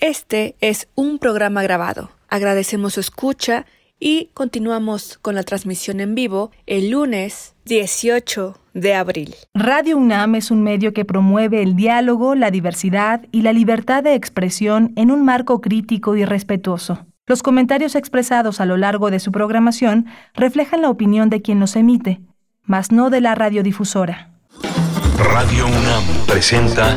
Este es un programa grabado. Agradecemos su escucha y continuamos con la transmisión en vivo el lunes 18 de abril. Radio UNAM es un medio que promueve el diálogo, la diversidad y la libertad de expresión en un marco crítico y respetuoso. Los comentarios expresados a lo largo de su programación reflejan la opinión de quien los emite, mas no de la radiodifusora. Radio UNAM presenta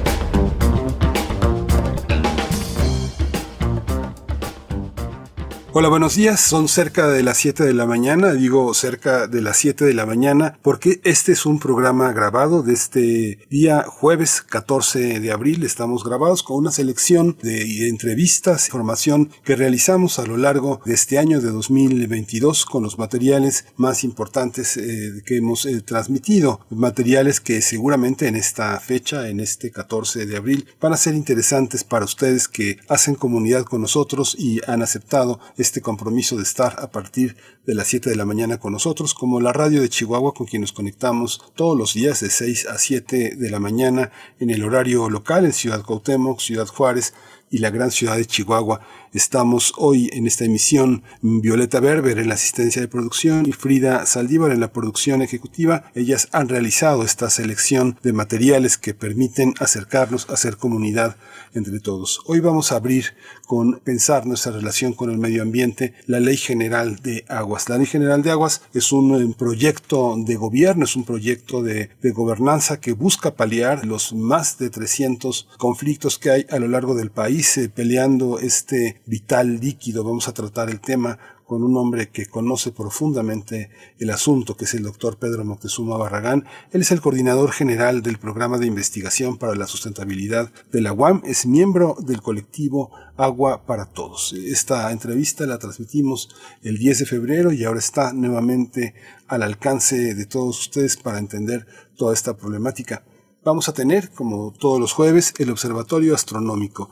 Hola, buenos días. Son cerca de las 7 de la mañana. Digo cerca de las 7 de la mañana porque este es un programa grabado de este día jueves 14 de abril. Estamos grabados con una selección de entrevistas, información que realizamos a lo largo de este año de 2022 con los materiales más importantes eh, que hemos eh, transmitido. Materiales que seguramente en esta fecha, en este 14 de abril, van a ser interesantes para ustedes que hacen comunidad con nosotros y han aceptado este compromiso de estar a partir de las 7 de la mañana con nosotros, como la radio de Chihuahua con quien nos conectamos todos los días de 6 a 7 de la mañana en el horario local en Ciudad Cuauhtémoc, Ciudad Juárez y la gran ciudad de Chihuahua. Estamos hoy en esta emisión Violeta Berber en la asistencia de producción y Frida Saldívar en la producción ejecutiva. Ellas han realizado esta selección de materiales que permiten acercarnos a ser comunidad entre todos. Hoy vamos a abrir con pensar nuestra relación con el medio ambiente, la Ley General de Aguas. La Ley General de Aguas es un eh, proyecto de gobierno, es un proyecto de, de gobernanza que busca paliar los más de 300 conflictos que hay a lo largo del país eh, peleando este vital líquido. Vamos a tratar el tema con un hombre que conoce profundamente el asunto, que es el doctor Pedro Moctezuma Barragán. Él es el coordinador general del programa de investigación para la sustentabilidad de la UAM, es miembro del colectivo Agua para Todos. Esta entrevista la transmitimos el 10 de febrero y ahora está nuevamente al alcance de todos ustedes para entender toda esta problemática. Vamos a tener, como todos los jueves, el Observatorio Astronómico.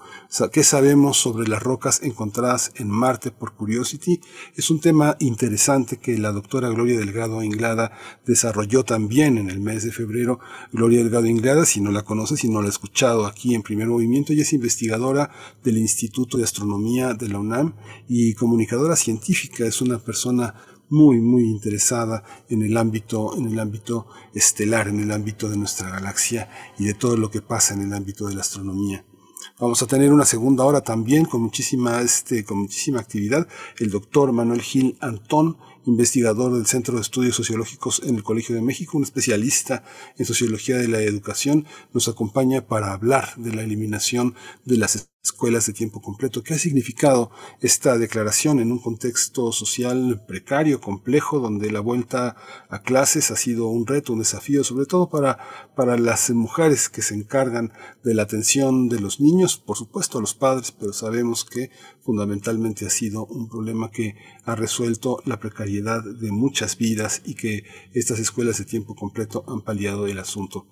¿Qué sabemos sobre las rocas encontradas en Marte por Curiosity? Es un tema interesante que la doctora Gloria Delgado Inglada desarrolló también en el mes de febrero. Gloria Delgado Inglada, si no la conoce, si no la ha escuchado aquí en primer movimiento, ella es investigadora del Instituto de Astronomía de la UNAM y comunicadora científica. Es una persona muy, muy interesada en el ámbito, en el ámbito estelar, en el ámbito de nuestra galaxia y de todo lo que pasa en el ámbito de la astronomía. Vamos a tener una segunda hora también con muchísima, este, con muchísima actividad. El doctor Manuel Gil Antón, investigador del Centro de Estudios Sociológicos en el Colegio de México, un especialista en sociología de la educación, nos acompaña para hablar de la eliminación de las escuelas de tiempo completo. ¿Qué ha significado esta declaración en un contexto social precario, complejo, donde la vuelta a clases ha sido un reto, un desafío, sobre todo para, para las mujeres que se encargan de la atención de los niños, por supuesto a los padres, pero sabemos que fundamentalmente ha sido un problema que ha resuelto la precariedad de muchas vidas y que estas escuelas de tiempo completo han paliado el asunto.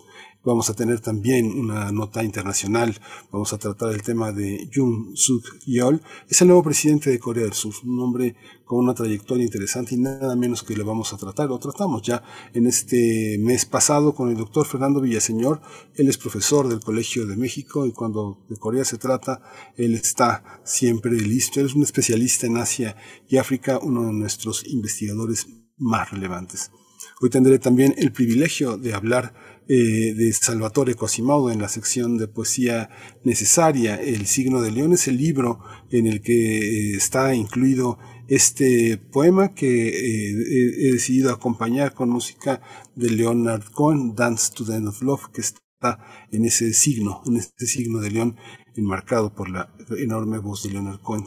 Vamos a tener también una nota internacional. Vamos a tratar el tema de Jun Suk Yeol. Es el nuevo presidente de Corea del Sur, un hombre con una trayectoria interesante y nada menos que lo vamos a tratar. Lo tratamos ya en este mes pasado con el doctor Fernando Villaseñor. Él es profesor del Colegio de México y cuando de Corea se trata, él está siempre listo. Él es un especialista en Asia y África, uno de nuestros investigadores más relevantes. Hoy tendré también el privilegio de hablar eh, de Salvatore Quasimodo en la sección de poesía necesaria. El signo de león es el libro en el que eh, está incluido este poema que eh, he decidido acompañar con música de Leonard Cohen, Dance to the End of Love, que está en ese signo, en este signo de león enmarcado por la enorme voz de Leonard Cohen.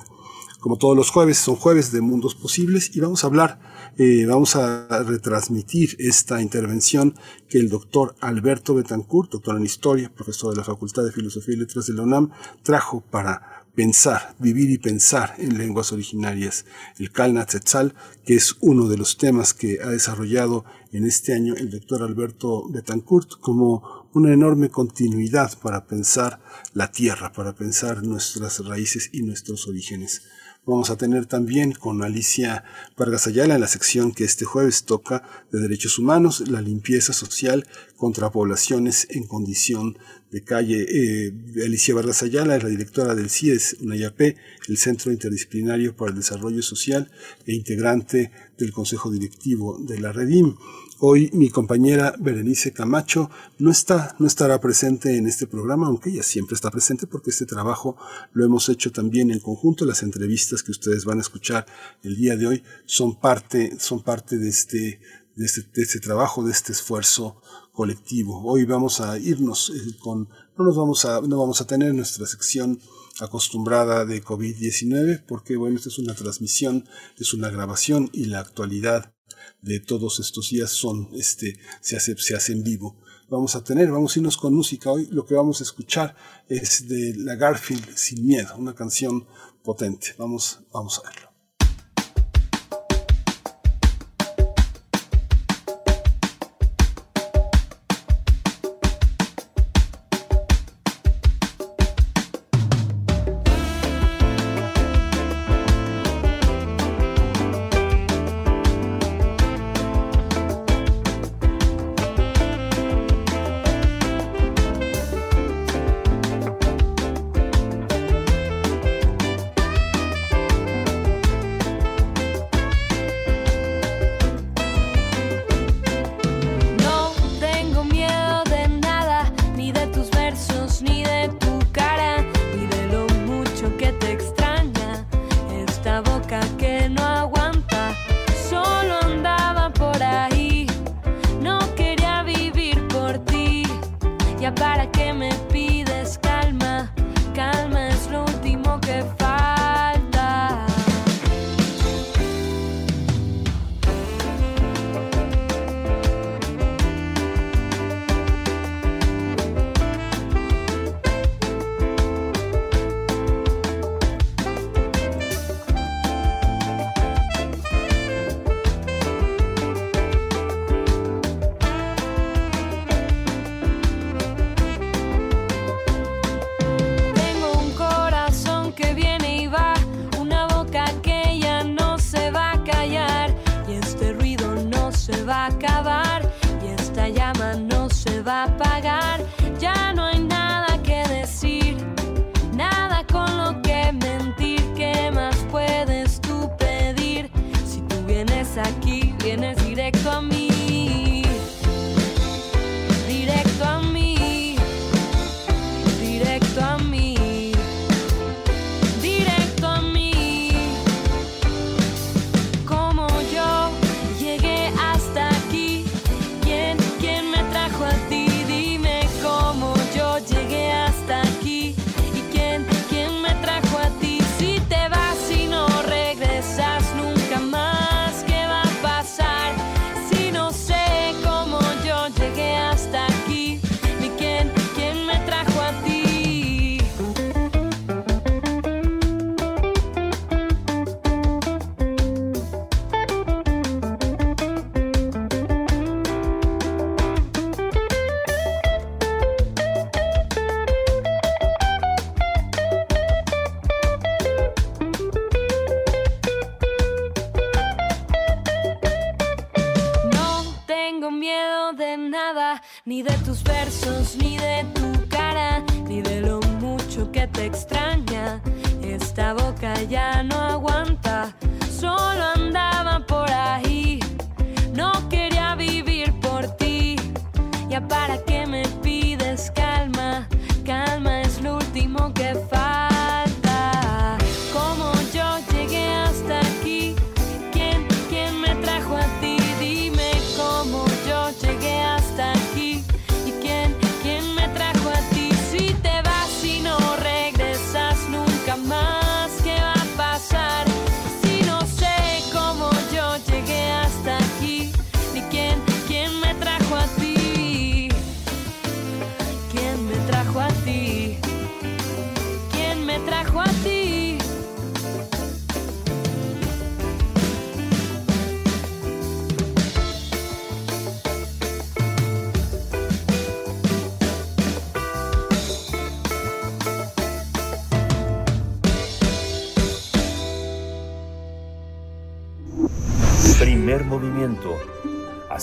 Como todos los jueves, son jueves de mundos posibles y vamos a hablar, eh, vamos a retransmitir esta intervención que el doctor Alberto Betancourt, doctor en historia, profesor de la Facultad de Filosofía y Letras de la UNAM, trajo para pensar, vivir y pensar en lenguas originarias. El Kalna Tzetzal, que es uno de los temas que ha desarrollado en este año el doctor Alberto Betancourt como una enorme continuidad para pensar la tierra, para pensar nuestras raíces y nuestros orígenes. Vamos a tener también con Alicia Vargas Ayala en la sección que este jueves toca de derechos humanos, la limpieza social contra poblaciones en condición de calle. Eh, Alicia Vargas Ayala es la directora del CIES, UNAYAP, el Centro Interdisciplinario para el Desarrollo Social e integrante del Consejo Directivo de la Redim. Hoy mi compañera Berenice Camacho no está, no estará presente en este programa, aunque ella siempre está presente porque este trabajo lo hemos hecho también en conjunto. Las entrevistas que ustedes van a escuchar el día de hoy son parte, son parte de este, de este, de este trabajo, de este esfuerzo colectivo. Hoy vamos a irnos eh, con, no nos vamos a, no vamos a tener nuestra sección acostumbrada de COVID-19 porque bueno, esta es una transmisión, es una grabación y la actualidad de todos estos días son, este, se hace, se hace en vivo. Vamos a tener, vamos a irnos con música. Hoy lo que vamos a escuchar es de la Garfield Sin Miedo, una canción potente. Vamos, vamos a verlo.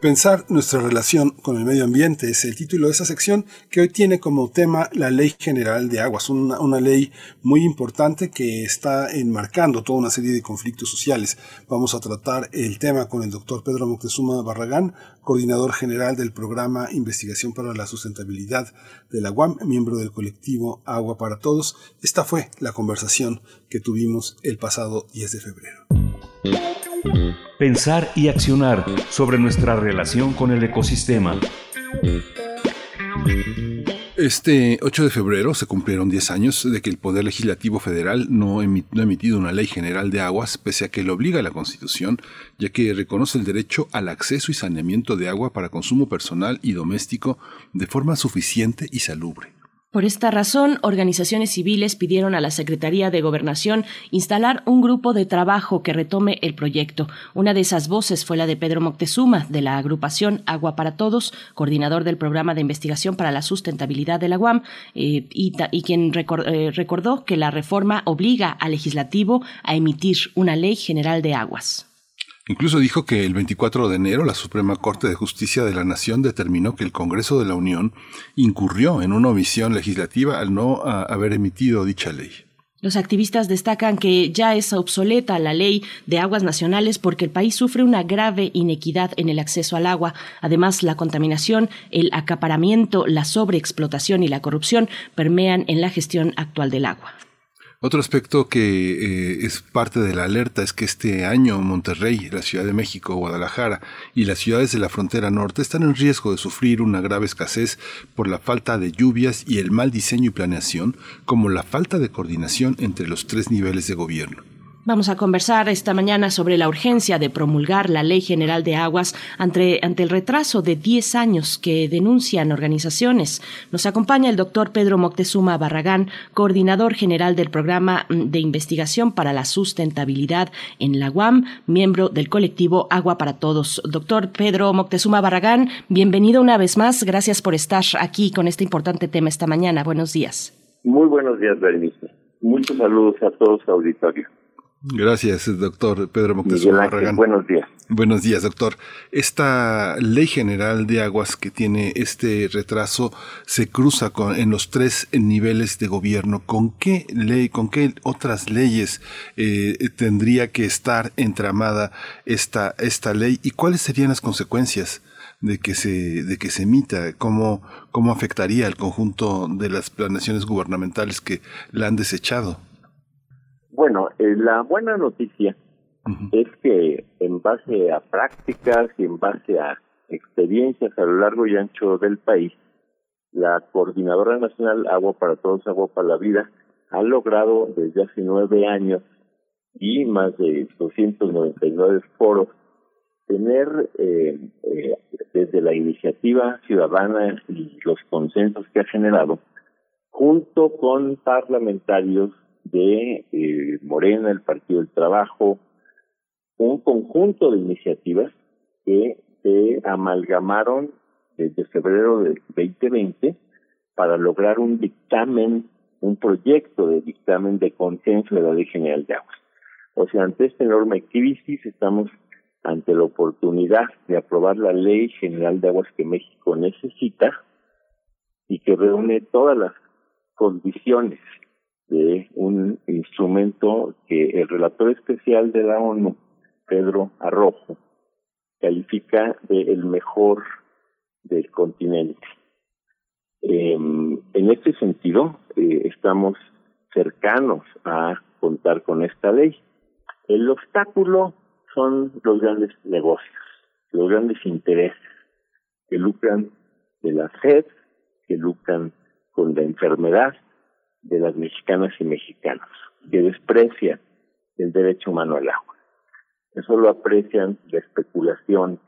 Pensar nuestra relación con el medio ambiente es el título de esa sección que hoy tiene como tema la Ley General de Aguas, una, ley muy importante que está enmarcando toda una serie de conflictos sociales. Vamos a tratar el tema con el doctor Pedro Moctezuma Barragán, coordinador general del programa Investigación para la Sustentabilidad de la UAM, miembro del colectivo Agua para Todos. Esta fue la conversación que tuvimos el pasado 10 de febrero. Pensar y accionar sobre nuestra relación con el ecosistema. Este 8 de febrero se cumplieron 10 años de que el Poder Legislativo Federal no, ha emitido una ley general de aguas, pese a que lo obliga a la Constitución, ya que reconoce el derecho al acceso y saneamiento de agua para consumo personal y doméstico de forma suficiente y salubre. Por esta razón, organizaciones civiles pidieron a la Secretaría de Gobernación instalar un grupo de trabajo que retome el proyecto. Una de esas voces fue la de Pedro Moctezuma, de la agrupación Agua para Todos, coordinador del programa de investigación para la sustentabilidad de la UAM, eh, y, y, quien eh, recordó que la reforma obliga al legislativo a emitir una ley general de aguas. Incluso dijo que el 24 de enero la Suprema Corte de Justicia de la Nación determinó que el Congreso de la Unión incurrió en una omisión legislativa al no ah, haber emitido dicha ley. Los activistas destacan que ya es obsoleta la ley de aguas nacionales porque el país sufre una grave inequidad en el acceso al agua. Además, la contaminación, el acaparamiento, la sobreexplotación y la corrupción permean en la gestión actual del agua. Otro aspecto que eh, es parte de la alerta es que este año Monterrey, la Ciudad de México, Guadalajara y las ciudades de la frontera norte están en riesgo de sufrir una grave escasez por la falta de lluvias y el mal diseño y planeación, como la falta de coordinación entre los tres niveles de gobierno. Vamos a conversar esta mañana sobre la urgencia de promulgar la Ley General de Aguas ante, el retraso de 10 años que denuncian organizaciones. Nos acompaña el doctor Pedro Moctezuma Barragán, coordinador general del Programa de Investigación para la Sustentabilidad en la UAM, miembro del colectivo Agua para Todos. Doctor Pedro Moctezuma Barragán, bienvenido una vez más. Gracias por estar aquí con este importante tema esta mañana. Buenos días. Muy buenos días, Berenice. Muchos saludos a todos, auditorio. Gracias, doctor Pedro Moctezuma Barragán. Buenos días. Buenos días, doctor. Esta ley general de aguas que tiene este retraso se cruza con, en los tres niveles de gobierno. ¿Con qué ley, con qué otras leyes eh, tendría que estar entramada esta, esta ley y cuáles serían las consecuencias? de que se, de que se emita, cómo, cómo afectaría al conjunto de las planeaciones gubernamentales que la han desechado. Bueno, eh, la buena noticia es que en base a prácticas y en base a experiencias a lo largo y ancho del país, la Coordinadora Nacional Agua para Todos, Agua para la Vida ha logrado desde hace nueve años y más de 299 foros tener eh, eh, desde la iniciativa ciudadana y los consensos que ha generado, junto con parlamentarios de eh, Morena, el Partido del Trabajo, un conjunto de iniciativas que se amalgamaron desde febrero del 2020 para lograr un dictamen, un proyecto de dictamen de consenso de la Ley General de Aguas. O sea, ante esta enorme crisis estamos ante la oportunidad de aprobar la Ley General de Aguas que México necesita y que reúne todas las condiciones de un instrumento que el relator especial de la ONU, Pedro Arrojo, califica de el mejor del continente. Eh, en este sentido, eh, estamos cercanos a contar con esta ley. El obstáculo son los grandes negocios, los grandes intereses que lucran de la sed, que lucran con la enfermedad de las mexicanas y mexicanos, que desprecian el derecho humano al agua, que solo aprecian la especulación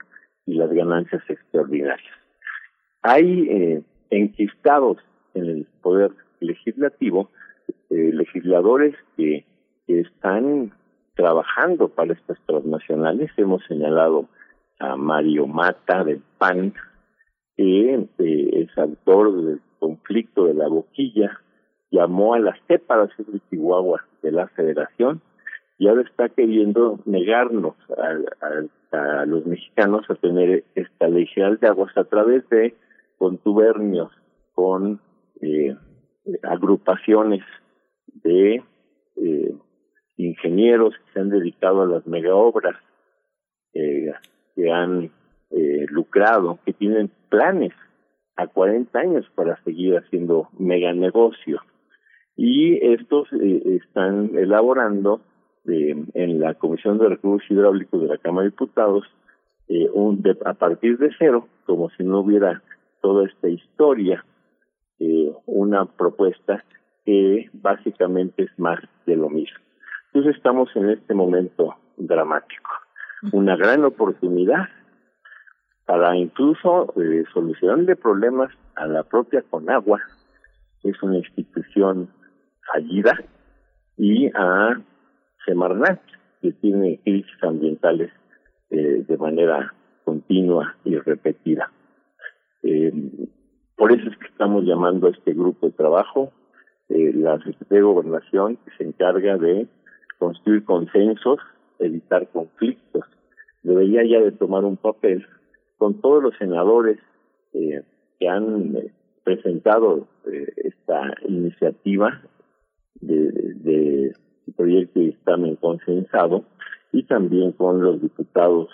y las ganancias extraordinarias. Hay eh, enquistados en el poder legislativo eh, legisladores que, están trabajando para estas transnacionales. Hemos señalado a Mario Mata del PAN, que eh, es autor del conflicto de la boquilla, llamó a las separación de Chihuahua de la Federación y ahora está queriendo negarnos a, los mexicanos a tener esta ley general de aguas a través de contubernios con eh, agrupaciones de eh, ingenieros que se han dedicado a las megaobras, eh, que han eh, lucrado, que tienen planes a 40 años para seguir haciendo mega negocio. Y estos eh, están elaborando en la Comisión de Recursos Hidráulicos de la Cámara de Diputados eh, un, a partir de cero, como si no hubiera toda esta historia, eh, una propuesta que básicamente es más de lo mismo. Entonces estamos en este momento dramático, una gran oportunidad para incluso eh, solucionarle problemas a la propia Conagua, es una institución fallida, y a Semarnat, que tiene crisis ambientales eh, de manera continua y repetida. Eh, por eso es que estamos llamando a este grupo de trabajo, eh, la Secretaría de Gobernación, que se encarga de construir consensos, evitar conflictos. Debería ya de tomar un papel con todos los senadores eh, que han presentado eh, esta iniciativa de, de, proyecto de dictamen consensado y también con los diputados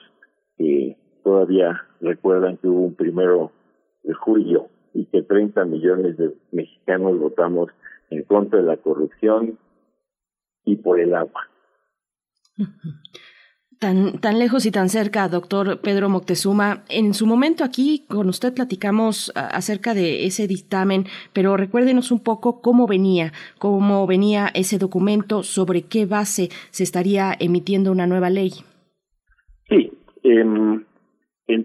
que todavía recuerdan que hubo un primero de julio y que 30 millones de mexicanos votamos en contra de la corrupción y por el agua. Tan, tan lejos y tan cerca, doctor Pedro Moctezuma. En su momento aquí con usted platicamos acerca de ese dictamen, pero recuérdenos un poco cómo venía, cómo venía ese documento, sobre qué base se estaría emitiendo una nueva ley. Sí, en,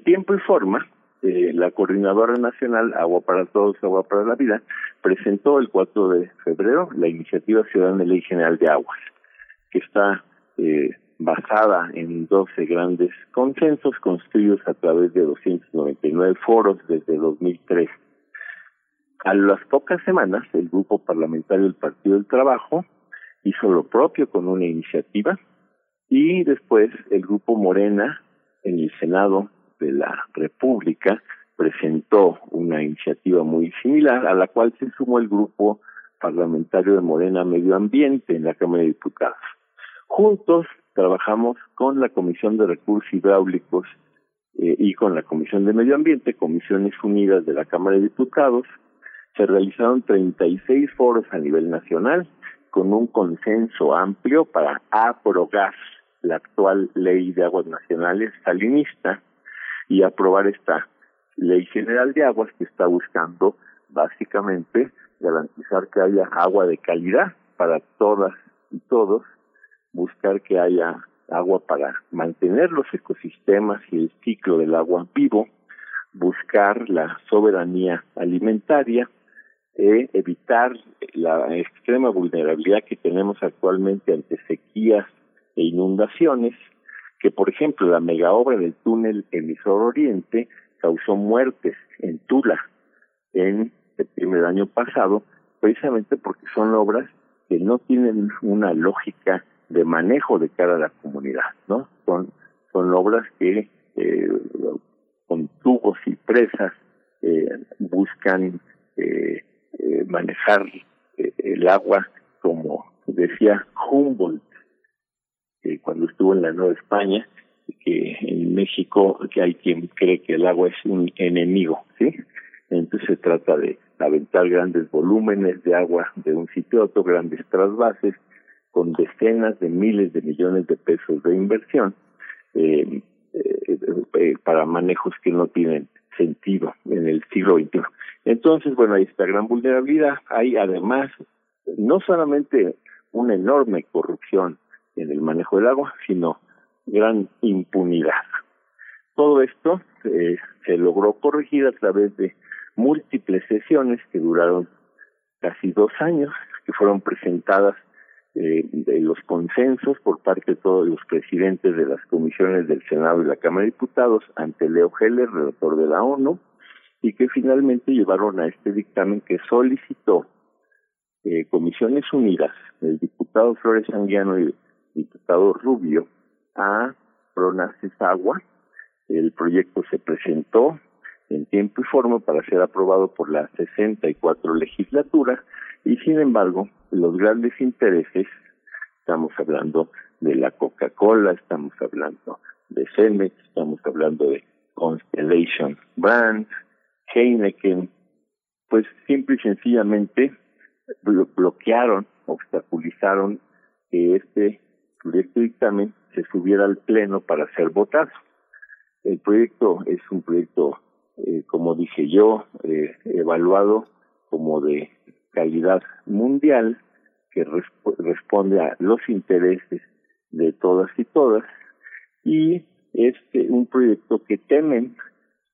tiempo y forma, eh, la Coordinadora Nacional Agua para Todos, Agua para la Vida presentó el 4 de febrero la Iniciativa Ciudadana de Ley General de Aguas, que está eh, basada en 12 grandes consensos construidos a través de 299 foros desde 2003. A las pocas semanas, el grupo parlamentario del Partido del Trabajo hizo lo propio con una iniciativa y después el grupo Morena en el Senado de la República presentó una iniciativa muy similar a la cual se sumó el grupo parlamentario de Morena Medio Ambiente en la Cámara de Diputados. Juntos trabajamos con la Comisión de Recursos Hidráulicos eh, y con la Comisión de Medio Ambiente, Comisiones Unidas de la Cámara de Diputados. Se realizaron 36 foros a nivel nacional con un consenso amplio para aprobar la actual ley de aguas nacionales salinista y aprobar esta ley general de aguas que está buscando básicamente garantizar que haya agua de calidad para todas y todos buscar que haya agua para mantener los ecosistemas y el ciclo del agua vivo, buscar la soberanía alimentaria, e evitar la extrema vulnerabilidad que tenemos actualmente ante sequías e inundaciones, que por ejemplo la mega obra del túnel emisor oriente causó muertes en Tula en septiembre del año pasado, precisamente porque son obras que no tienen una lógica de manejo de cara a la comunidad, ¿no? Son, son obras que eh, con tubos y presas eh, buscan eh, eh, manejar eh, el agua como decía Humboldt cuando estuvo en la Nueva España, que en México que hay quien cree que el agua es un enemigo, ¿sí? Entonces se trata de aventar grandes volúmenes de agua de un sitio a otro, grandes trasvases, con decenas de miles de millones de pesos de inversión eh, eh, eh, para manejos que no tienen sentido en el siglo XXI. Entonces, bueno, hay esta gran vulnerabilidad. Hay además no solamente una enorme corrupción en el manejo del agua, sino gran impunidad. Todo esto se logró corregir a través de múltiples sesiones que duraron casi dos años, que fueron presentadas eh, de los consensos por parte de todos los presidentes de las comisiones del Senado y la Cámara de Diputados ante Leo Heller, redactor de la ONU, y que finalmente llevaron a este dictamen que solicitó eh, Comisiones Unidas, el diputado Flores Anguiano y el diputado Rubio, a Pronaces Agua. El proyecto se presentó en tiempo y forma para ser aprobado por la 64 legislatura y sin embargo los grandes intereses, estamos hablando de la Coca-Cola, estamos hablando de Cemex, estamos hablando de Constellation Brands, Heineken, pues simple y sencillamente bloquearon, obstaculizaron que este proyecto de dictamen se subiera al Pleno para ser votado. El proyecto es un proyecto, eh, como dije yo, eh, evaluado como de calidad mundial, que responde a los intereses de todas y todas, y es un proyecto que temen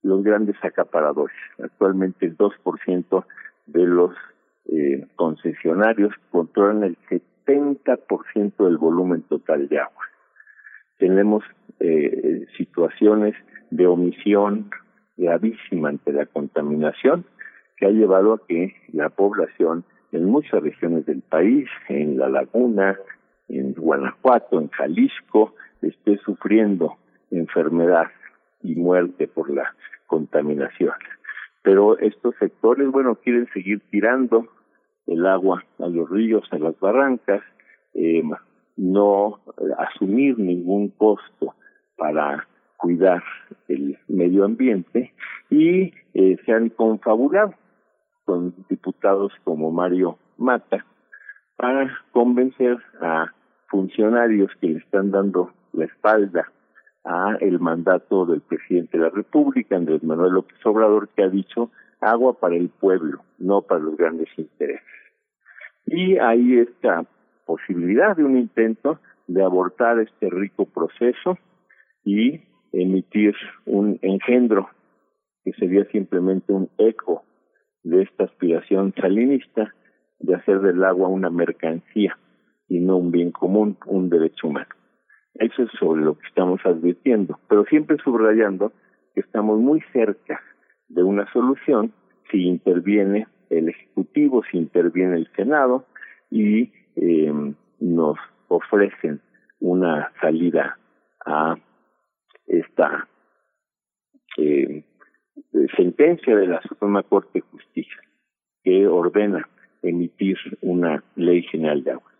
los grandes acaparadores. Actualmente el 2% de los eh, concesionarios controlan el 70% del volumen total de agua. Tenemos eh, situaciones de omisión gravísima ante la contaminación que ha llevado a que la población en muchas regiones del país, en la laguna, en Guanajuato, en Jalisco, esté sufriendo enfermedad y muerte por la contaminación. Pero estos sectores, bueno, quieren seguir tirando el agua a los ríos, a las barrancas, eh, no asumir ningún costo para cuidar el medio ambiente y eh, se han confabulado con diputados como Mario Mata para convencer a funcionarios que le están dando la espalda a el mandato del presidente de la República, Andrés Manuel López Obrador, que ha dicho agua para el pueblo, no para los grandes intereses. Y hay esta posibilidad de un intento de abortar este rico proceso y emitir un engendro que sería simplemente un eco de esta aspiración salinista de hacer del agua una mercancía y no un bien común, un derecho humano. Eso es sobre lo que estamos advirtiendo, pero siempre subrayando que estamos muy cerca de una solución si interviene el Ejecutivo, si interviene el Senado y eh, nos ofrecen una salida a esta eh, sentencia de la Suprema Corte de Justicia que ordena emitir una ley general de aguas.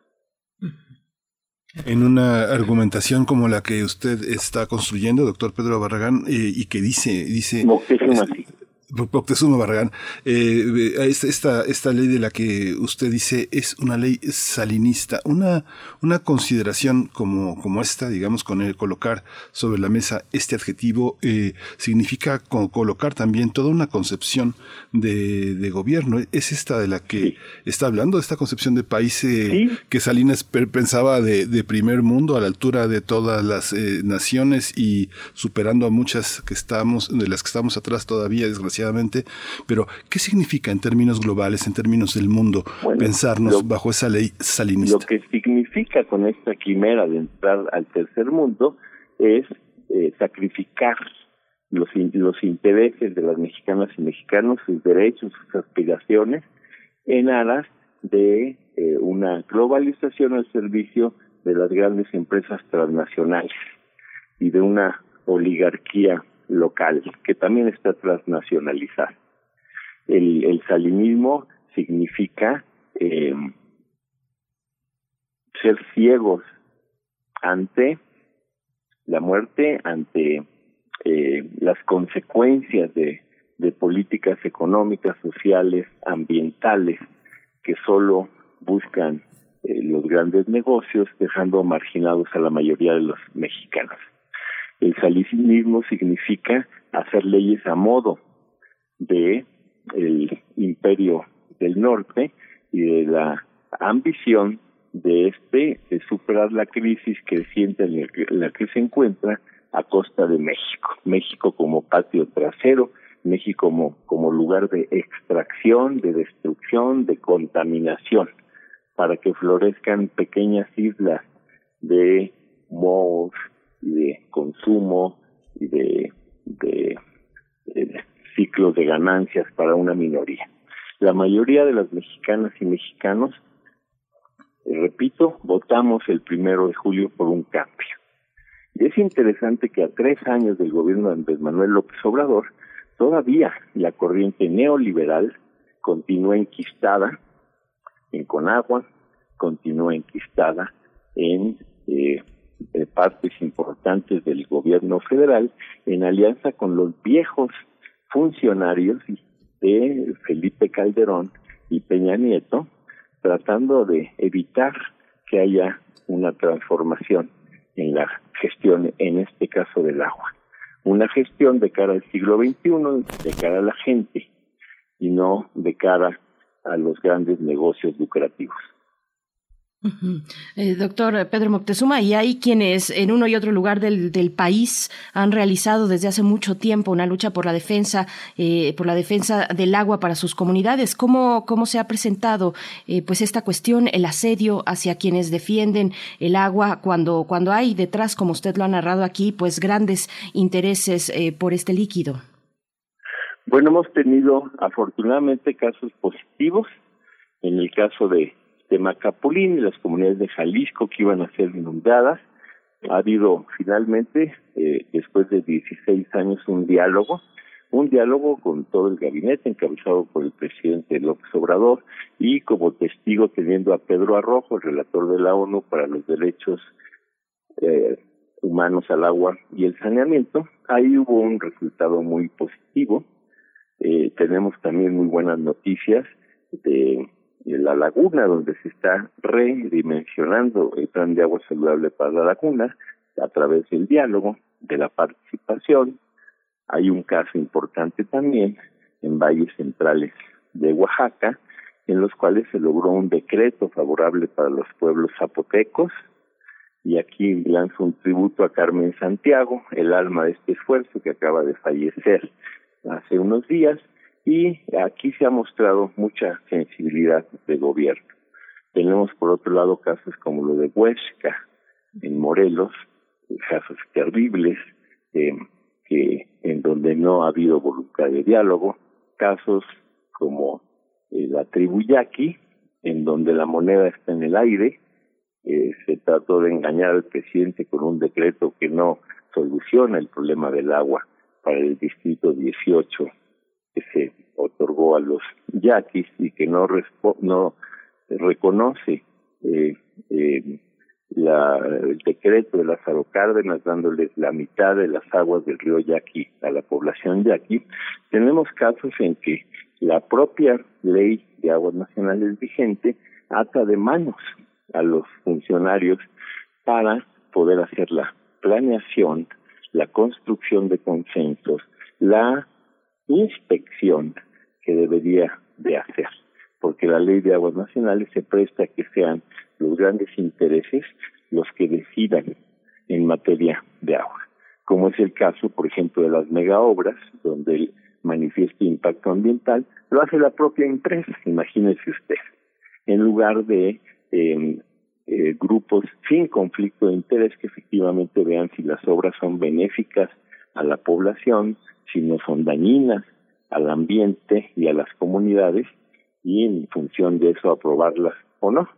En una argumentación como la que usted está construyendo, doctor Pedro Barragán, eh, y que dice, dice, Moctezuma Barragán, eh, esta, esta ley de la que usted dice es una ley salinista, una, una consideración como, como esta, digamos, con el colocar sobre la mesa este adjetivo, eh, significa colocar también toda una concepción de, de, gobierno. Es esta de la que está hablando, esta concepción de país eh, que Salinas pensaba de, de, primer mundo a la altura de todas las eh, naciones y superando a muchas que estamos, de las que estamos atrás todavía, desgraciadamente pero ¿qué significa en términos globales, en términos del mundo, pensarnos bajo esa ley salinista? Lo que significa con esta quimera de entrar al tercer mundo es eh, sacrificar los, los intereses de las mexicanas y mexicanos, sus derechos, sus aspiraciones, en aras de eh, una globalización al servicio de las grandes empresas transnacionales y de una oligarquía local, que también está transnacionalizado. El, el salinismo significa eh, ser ciegos ante la muerte, ante eh, las consecuencias de, de políticas económicas, sociales, ambientales, que solo buscan eh, los grandes negocios, dejando marginados a la mayoría de los mexicanos. El salinismo significa hacer leyes a modo de el imperio del norte y de la ambición de este de superar la crisis creciente en la que se encuentra a costa de México. México como patio trasero, México como, como lugar de extracción, de destrucción, de contaminación, para que florezcan pequeñas islas de malls, y de consumo y de, de, ciclos de ganancias para una minoría. La mayoría de las mexicanas y mexicanos, eh, repito, votamos el primero de julio por un cambio. Y es interesante que a tres años del gobierno de Andrés Manuel López Obrador, todavía la corriente neoliberal continúa enquistada en Conagua, continúa enquistada en eh, partes importantes del gobierno federal en alianza con los viejos funcionarios de Felipe Calderón y Peña Nieto, tratando de evitar que haya una transformación en la gestión, en este caso del agua. Una gestión de cara al siglo XXI, de cara a la gente, y no de cara a los grandes negocios lucrativos. Eh, doctor Pedro Moctezuma, y hay quienes en uno y otro lugar del, del, país han realizado desde hace mucho tiempo una lucha por la defensa, eh, por la defensa del agua para sus comunidades. ¿Cómo, cómo se ha presentado eh, pues esta cuestión, el asedio hacia quienes defienden el agua cuando, cuando hay detrás, como usted lo ha narrado aquí, pues grandes intereses por este líquido? Bueno, hemos tenido afortunadamente casos positivos. En el caso de, de Macapulín y las comunidades de Jalisco que iban a ser inundadas, ha habido finalmente, eh, después de 16 años, un diálogo, un diálogo con todo el gabinete encabezado por el presidente López Obrador y como testigo teniendo a Pedro Arrojo, el relator de la ONU para los derechos eh, humanos al agua y el saneamiento. Ahí hubo un resultado muy positivo eh, tenemos también muy buenas noticias de, la laguna, donde se está redimensionando el plan de agua saludable para la laguna a través del diálogo, de la participación. Hay un caso importante también en valles centrales de Oaxaca, en los cuales se logró un decreto favorable para los pueblos zapotecos. Y aquí lanzo un tributo a Carmen Santiago, el alma de este esfuerzo que acaba de fallecer hace unos días y aquí se ha mostrado mucha sensibilidad de gobierno. Tenemos por otro lado casos como lo de Huesca en Morelos, casos terribles eh, en donde no ha habido voluntad de diálogo, casos como eh, la tribu Yaqui, en donde la moneda está en el aire, eh, se trató de engañar al presidente con un decreto que no soluciona el problema del agua para el distrito 18 que se otorgó a los yaquis y que no no reconoce eh, eh, el decreto de las Cárdenas dándoles la mitad de las aguas del río Yaqui a la población yaqui, tenemos casos en que la propia ley de aguas nacionales vigente ata de manos a los funcionarios para poder hacer la planeación la construcción de consensos, la inspección que debería de hacer, porque la ley de aguas nacionales se presta a que sean los grandes intereses los que decidan en materia de agua, como es el caso, por ejemplo, de las megaobras, donde el manifiesto impacto ambiental lo hace la propia empresa, imagínese usted, en lugar de eh, eh, grupos sin conflicto de interés que efectivamente vean si las obras son benéficas a la población, si no son dañinas al ambiente y a las comunidades y en función de eso aprobarlas o no.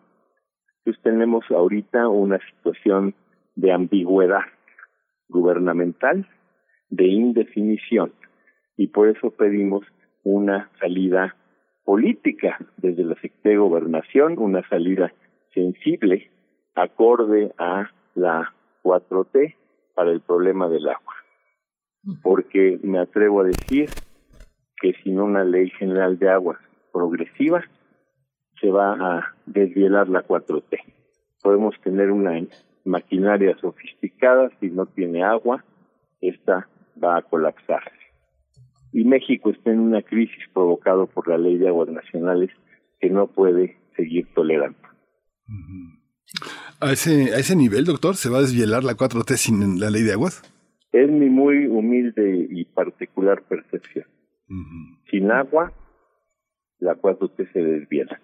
Entonces tenemos ahorita una situación de ambigüedad gubernamental, de indefinición y por eso pedimos una salida política desde la Secretaría de Gobernación, una salida sensible acorde a la 4T para el problema del agua. Porque me atrevo a decir que sin una ley general de aguas progresiva se va a desvielar la 4T. Podemos tener una maquinaria sofisticada, si no tiene agua, esta va a colapsarse. Y México está en una crisis provocada por la ley de aguas nacionales que no puede seguir tolerando. ¿A ese, ¿A ese nivel, doctor, se va a desvielar la 4T sin la ley de aguas? Es mi muy humilde y particular percepción. Sin agua, la 4T se desviela.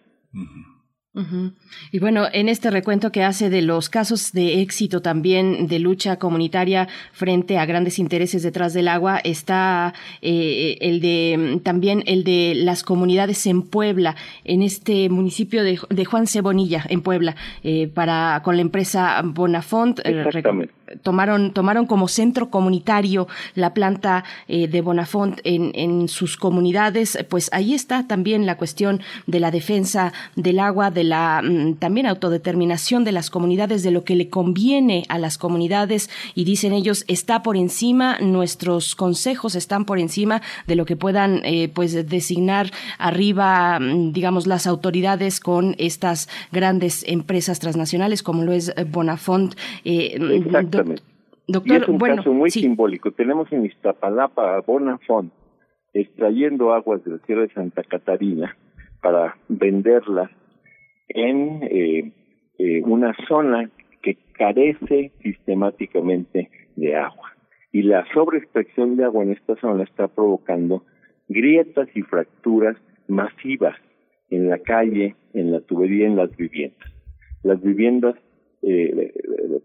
Y bueno, en este recuento que hace de los casos de éxito también de lucha comunitaria frente a grandes intereses detrás del agua está eh, el de también el de las comunidades en Puebla, en este municipio de, Juan Cebonilla, en Puebla, eh, para con la empresa Bonafont. Eh, Exactamente tomaron, tomaron como centro comunitario la planta eh, de Bonafont en, en, sus comunidades, pues ahí está también la cuestión de la defensa del agua, de la mm, también autodeterminación de las comunidades, de lo que le conviene a las comunidades y dicen ellos está por encima, nuestros consejos están por encima de lo que puedan eh, pues designar arriba, mm, digamos, las autoridades con estas grandes empresas transnacionales como lo es Bonafont. Eh, Doctor, y es un caso muy simbólico. Tenemos en Iztapalapa a Bonafont extrayendo aguas del cielo de Santa Catarina para venderlas en eh, eh, una zona que carece sistemáticamente de agua. Y la sobreextracción de agua en esta zona está provocando grietas y fracturas masivas en la calle, en la tubería, en las viviendas. Las viviendas eh,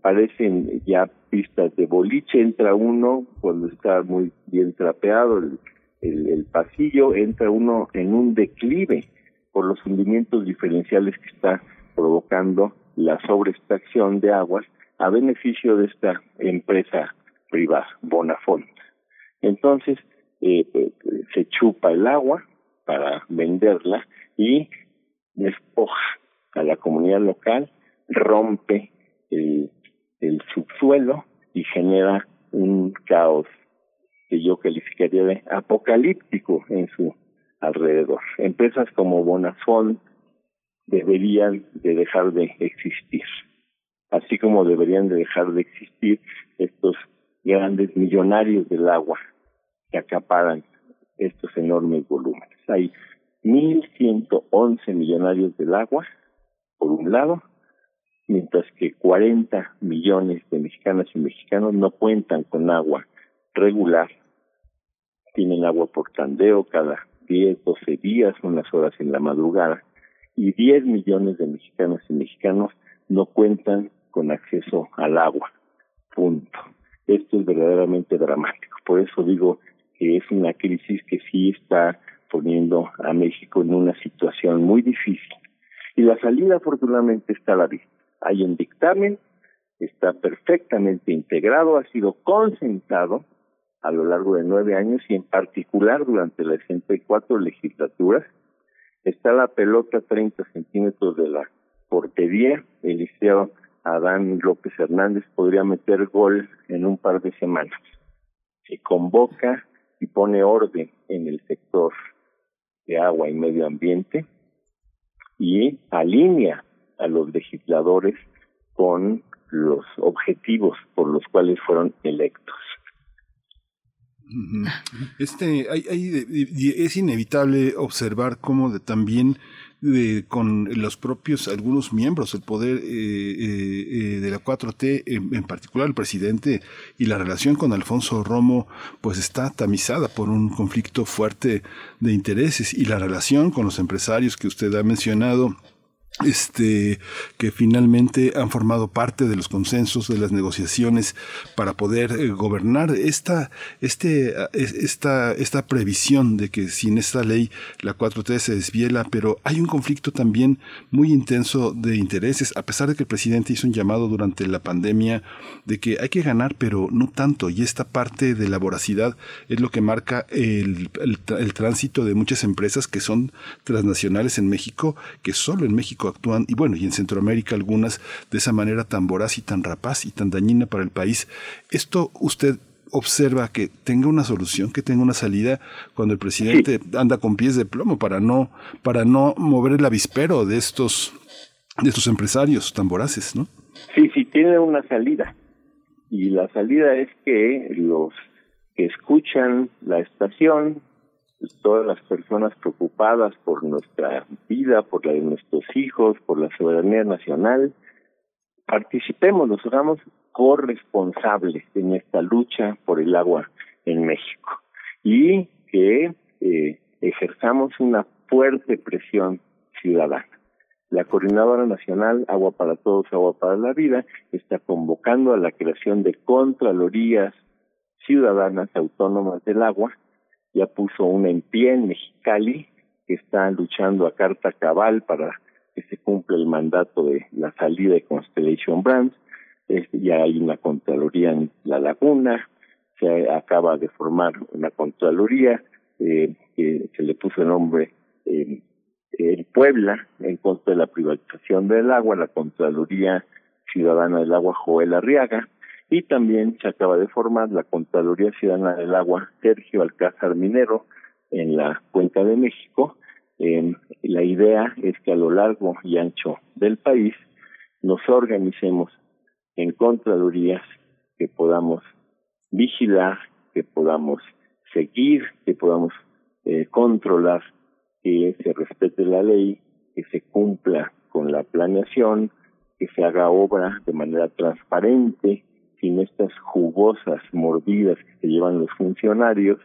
parecen ya pistas de boliche, entra uno cuando está muy bien trapeado el, el, pasillo, entra uno en un declive por los hundimientos diferenciales que está provocando la sobreextracción de aguas a beneficio de esta empresa privada, Bonafont. Entonces, eh, eh, se chupa el agua para venderla y despoja a la comunidad local rompe el, el subsuelo y genera un caos que yo calificaría de apocalíptico en su alrededor. Empresas como Bonafont deberían de dejar de existir, así como deberían de dejar de existir estos grandes millonarios del agua que acaparan estos enormes volúmenes. Hay 1.111 millonarios del agua, por un lado, mientras que 40 millones de mexicanas y mexicanos no cuentan con agua regular, tienen agua por tandeo cada 10, 12 días, unas horas en la madrugada, y 10 millones de mexicanas y mexicanos no cuentan con acceso al agua. Punto. Esto es verdaderamente dramático. Por eso digo que es una crisis que sí está poniendo a México en una situación muy difícil. Y la salida afortunadamente está a la vista hay un dictamen, está perfectamente integrado, ha sido concentrado a lo largo de nueve años y en particular durante las 64 legislaturas. Está la pelota 30 centímetros de la portería. El liceo Adán López Hernández podría meter gol en un par de semanas. Se convoca y pone orden en el sector de agua y medio ambiente y alinea a los legisladores con los objetivos por los cuales fueron electos. Este, hay, es inevitable observar cómo de, también de, con los propios algunos miembros del poder eh, eh, eh de la 4T, en, en, particular el presidente y la relación con Alfonso Romo, pues está tamizada por un conflicto fuerte de intereses y la relación con los empresarios que usted ha mencionado este, que finalmente han formado parte de los consensos de las negociaciones para poder eh, gobernar esta, este, esta, esta previsión de que sin esta ley la 4T se desviela, pero hay un conflicto también muy intenso de intereses, a pesar de que el presidente hizo un llamado durante la pandemia de que hay que ganar, pero no tanto, y esta parte de la voracidad es lo que marca el, el tránsito de muchas empresas que son transnacionales en México, que solo en México actúan, y bueno, y en Centroamérica algunas, de esa manera tan voraz y tan rapaz y tan dañina para el país. Esto usted observa que tenga una solución, que tenga una salida cuando el presidente anda con pies de plomo para no, para no mover el avispero de estos, de estos empresarios tan voraces, ¿no? Sí, sí, tiene una salida. Y la salida es que los que escuchan la estación todas las personas preocupadas por nuestra vida, por la de nuestros hijos, por la soberanía nacional, participemos, nos hagamos corresponsables en esta lucha por el agua en México y que eh, ejerzamos una fuerte presión ciudadana. La Coordinadora Nacional Agua para Todos, Agua para la Vida está convocando a la creación de contralorías ciudadanas autónomas del agua. Ya puso una en pie en Mexicali que está luchando a carta cabal para que se cumpla el mandato de la salida de Constellation Brands. ya hay una contraloría en La Laguna, se acaba de formar una contraloría eh, que se le puso el nombre eh, en Puebla en contra de la privatización del agua, la Contraloría Ciudadana del Agua Joel Arriaga, y también se acaba de formar la Contraloría Ciudadana del Agua Sergio Alcázar Minero en la Cuenca de México. la idea es que a lo largo y ancho del país nos organicemos en Contralorías que podamos vigilar, que podamos seguir, que podamos eh, controlar que se respete la ley, que se cumpla con la planeación, que se haga obra de manera transparente, sin estas jugosas mordidas que se llevan los funcionarios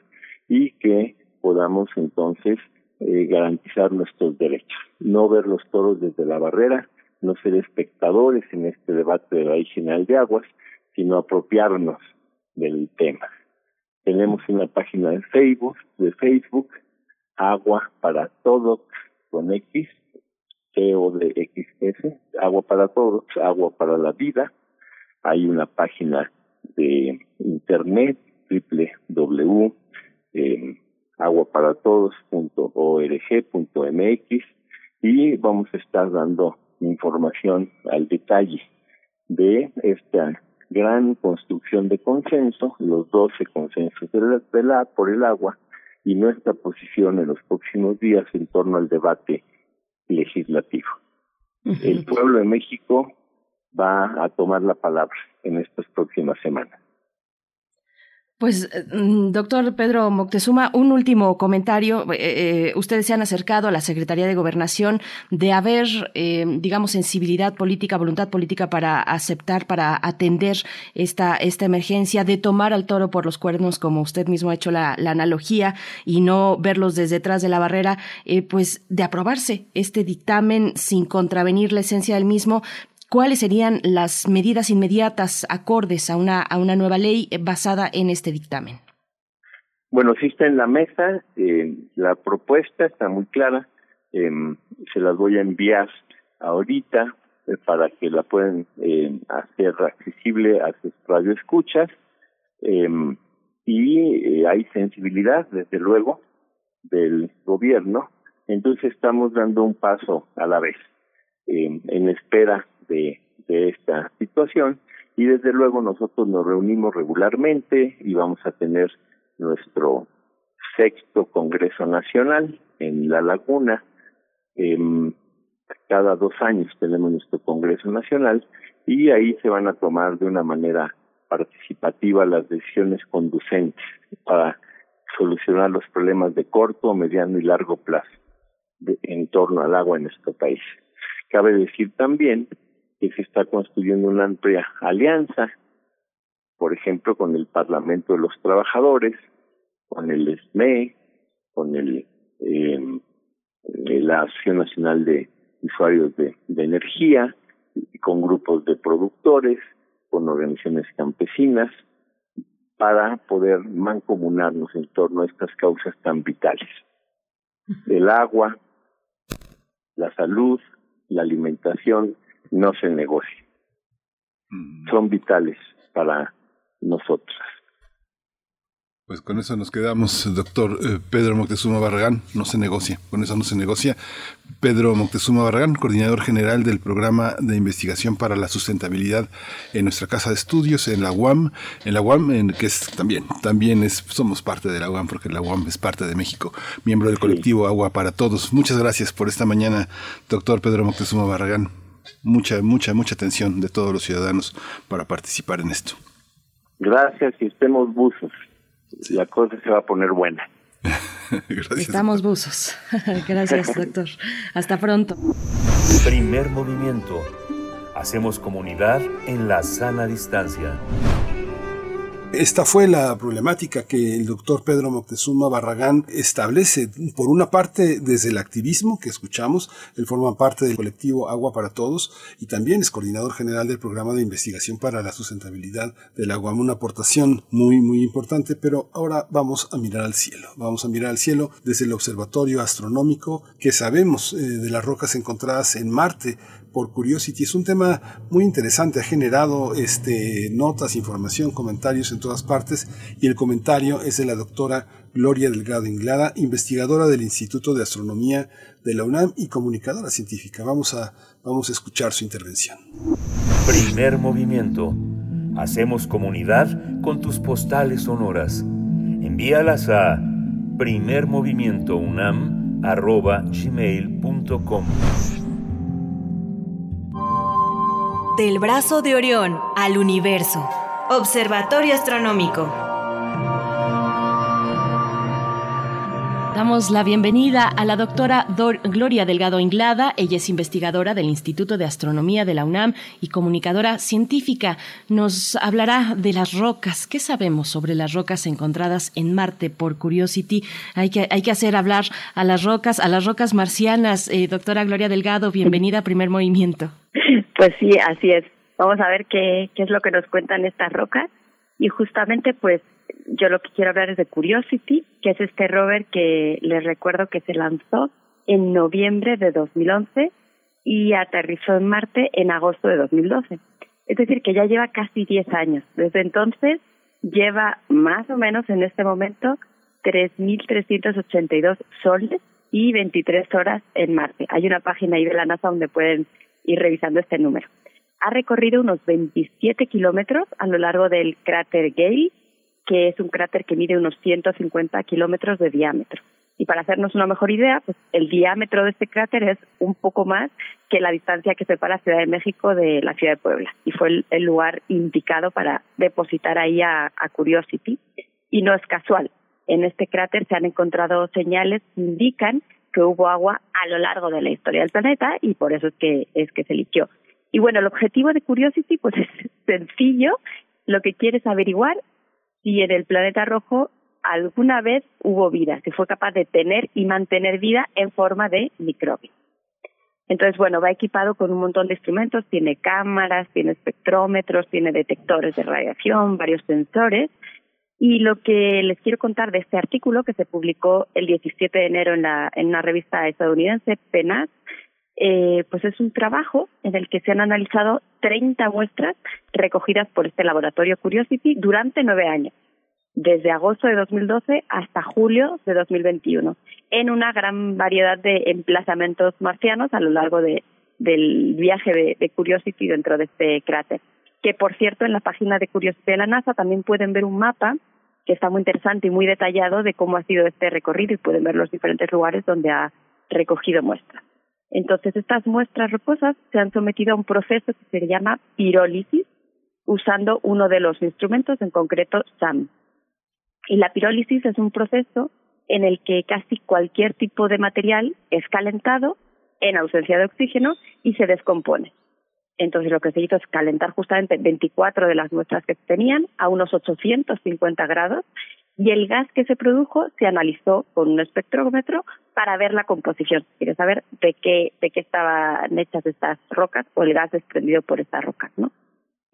y que podamos entonces eh, garantizar nuestros derechos. No ver los toros desde la barrera, no ser espectadores en este debate de la ley de aguas, sino apropiarnos del tema. Tenemos una página de Facebook, de Facebook agua para todos con X, o de XS, agua para todos, agua para la vida. Hay una página de internet www eh, aguaparatodos.org.mx y vamos a estar dando información al detalle de esta gran construcción de consenso, los 12 consensos de la por el agua, y nuestra posición en los próximos días en torno al debate legislativo. El pueblo de México va a tomar la palabra en estas próximas semanas. Pues, eh, mm, doctor Pedro Moctezuma, un último comentario. Eh, eh, ustedes se han acercado a la Secretaría de Gobernación de haber, digamos, sensibilidad política, voluntad política para aceptar, para atender esta, esta emergencia, de tomar al toro por los cuernos, como usted mismo ha hecho la, la analogía, y no verlos desde detrás de la barrera, pues de aprobarse este dictamen sin contravenir la esencia del mismo, ¿Cuáles serían las medidas inmediatas acordes a una, a una nueva ley basada en este dictamen? Bueno, sí está en la mesa, eh, la propuesta está muy clara, eh, se las voy a enviar ahorita eh, para que la puedan eh, hacer accesible a sus radioescuchas y hay sensibilidad, desde luego, del gobierno, entonces estamos dando un paso a la vez en espera de, esta situación y desde luego nosotros nos reunimos regularmente y vamos a tener nuestro sexto Congreso Nacional en La Laguna. cada dos años tenemos nuestro Congreso Nacional y ahí se van a tomar de una manera participativa las decisiones conducentes para solucionar los problemas de corto, mediano y largo plazo en torno al agua en nuestro país. Cabe decir también que se está construyendo una amplia alianza, por ejemplo, con el Parlamento de los Trabajadores, con el SME, con el eh, la Asociación Nacional de Usuarios de, de Energía, con grupos de productores, con organizaciones campesinas, para poder mancomunarnos en torno a estas causas tan vitales. El agua, la salud, la alimentación no se negocie. Mm. Son vitales para nosotros. Pues con eso nos quedamos, doctor eh, Pedro Moctezuma Barragán, no se negocia, con eso no se negocia. Pedro Moctezuma Barragán, coordinador general del programa de investigación para la sustentabilidad en nuestra casa de estudios, en la UAM, en la UAM, en, que es también, también es, somos parte de la UAM, porque la UAM es parte de México, miembro del colectivo Agua para Todos. Muchas gracias por esta mañana, doctor Pedro Moctezuma Barragán mucha, mucha, mucha atención de todos los ciudadanos para participar en esto. Gracias y estemos buzos. La cosa se va a poner buena. Estamos buzos. Gracias, doctor. Hasta pronto. Primer movimiento. Hacemos comunidad en la sana distancia. Esta fue la problemática que el doctor Pedro Moctezuma Barragán establece, por una parte desde el activismo que escuchamos, él forma parte del colectivo Agua para Todos y también es coordinador general del programa de investigación para la sustentabilidad del agua, una aportación muy muy importante, pero ahora vamos a mirar al cielo, vamos a mirar al cielo desde el observatorio astronómico que sabemos eh, de las rocas encontradas en Marte, por Curiosity. Es un tema muy interesante, ha generado este, notas, información, comentarios en todas partes y el comentario es de la doctora Gloria Delgado Inglada, investigadora del Instituto de Astronomía de la UNAM y comunicadora científica. Vamos a, vamos a escuchar su intervención. Primer movimiento. Hacemos comunidad con tus postales sonoras. Envíalas a primermovimientounam.gmail.com Del brazo de Orión al universo. Observatorio Astronómico. Damos la bienvenida a la doctora Gloria Delgado Inglada. Ella es investigadora del Instituto de Astronomía de la UNAM y comunicadora científica. Nos hablará de las rocas. ¿Qué sabemos sobre las rocas encontradas en Marte por Curiosity? Hay que, hay que hacer hablar a las rocas, a las rocas marcianas. Eh, doctora Gloria Delgado, bienvenida a Primer Movimiento. Pues sí, así es. Vamos a ver qué, qué es lo que nos cuentan estas rocas. Y justamente, pues, yo lo que quiero hablar es de Curiosity, que es este rover que les recuerdo que se lanzó en noviembre de 2011 y aterrizó en Marte en agosto de 2012. Es decir, que ya lleva casi 10 años. Desde entonces lleva más o menos en este momento 3.382 soles y 23 horas en Marte. Hay una página ahí de la NASA donde pueden ir revisando este número. Ha recorrido unos 27 kilómetros a lo largo del cráter Gale, que es un cráter que mide unos 150 kilómetros de diámetro. Y para hacernos una mejor idea, pues el diámetro de este cráter es un poco más que la distancia que separa Ciudad de México de la ciudad de Puebla. Y fue el, lugar indicado para depositar ahí a, a Curiosity. Y no es casual. En este cráter se han encontrado señales que indican que hubo agua a lo largo de la historia del planeta y por eso es que es que se eligió. Y bueno, el objetivo de Curiosity pues es sencillo, lo que quiere es averiguar si en el planeta rojo alguna vez hubo vida, si fue capaz de tener y mantener vida en forma de microbio. Entonces, bueno, va equipado con un montón de instrumentos, tiene cámaras, tiene espectrómetros, tiene detectores de radiación, varios sensores y lo que les quiero contar de este artículo que se publicó el 17 de enero en, la, en una revista estadounidense, PENAS, eh, pues es un trabajo en el que se han analizado 30 muestras recogidas por este laboratorio Curiosity durante nueve años, desde agosto de 2012 hasta julio de 2021, en una gran variedad de emplazamientos marcianos a lo largo de, del viaje de, de Curiosity dentro de este cráter que por cierto en la página de Curiosidad de la NASA también pueden ver un mapa que está muy interesante y muy detallado de cómo ha sido este recorrido y pueden ver los diferentes lugares donde ha recogido muestras. Entonces, estas muestras rocosas se han sometido a un proceso que se llama pirólisis, usando uno de los instrumentos, en concreto SAM. Y la pirólisis es un proceso en el que casi cualquier tipo de material es calentado en ausencia de oxígeno y se descompone. Entonces lo que se hizo es calentar justamente 24 de las muestras que tenían a unos 850 grados y el gas que se produjo se analizó con un espectrómetro para ver la composición, quiere saber de qué, de qué estaban hechas estas rocas o el gas desprendido por estas rocas, ¿no?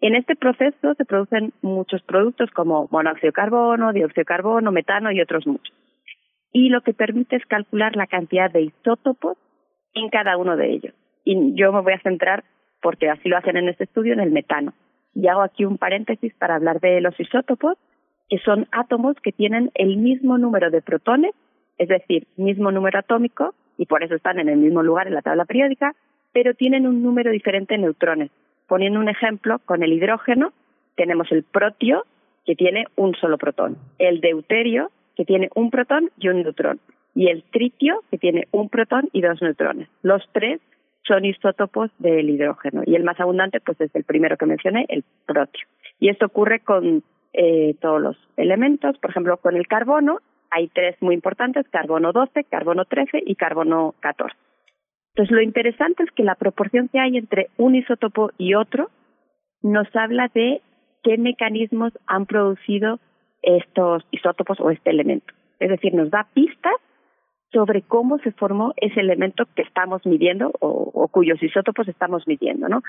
En este proceso se producen muchos productos como monóxido de carbono, dióxido de carbono, metano y otros muchos. Y lo que permite es calcular la cantidad de isótopos en cada uno de ellos. Y yo me voy a centrar porque así lo hacen en este estudio, en el metano. Y hago aquí un paréntesis para hablar de los isótopos, que son átomos que tienen el mismo número de protones, es decir, mismo número atómico, y por eso están en el mismo lugar en la tabla periódica, pero tienen un número diferente de neutrones. Poniendo un ejemplo, con el hidrógeno tenemos el protio, que tiene un solo protón, el deuterio, que tiene un protón y un neutrón, y el tritio, que tiene un protón y dos neutrones. Los tres son isótopos del hidrógeno y el más abundante pues es el primero que mencioné, el protio. Y esto ocurre con eh, todos los elementos, por ejemplo con el carbono hay tres muy importantes, carbono 12, carbono 13 y carbono 14. Entonces lo interesante es que la proporción que hay entre un isótopo y otro nos habla de qué mecanismos han producido estos isótopos o este elemento. Es decir, nos da pistas sobre cómo se formó ese elemento que estamos midiendo o, cuyos isótopos estamos midiendo, ¿no?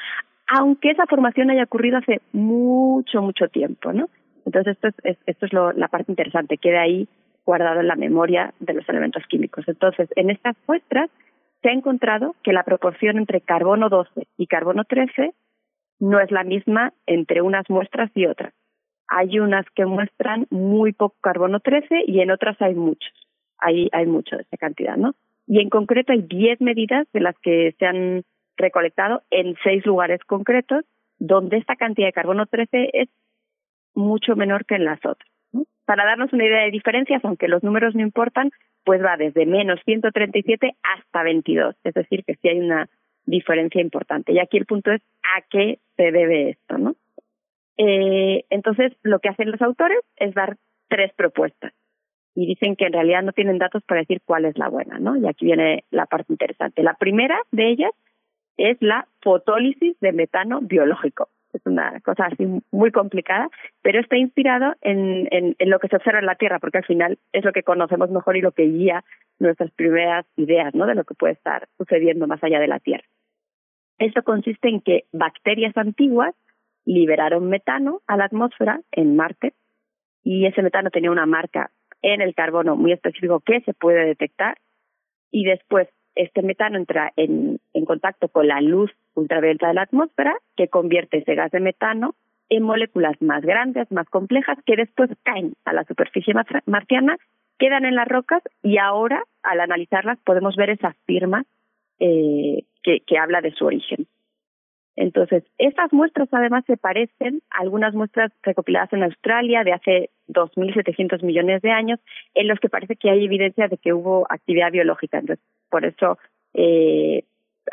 Aunque esa formación haya ocurrido hace mucho, mucho tiempo, ¿no? Entonces esto es, esto es lo, la parte interesante, queda ahí guardado en la memoria de los elementos químicos. Entonces, en estas muestras se ha encontrado que la proporción entre carbono 12 y carbono 13 no es la misma entre unas muestras y otras. Hay unas que muestran muy poco carbono 13 y en otras hay muchos. Hay, hay mucho de esa cantidad, ¿no? Y en concreto hay 10 medidas de las que se han recolectado en seis lugares concretos donde esta cantidad de carbono 13 es mucho menor que en las otras. Para darnos una idea de diferencias, aunque los números no importan, pues va desde menos 137 hasta 22, es decir, que sí hay una diferencia importante. Y aquí el punto es a qué se debe esto, ¿no? Eh, entonces, lo que hacen los autores es dar tres propuestas y dicen que en realidad no tienen datos para decir cuál es la buena, ¿no? Y aquí viene la parte interesante. La primera de ellas es la fotólisis de metano biológico. Es una cosa así muy complicada, pero está inspirado en, en, en lo que se observa en la Tierra, porque al final es lo que conocemos mejor y lo que guía nuestras primeras ideas, ¿no? De lo que puede estar sucediendo más allá de la Tierra. Esto consiste en que bacterias antiguas liberaron metano a la atmósfera en Marte y ese metano tenía una marca en el carbono muy específico que se puede detectar y después este metano entra en, en contacto con la luz ultravioleta de la atmósfera que convierte ese gas de metano en moléculas más grandes, más complejas, que después caen a la superficie marciana, quedan en las rocas y ahora, al analizarlas, podemos ver esa firma eh, que, que habla de su origen. Entonces, estas muestras además se parecen a algunas muestras recopiladas en Australia de hace 2.700 millones de años, en los que parece que hay evidencia de que hubo actividad biológica. Entonces, por eso eh,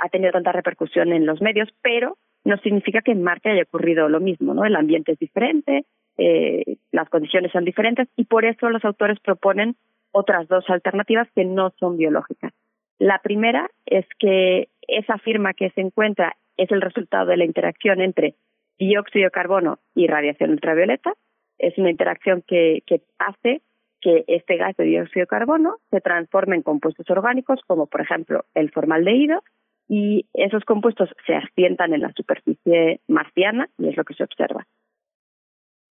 ha tenido tanta repercusión en los medios, pero no significa que en Marte haya ocurrido lo mismo, ¿no? El ambiente es diferente, eh, las condiciones son diferentes y por eso los autores proponen otras dos alternativas que no son biológicas. La primera es que esa firma que se encuentra es el resultado de la interacción entre dióxido de carbono y radiación ultravioleta. Es una interacción que, hace que este gas de dióxido de carbono se transforme en compuestos orgánicos, como por ejemplo el formaldehído, y esos compuestos se asientan en la superficie marciana y es lo que se observa.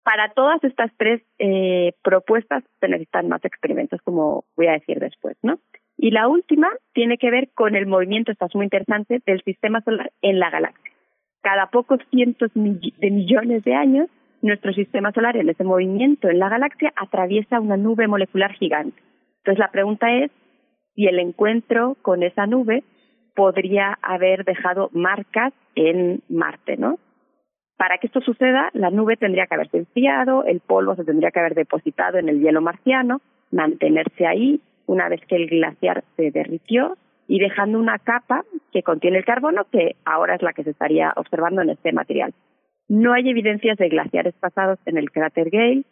Para todas estas tres eh, propuestas se necesitan más experimentos, como voy a decir después, ¿no? Y la última tiene que ver con el movimiento, esta es muy interesante, del sistema solar en la galaxia. Cada pocos cientos de millones de años, nuestro sistema solar en ese movimiento en la galaxia atraviesa una nube molecular gigante. Entonces la pregunta es si el encuentro con esa nube podría haber dejado marcas en Marte, ¿no? Para que esto suceda, la nube tendría que haberse enfriado, el polvo se tendría que haber depositado en el hielo marciano, mantenerse ahí una vez que el glaciar se derritió y dejando una capa que contiene el carbono que ahora es la que se estaría observando en este material. No hay evidencias de glaciares pasados en el cráter Gale,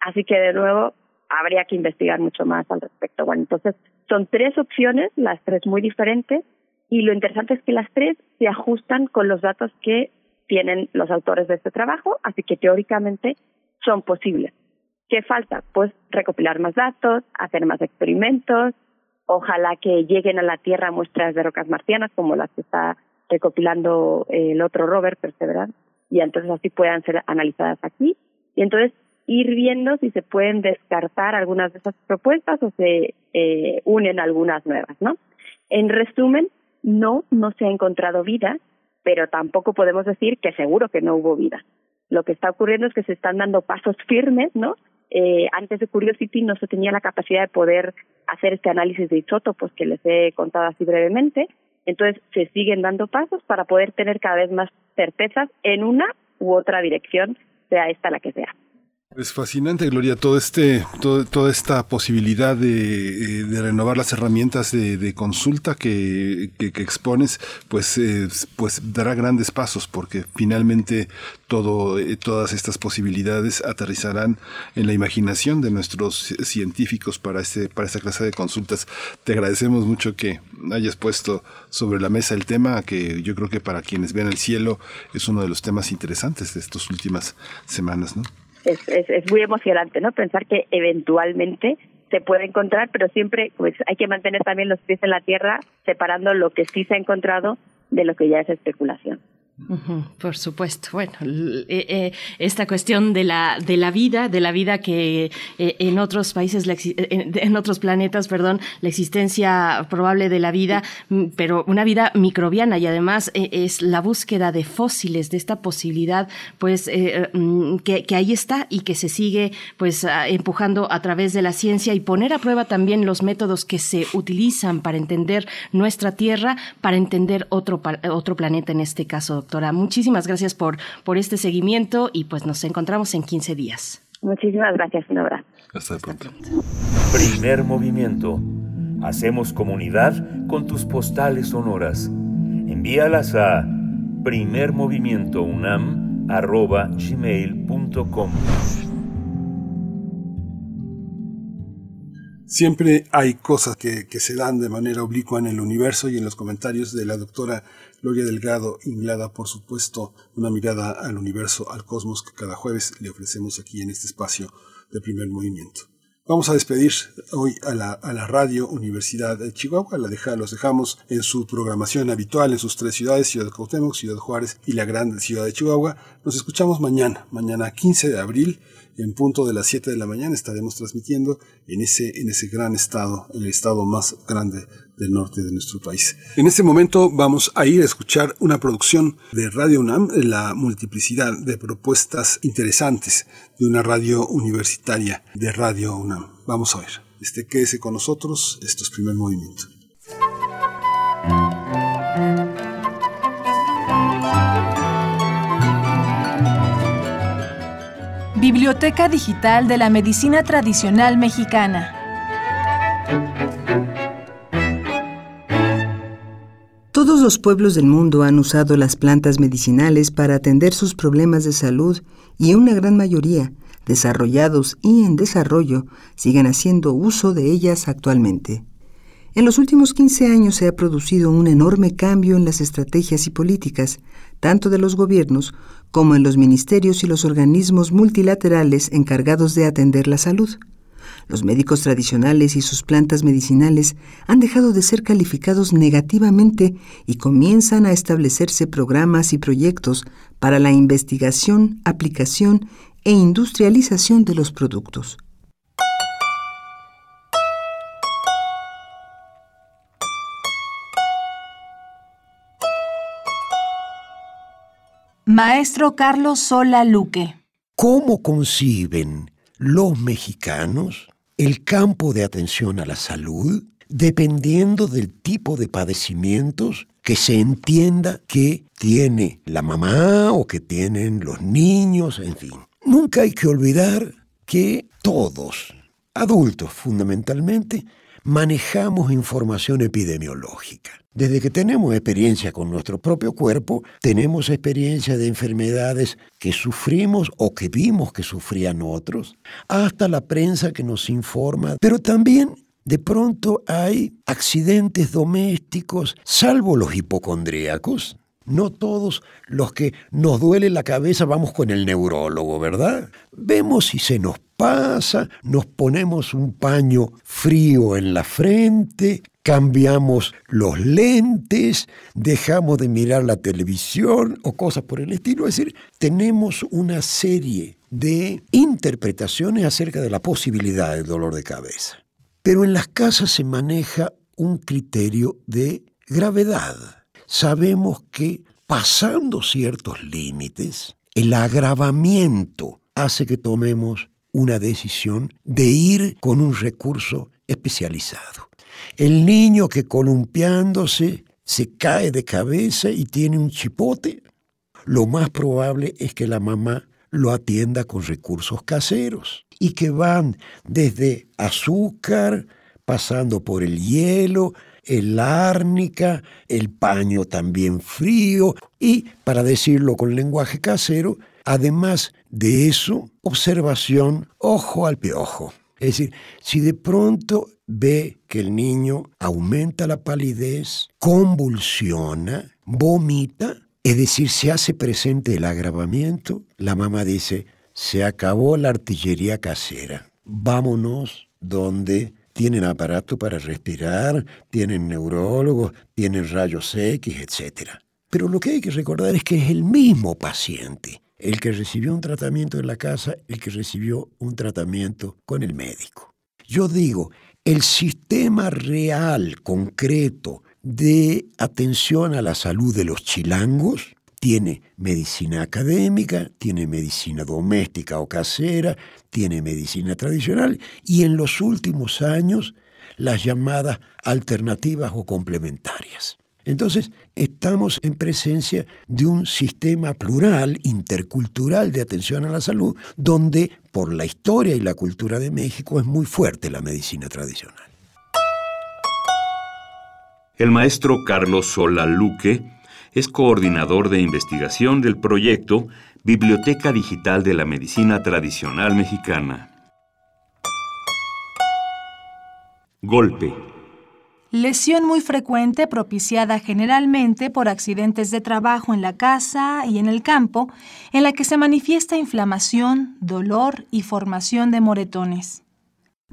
así que de nuevo habría que investigar mucho más al respecto. Bueno, entonces son tres opciones, las tres muy diferentes, y lo interesante es que las tres se ajustan con los datos que tienen los autores de este trabajo, así que teóricamente son posibles. ¿Qué falta? Pues recopilar más datos, hacer más experimentos, ojalá que lleguen a la Tierra muestras de rocas marcianas como las que está recopilando el otro rover Perseverance y entonces así puedan ser analizadas aquí y entonces ir viendo si se pueden descartar algunas de esas propuestas o se eh, unen algunas nuevas, ¿no? En resumen, no, no se ha encontrado vida, pero tampoco podemos decir que seguro que no hubo vida. Lo que está ocurriendo es que se están dando pasos firmes, ¿no? Eh, antes de Curiosity no se tenía la capacidad de poder hacer este análisis de isótopos que les he contado así brevemente. Entonces se siguen dando pasos para poder tener cada vez más certezas en una u otra dirección, sea esta la que sea. Es fascinante, Gloria, todo este, toda esta posibilidad de, eh, renovar las herramientas de, consulta que, expones, pues, eh, pues dará grandes pasos, porque finalmente todo, eh, todas estas posibilidades aterrizarán en la imaginación de nuestros científicos para este, para esta clase de consultas. Te agradecemos mucho que hayas puesto sobre la mesa el tema, que yo creo que para quienes ven el cielo es uno de los temas interesantes de estas últimas semanas, ¿no? Es, es, es muy emocionante, ¿no? Pensar que eventualmente se puede encontrar, pero siempre pues hay que mantener también los pies en la tierra, separando lo que sí se ha encontrado de lo que ya es especulación por supuesto. Bueno, eh, eh, esta cuestión de la de la vida, de la vida que eh, en otros países, en, otros planetas, perdón, la existencia probable de la vida, mm, pero una vida microbiana y además es la búsqueda de fósiles, de esta posibilidad, pues mm, que, que, ahí está y que se sigue, pues empujando a través de la ciencia y poner a prueba también los métodos que se utilizan para entender nuestra Tierra, para entender otro otro planeta en este caso doctora. Muchísimas gracias por, por este seguimiento y pues nos encontramos en 15 días. Muchísimas gracias, Nora. Hasta pronto. Primer movimiento. Hacemos comunidad con tus postales sonoras. Envíalas a primermovimientounam.gmail.com Siempre hay cosas que, que, se dan de manera oblicua en el universo y en los comentarios de la doctora Gloria Delgado, Inglada, por supuesto, una mirada al universo, al cosmos que cada jueves le ofrecemos aquí en este espacio de primer movimiento. Vamos a despedir hoy a la, Radio Universidad de Chihuahua. La deja, los dejamos en su programación habitual en sus tres ciudades, Ciudad de Cuauhtémoc, Ciudad Juárez y la gran ciudad de Chihuahua. Nos escuchamos mañana, mañana 15 de abril, en punto de las 7 de la mañana. Estaremos transmitiendo en ese, en ese gran estado, el estado más grande del norte de nuestro país. En este momento vamos a ir a escuchar una producción de Radio UNAM, la multiplicidad de propuestas interesantes de una radio universitaria de Radio UNAM. Vamos a ver. Este, quédese con nosotros. Esto es primer movimiento. Biblioteca Digital de la Medicina Tradicional Mexicana. Todos los pueblos del mundo han usado las plantas medicinales para atender sus problemas de salud y una gran mayoría, desarrollados y en desarrollo, siguen haciendo uso de ellas actualmente. En los últimos 15 años se ha producido un enorme cambio en las estrategias y políticas, tanto de los gobiernos como en los ministerios y los organismos multilaterales encargados de atender la salud. Los médicos tradicionales y sus plantas medicinales han dejado de ser calificados negativamente y comienzan a establecerse programas y proyectos para la investigación, aplicación e industrialización de los productos. Maestro Carlos Sola Luque. ¿Cómo conciben los mexicanos el campo de atención a la salud dependiendo del tipo de padecimientos que se entienda que tiene la mamá o que tienen los niños, en fin. Nunca hay que olvidar que todos, adultos fundamentalmente, manejamos información epidemiológica. Desde que tenemos experiencia con nuestro propio cuerpo, tenemos experiencia de enfermedades que sufrimos o que vimos que sufrían otros, hasta la prensa que nos informa, pero también de pronto hay accidentes domésticos, salvo los hipocondríacos, no todos los que nos duele la cabeza vamos con el neurólogo, ¿verdad? Vemos si se nos pasa, nos ponemos un paño frío en la frente, cambiamos los lentes, dejamos de mirar la televisión o cosas por el estilo. Es decir, tenemos una serie de interpretaciones acerca de la posibilidad del dolor de cabeza. Pero en las casas se maneja un criterio de gravedad sabemos que pasando ciertos límites, el agravamiento hace que tomemos una decisión de ir con un recurso especializado. El niño que columpiándose se cae de cabeza y tiene un chipote, lo más probable es que la mamá lo atienda con recursos caseros y que van desde azúcar, pasando por el hielo, el árnica, el paño también frío y, para decirlo con lenguaje casero, además de eso, observación ojo al piojo. Es decir, si de pronto ve que el niño aumenta la palidez, convulsiona, vomita, es decir, se hace presente el agravamiento, la mamá dice, se acabó la artillería casera, vámonos donde tienen aparato para respirar, tienen neurólogos, tienen rayos X, etc. Pero lo que hay que recordar es que es el mismo paciente el que recibió un tratamiento en la casa, el que recibió un tratamiento con el médico. Yo digo, el sistema real, concreto, de atención a la salud de los chilangos tiene medicina académica, tiene medicina doméstica o casera, tiene medicina tradicional y en los últimos años las llamadas alternativas o complementarias. Entonces, estamos en presencia de un sistema plural, intercultural de atención a la salud, donde por la historia y la cultura de México es muy fuerte la medicina tradicional. El maestro Carlos Sola Luque es coordinador de investigación del proyecto Biblioteca Digital de la Medicina Tradicional Mexicana. Golpe. Lesión muy frecuente propiciada generalmente por accidentes de trabajo en la casa y en el campo, en la que se manifiesta inflamación, dolor y formación de moretones.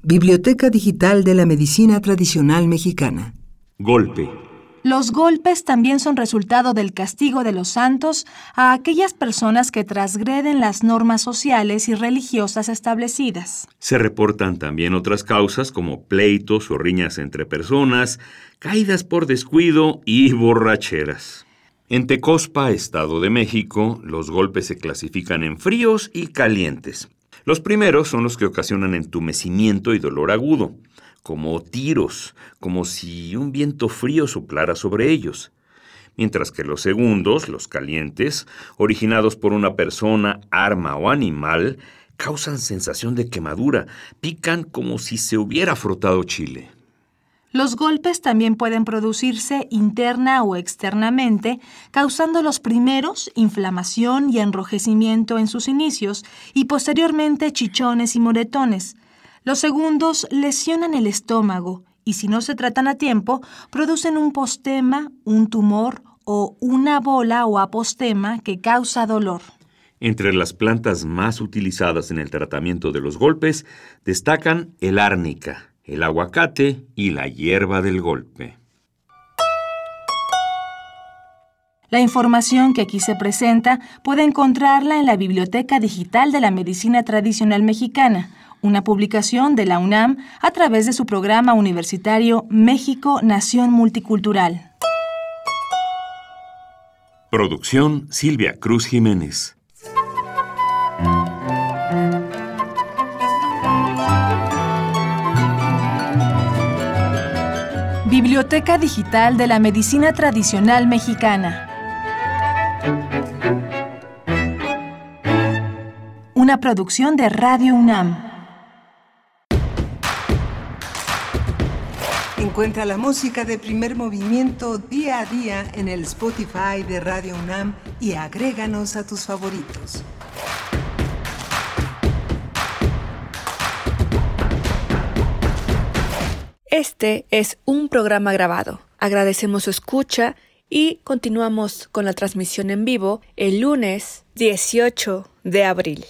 Biblioteca Digital de la Medicina Tradicional Mexicana. Golpe. Los golpes también son resultado del castigo de los santos a aquellas personas que transgreden las normas sociales y religiosas establecidas. Se reportan también otras causas como pleitos o riñas entre personas, caídas por descuido y borracheras. En Tecospa, Estado de México, los golpes se clasifican en fríos y calientes. Los primeros son los que ocasionan entumecimiento y dolor agudo como tiros, como si un viento frío soplara sobre ellos. Mientras que los segundos, los calientes, originados por una persona, arma o animal, causan sensación de quemadura, pican como si se hubiera frotado chile. Los golpes también pueden producirse interna o externamente, causando los primeros inflamación y enrojecimiento en sus inicios y posteriormente chichones y moretones, los segundos lesionan el estómago y si no se tratan a tiempo, producen un postema, un tumor o una bola o apostema que causa dolor. Entre las plantas más utilizadas en el tratamiento de los golpes destacan el árnica, el aguacate y la hierba del golpe. La información que aquí se presenta puede encontrarla en la Biblioteca Digital de la Medicina Tradicional Mexicana una publicación de la UNAM a través de su programa universitario México Nación Multicultural. Producción Silvia Cruz Jiménez. Biblioteca Digital de la Medicina Tradicional Mexicana. Una producción de Radio UNAM. Encuentra la música de primer movimiento día a día en el Spotify de Radio UNAM y agréganos a tus favoritos. Este es un programa grabado. Agradecemos su escucha y continuamos con la transmisión en vivo el lunes 18 de abril.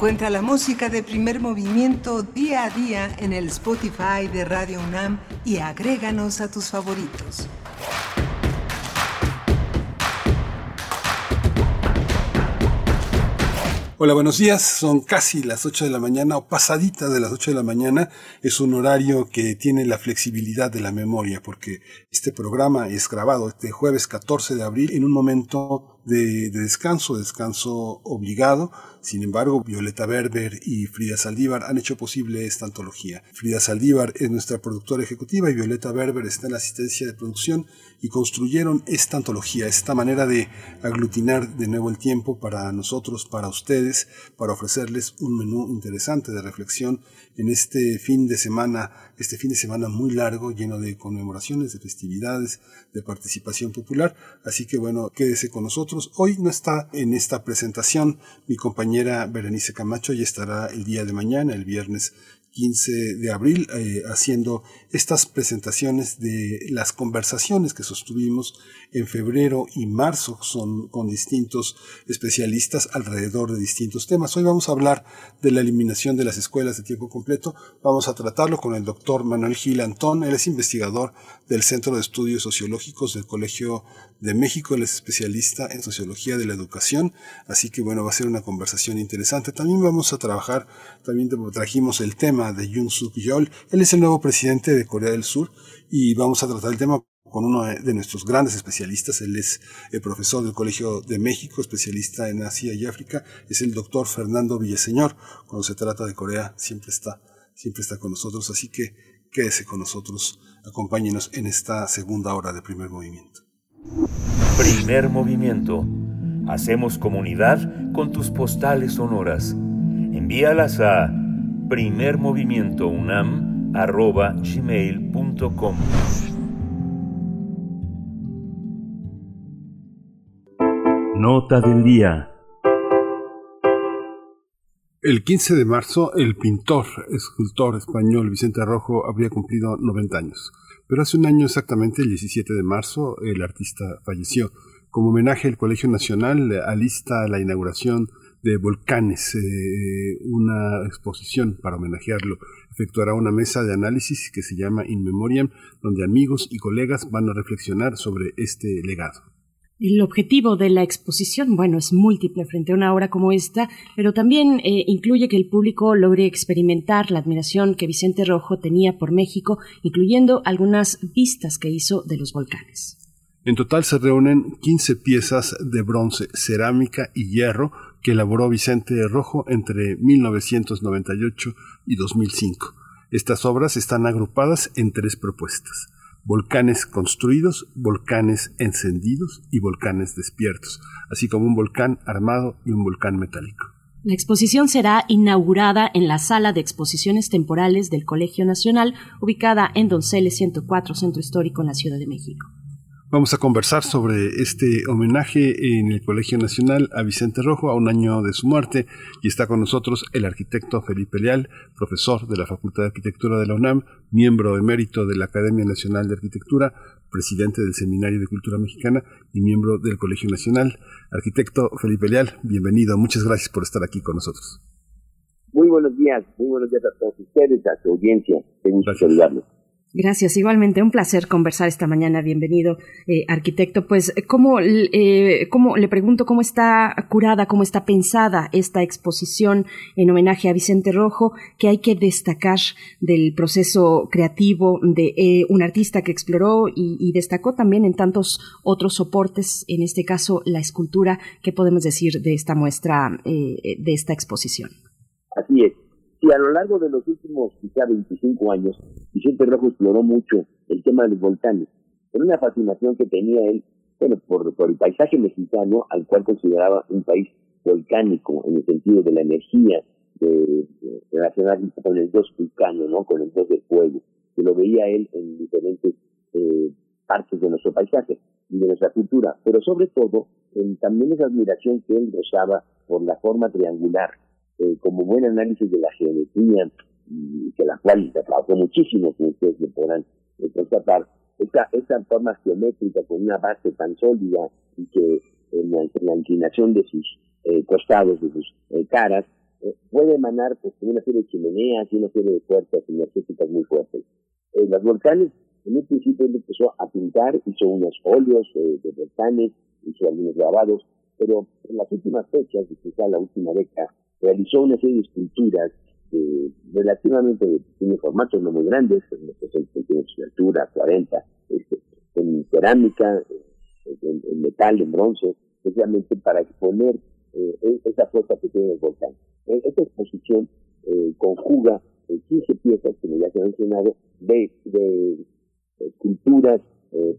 Encuentra la música de primer movimiento día a día en el Spotify de Radio UNAM y agréganos a tus favoritos. Hola, buenos días. Son casi las 8 de la mañana o pasadita de las 8 de la mañana. Es un horario que tiene la flexibilidad de la memoria porque este programa es grabado este jueves 14 de abril en un momento de, de descanso, descanso obligado Sin embargo, Violeta Berber y Frida Saldívar han hecho posible esta antología. Frida Saldívar es nuestra productora ejecutiva y Violeta Berber está en la asistencia de producción y construyeron esta antología, esta manera de aglutinar de nuevo el tiempo para nosotros, para ustedes, para ofrecerles un menú interesante de reflexión en este fin de semana, este fin de semana muy largo, lleno de conmemoraciones, de festividades, de participación popular. Así que bueno, quédese con nosotros. Hoy no está en esta presentación mi compañera Berenice Camacho, y estará el día de mañana, el viernes 15 de abril, eh, haciendo estas presentaciones de las conversaciones que sostuvimos en febrero y marzo son con distintos especialistas alrededor de distintos temas. Hoy vamos a hablar de la eliminación de las escuelas de tiempo completo. Vamos a tratarlo con el doctor Manuel Gil Antón. Él es investigador del Centro de Estudios Sociológicos del Colegio de México. Él es especialista en sociología de la educación. Así que bueno, va a ser una conversación interesante. También vamos a trabajar, también trajimos el tema de Yoon Suk Yeol. Él es el nuevo presidente de Corea del Sur y vamos a tratar el tema con uno de nuestros grandes especialistas. Él es el profesor del Colegio de México, especialista en Asia y África. Es el doctor Fernando Villaseñor. Cuando se trata de Corea, siempre está, siempre está con nosotros. Así que quédese con nosotros. Acompáñenos en esta segunda hora de primer movimiento. Primer movimiento. Hacemos comunidad con tus postales sonoras. Envíalas a primermovimientounam.gmail.com Nota del día. El 15 de marzo, el pintor, escultor español Vicente Rojo habría cumplido 90 años. Pero hace un año exactamente, el 17 de marzo, el artista falleció. Como homenaje, el Colegio Nacional alista la inauguración de Volcanes, eh, una exposición para homenajearlo. Efectuará una mesa de análisis que se llama In Memoriam, donde amigos y colegas van a reflexionar sobre este legado. El objetivo de la exposición, bueno, es múltiple frente a una obra como esta, pero también eh, incluye que el público logre experimentar la admiración que Vicente Rojo tenía por México, incluyendo algunas vistas que hizo de los volcanes. En total se reúnen 15 piezas de bronce, cerámica y hierro que elaboró Vicente Rojo entre 1998 y 2005. Estas obras están agrupadas en tres propuestas volcanes construidos, volcanes encendidos y volcanes despiertos, así como un volcán armado y un volcán metálico. La exposición será inaugurada en la sala de exposiciones temporales del Colegio Nacional, ubicada en Donceles 104, Centro Histórico en la Ciudad de México. Vamos a conversar sobre este homenaje en el Colegio Nacional a Vicente Rojo a un año de su muerte y está con nosotros el arquitecto Felipe Leal, profesor de la Facultad de Arquitectura de la UNAM, miembro emérito de la Academia Nacional de Arquitectura, presidente del Seminario de Cultura Mexicana y miembro del Colegio Nacional. Arquitecto Felipe Leal, bienvenido. Muchas gracias por estar aquí con nosotros. Muy buenos días, muy buenos días a todos ustedes, a su audiencia. Qué gusto saludarlos. Gracias, igualmente un placer conversar esta mañana. Bienvenido, eh, arquitecto. Pues, ¿cómo, eh, ¿cómo, le pregunto cómo está curada, cómo está pensada esta exposición en homenaje a Vicente Rojo? ¿Qué hay que destacar del proceso creativo de eh, un artista que exploró y, destacó también en tantos otros soportes, en este caso la escultura? ¿Qué podemos decir de esta muestra, eh, de esta exposición? Así es. Y a lo largo de los últimos quizá 25 años, Vicente Rojo exploró mucho el tema de los volcanes, por una fascinación que tenía él, bueno, por, el paisaje mexicano, al cual consideraba un país volcánico, en el sentido de la energía de, relacionada con el dios vulcano, ¿no? Con el dios del fuego, que lo veía él en diferentes eh, partes de nuestro paisaje y de nuestra cultura, pero sobre todo en, también esa admiración que él gozaba por la forma triangular eh, como buen análisis de la geometría, que la cual se trabajó muchísimo, como ustedes lo podrán eh, constatar, esta, esta forma geométrica con una base tan sólida y que en la, inclinación de sus eh, costados, de sus caras, puede emanar pues, una serie de chimeneas y una serie de fuerzas energéticas muy fuertes. los volcanes, en un principio él empezó a pintar, hizo unos óleos de volcanes, hizo algunos grabados, pero en las últimas fechas, quizá la última década, realizó una serie de esculturas eh, relativamente de pequeños formatos, no muy grandes, en altura, 40, este, en cerámica, en, metal, en bronce, especialmente para exponer eh, esa fuerza que tiene el volcán. E, esta exposición eh, conjuga 15 piezas, como ya se ha mencionado, de, de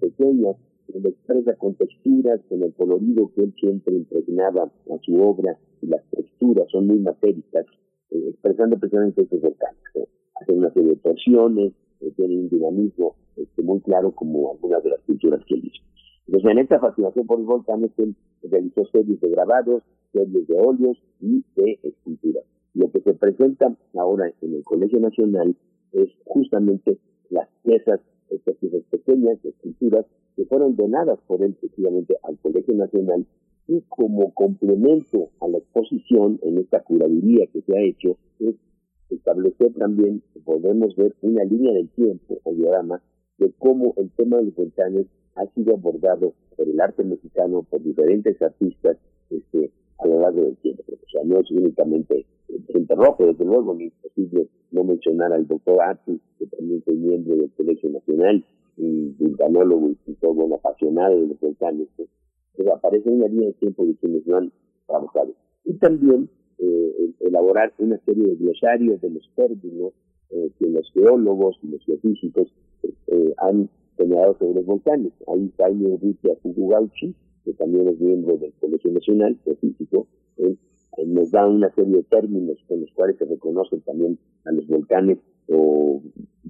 pequeñas, donde expresa con texturas, con el colorido que él siempre impregnaba a su obra, y las texturas son muy matéricas, expresando precisamente estos volcanes. Hacen una serie de torsiones, tienen un dinamismo este, muy claro como algunas de las pinturas que él hizo. Entonces, en esta fascinación por los volcanes, él realizó series de grabados, series de óleos y de esculturas. Lo que se presenta ahora en el Colegio Nacional es justamente las piezas, estas piezas pequeñas, esculturas, que fueron donadas por él precisamente al Colegio Nacional y como complemento a la exposición en esta curaduría que se ha hecho, es establecer también, podemos ver una línea del tiempo o diagrama de cómo el tema de los volcanes ha sido abordado por el arte mexicano, por diferentes artistas este, a lo largo del tiempo. O sea, no es únicamente el Rojo, desde luego, ni es posible no mencionar al doctor Ati, que también es miembro del Colegio Nacional, y vulcanólogo y todo un apasionado de los volcanes. Pues, pero aparece una línea de tiempo de quienes no han trabajado. Y también eh, elaborar una serie de glosarios de los términos eh, que los geólogos y los geofísicos eh, han generado sobre los volcanes. Ahí Jaime Urrutia Fugugauchi, que también es miembro del Colegio Nacional Geofísico, él, nos da una serie de términos con los cuales se reconocen también a los volcanes o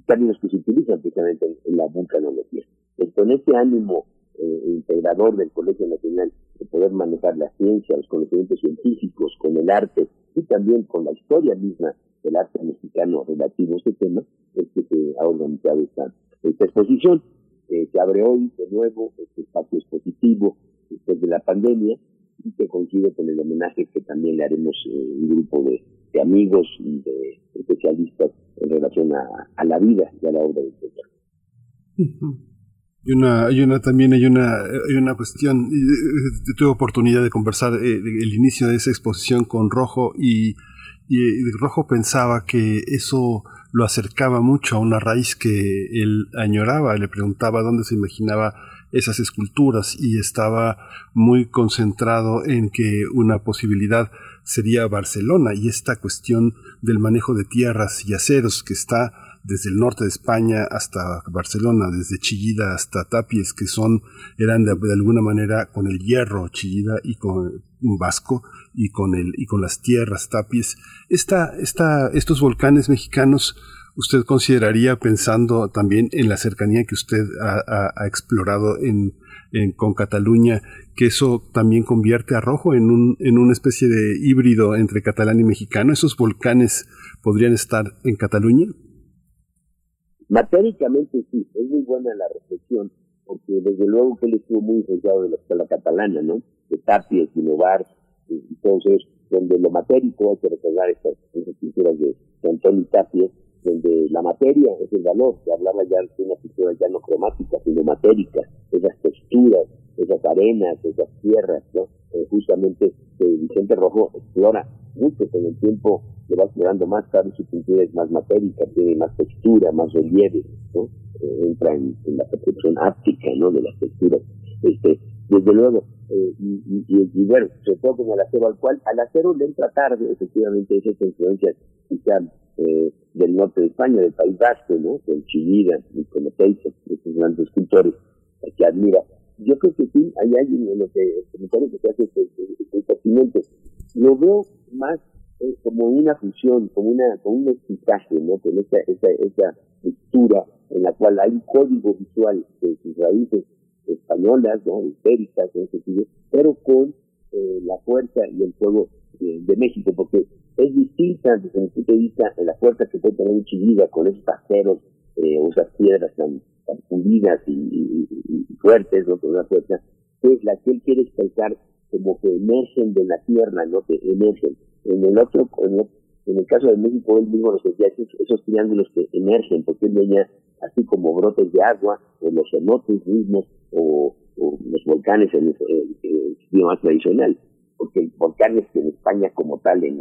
términos que se utilizan precisamente en, la vulcanología. Entonces, con este ánimo eh, integrador del Colegio Nacional de poder manejar la ciencia, los conocimientos científicos, con el arte y también con la historia misma del arte mexicano relativo a este tema, es que se ha organizado esta, exposición. Eh, se abre hoy de nuevo este espacio expositivo después de la pandemia y que coincide con el homenaje que también le haremos eh, un grupo de, amigos y de especialistas en relación a, la vida y a la obra del teatro. Y una, hay una también hay una, hay una cuestión, tuve oportunidad de conversar eh, el inicio de esa exposición con Rojo y y Rojo pensaba que eso lo acercaba mucho a una raíz que él añoraba, le preguntaba dónde se imaginaba esas esculturas y estaba muy concentrado en que una posibilidad sería Barcelona y esta cuestión del manejo de tierras y aceros que está desde el norte de España hasta Barcelona, desde Chillida hasta Tapies, que son, eran de, alguna manera con el hierro Chillida y con vasco y con el, y con las tierras Tapies. Esta, esta, estos volcanes mexicanos, usted consideraría pensando también en la cercanía que usted ha, explorado en, con Cataluña, que eso también convierte a Rojo en, un, en una especie de híbrido entre catalán y mexicano. ¿Esos volcanes podrían estar en Cataluña? Matéricamente sí, es muy buena la reflexión, porque desde luego que él estuvo muy influenciado de la escuela catalana, ¿no? De Tapies, Guinovar, entonces, donde lo matérico, hay que recordar estas, pinturas de, Antonio Tapies, donde la materia es el valor, que hablaba ya de una pintura ya no cromática, sino matérica, esas texturas, esas arenas, esas tierras, ¿no? Eh, justamente eh, Vicente Rojo explora mucho con el tiempo le va explorando más, tarde su pintura es más matérica, tiene más textura, más relieve, ¿no? Eh, entra en, la percepción áptica, ¿no? De las texturas. Este, desde luego, eh, y, y, bueno, sobre todo con el acero al cual, al acero le entra tarde, efectivamente, esas influencias eh, del norte de España, del País Vasco, ¿no? Con Chivida, y con Oteiza, estos grandes escultores que admira. Yo creo que sí, hay alguien en lo que el comentario que se hace es, es, Lo veo más eh, como una fusión, como una como un mestizaje, ¿no? Con esa, esa, esa textura en la cual hay un código visual de sus raíces españolas, ¿no? Histéricas, en ese sentido, pero con eh, la fuerza y el fuego de, México, porque es distinta desde mi punto de vista en la fuerza que puede tener Chivida con esos aceros eh, o esas piedras tan, tan fundidas y, fuertes, ¿no? Con una fuerza, que la que él quiere expresar como que emergen de la tierra, ¿no? Que emergen en el otro, en, el caso de México, él mismo nos decía esos, triángulos que emergen, porque él veía así como brotes de agua, o los cenotes mismos, o, los volcanes en el, idioma tradicional, porque volcanes que en España como tal, en,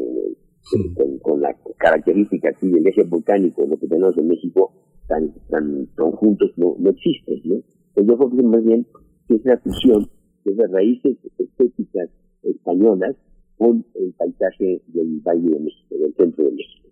con, la característica así del eje volcánico, lo que tenemos en México, tan, tan conjuntos, no, no existen, ¿no? Pues yo creo que más bien que es la fusión de raíces estéticas españolas con el paisaje del Valle de México, del centro de México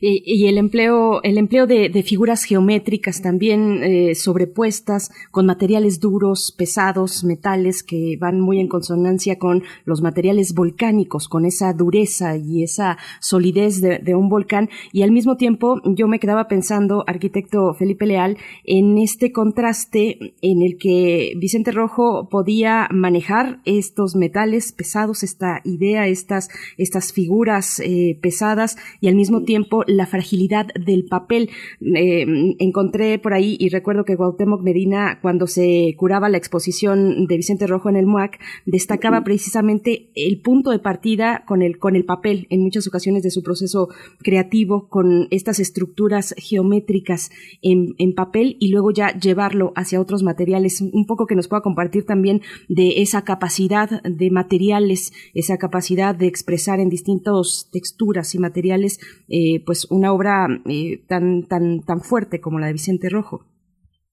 y, el empleo, el empleo de, figuras geométricas también eh, sobrepuestas con materiales duros, pesados, metales que van muy en consonancia con los materiales volcánicos, con esa dureza y esa solidez de, un volcán. Y al mismo tiempo yo me quedaba pensando, arquitecto Felipe Leal, en este contraste en el que Vicente Rojo podía manejar estos metales pesados, esta idea, estas, estas figuras eh, pesadas y al mismo tiempo la fragilidad del papel. Eh, encontré por ahí y recuerdo que Cuauhtémoc Medina, cuando se curaba la exposición de Vicente Rojo en el MUAC, destacaba precisamente el punto de partida con el, con el papel en muchas ocasiones de su proceso creativo, con estas estructuras geométricas en, en papel y luego ya llevarlo hacia otros materiales. Un poco que nos pueda compartir también de esa capacidad de materiales, esa capacidad de expresar en distintas texturas y materiales eh, pues una obra eh, tan, tan, tan fuerte como la de Vicente Rojo.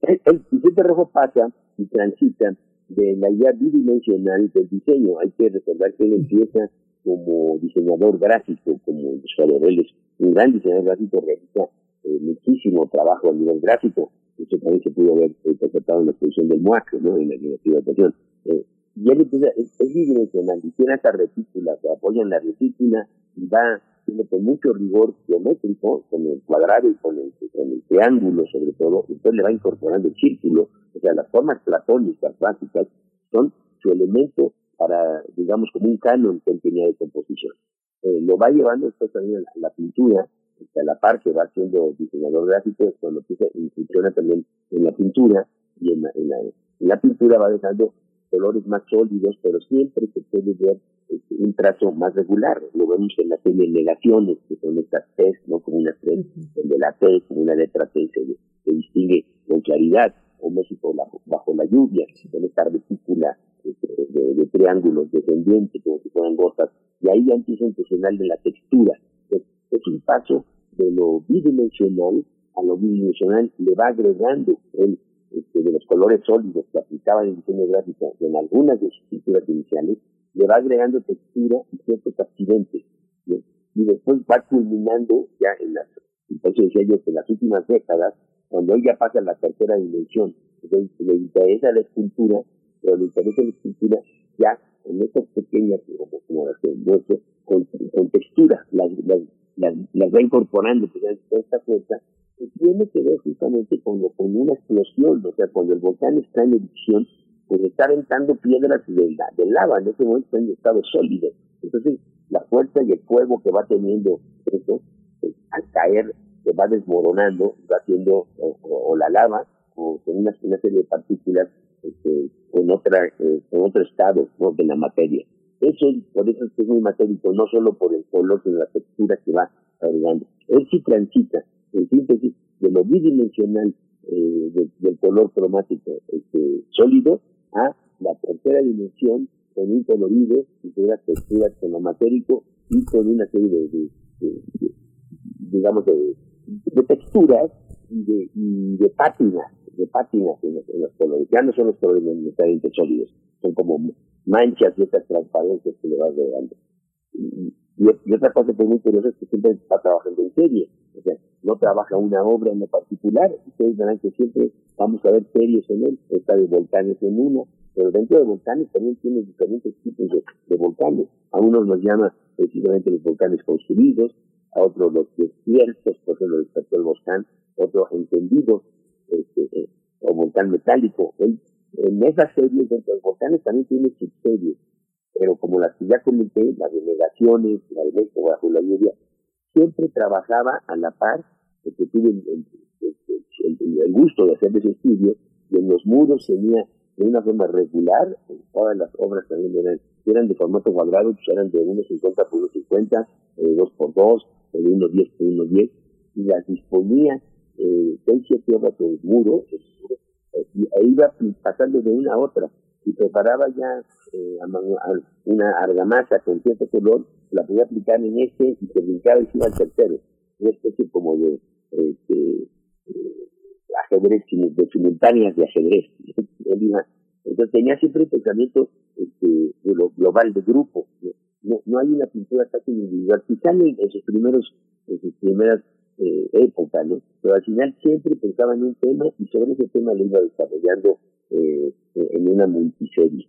El, Vicente Rojo pasa y transita de la idea bidimensional del diseño. Hay que recordar que él empieza como diseñador gráfico, como ilustrador. Él es un gran diseñador gráfico, realiza eh, muchísimo trabajo a nivel gráfico. Eso también se pudo haber interpretado en la exposición del MUAC, ¿no? en la privatización. Eh, y él empieza, es, es bidimensional, y tiene esta retícula, se apoya en la retícula y va con mucho rigor geométrico, con el cuadrado y con el, con el triángulo sobre todo, entonces le va incorporando el círculo, o sea, las formas platónicas básicas son su elemento para, digamos, como un canon que él tenía de composición. Eh, lo va llevando después también a la, pintura, a la par que va siendo diseñador gráfico, es cuando empieza, funciona también en la pintura, y en la, en la pintura va dejando colores más sólidos, pero siempre se puede ver un trazo más regular. Lo vemos en la serie Negaciones, que son estas T, ¿no? Como una T, donde la T, como una letra T, se, distingue con claridad. O México bajo, la lluvia, con esta retícula este, de, triángulos descendientes, como si fueran gotas. Y ahí ya empieza a de la textura. es un paso de lo bidimensional a lo bidimensional, le va agregando el este, de los colores sólidos que aplicaba en el diseño gráfico en algunas de sus pinturas iniciales, le va agregando textura y ciertos accidentes. Y después va culminando ya en las, entonces decía yo que en las últimas décadas, cuando él ya pasa a la tercera dimensión, entonces le interesa la escultura, pero le interesa la escultura ya en estas pequeñas, como, como las que muestro, con, con textura, las, las, las, va incorporando, pues, toda esta fuerza, tiene que ver justamente con, con una explosión, o sea, cuando el volcán está en erupción, pues está aventando piedras de, de lava, en ese momento está en estado sólido. Entonces, la fuerza y el fuego que va teniendo eso, pues, al caer, se va desmoronando, va haciendo, o, la lava, o con una, serie de partículas este, con, otra, eh, con otro estado de la materia. Eso, por eso es muy matérico, no solo por el color, sino la textura que va agregando. Él sí transita en síntesis, de lo bidimensional eh, del color cromático este, sólido a la tercera dimensión con un colorido y con una textura cromatérico y con una serie de, digamos, de, texturas y de, y de pátinas, de pátinas en los, colores. Ya no son los colores necesariamente sólidos, son como manchas de estas transparencias que le vas agregando. Y, y, otra cosa que es muy curiosa es que siempre está trabajando en serie. O sea, no trabaja una obra en lo particular. Ustedes verán que siempre vamos a ver series en él. Está de volcanes en uno. Pero dentro de volcanes también tiene diferentes tipos de, volcanes. A unos los llama precisamente los volcanes construidos, a otros los desiertos, por ejemplo, el volcán, otros entendidos, este, eh, o volcán metálico. en esas series, dentro de los volcanes también tiene subseries pero como las que ya comenté, las delegaciones, la de México bajo la lluvia, siempre trabajaba a la par, porque tuve el, gusto de hacer ese estudio, y en los muros tenía de una forma regular, todas las obras también eran, eran de formato cuadrado, pues eran de 1,50 por 1,50, eh, 2 por 2, de 1,10 por 1,10, y las disponía eh, 6, 7 obras muro, eh, e iba pasando de una a otra y preparaba ya eh, una argamasa con cierto color, la podía aplicar en este y se brincaba y iba al tercero. Una especie como de, este, eh, ajedrez, de simultáneas de ajedrez. Entonces tenía siempre el pensamiento este, de lo global, de grupo. ¿no? No, hay una pintura tan individual. Quizá en, en sus primeros, en sus primeras eh, épocas, ¿no? Pero al final siempre pensaba en un tema y sobre ese tema lo iba desarrollando eh, en una multiserie.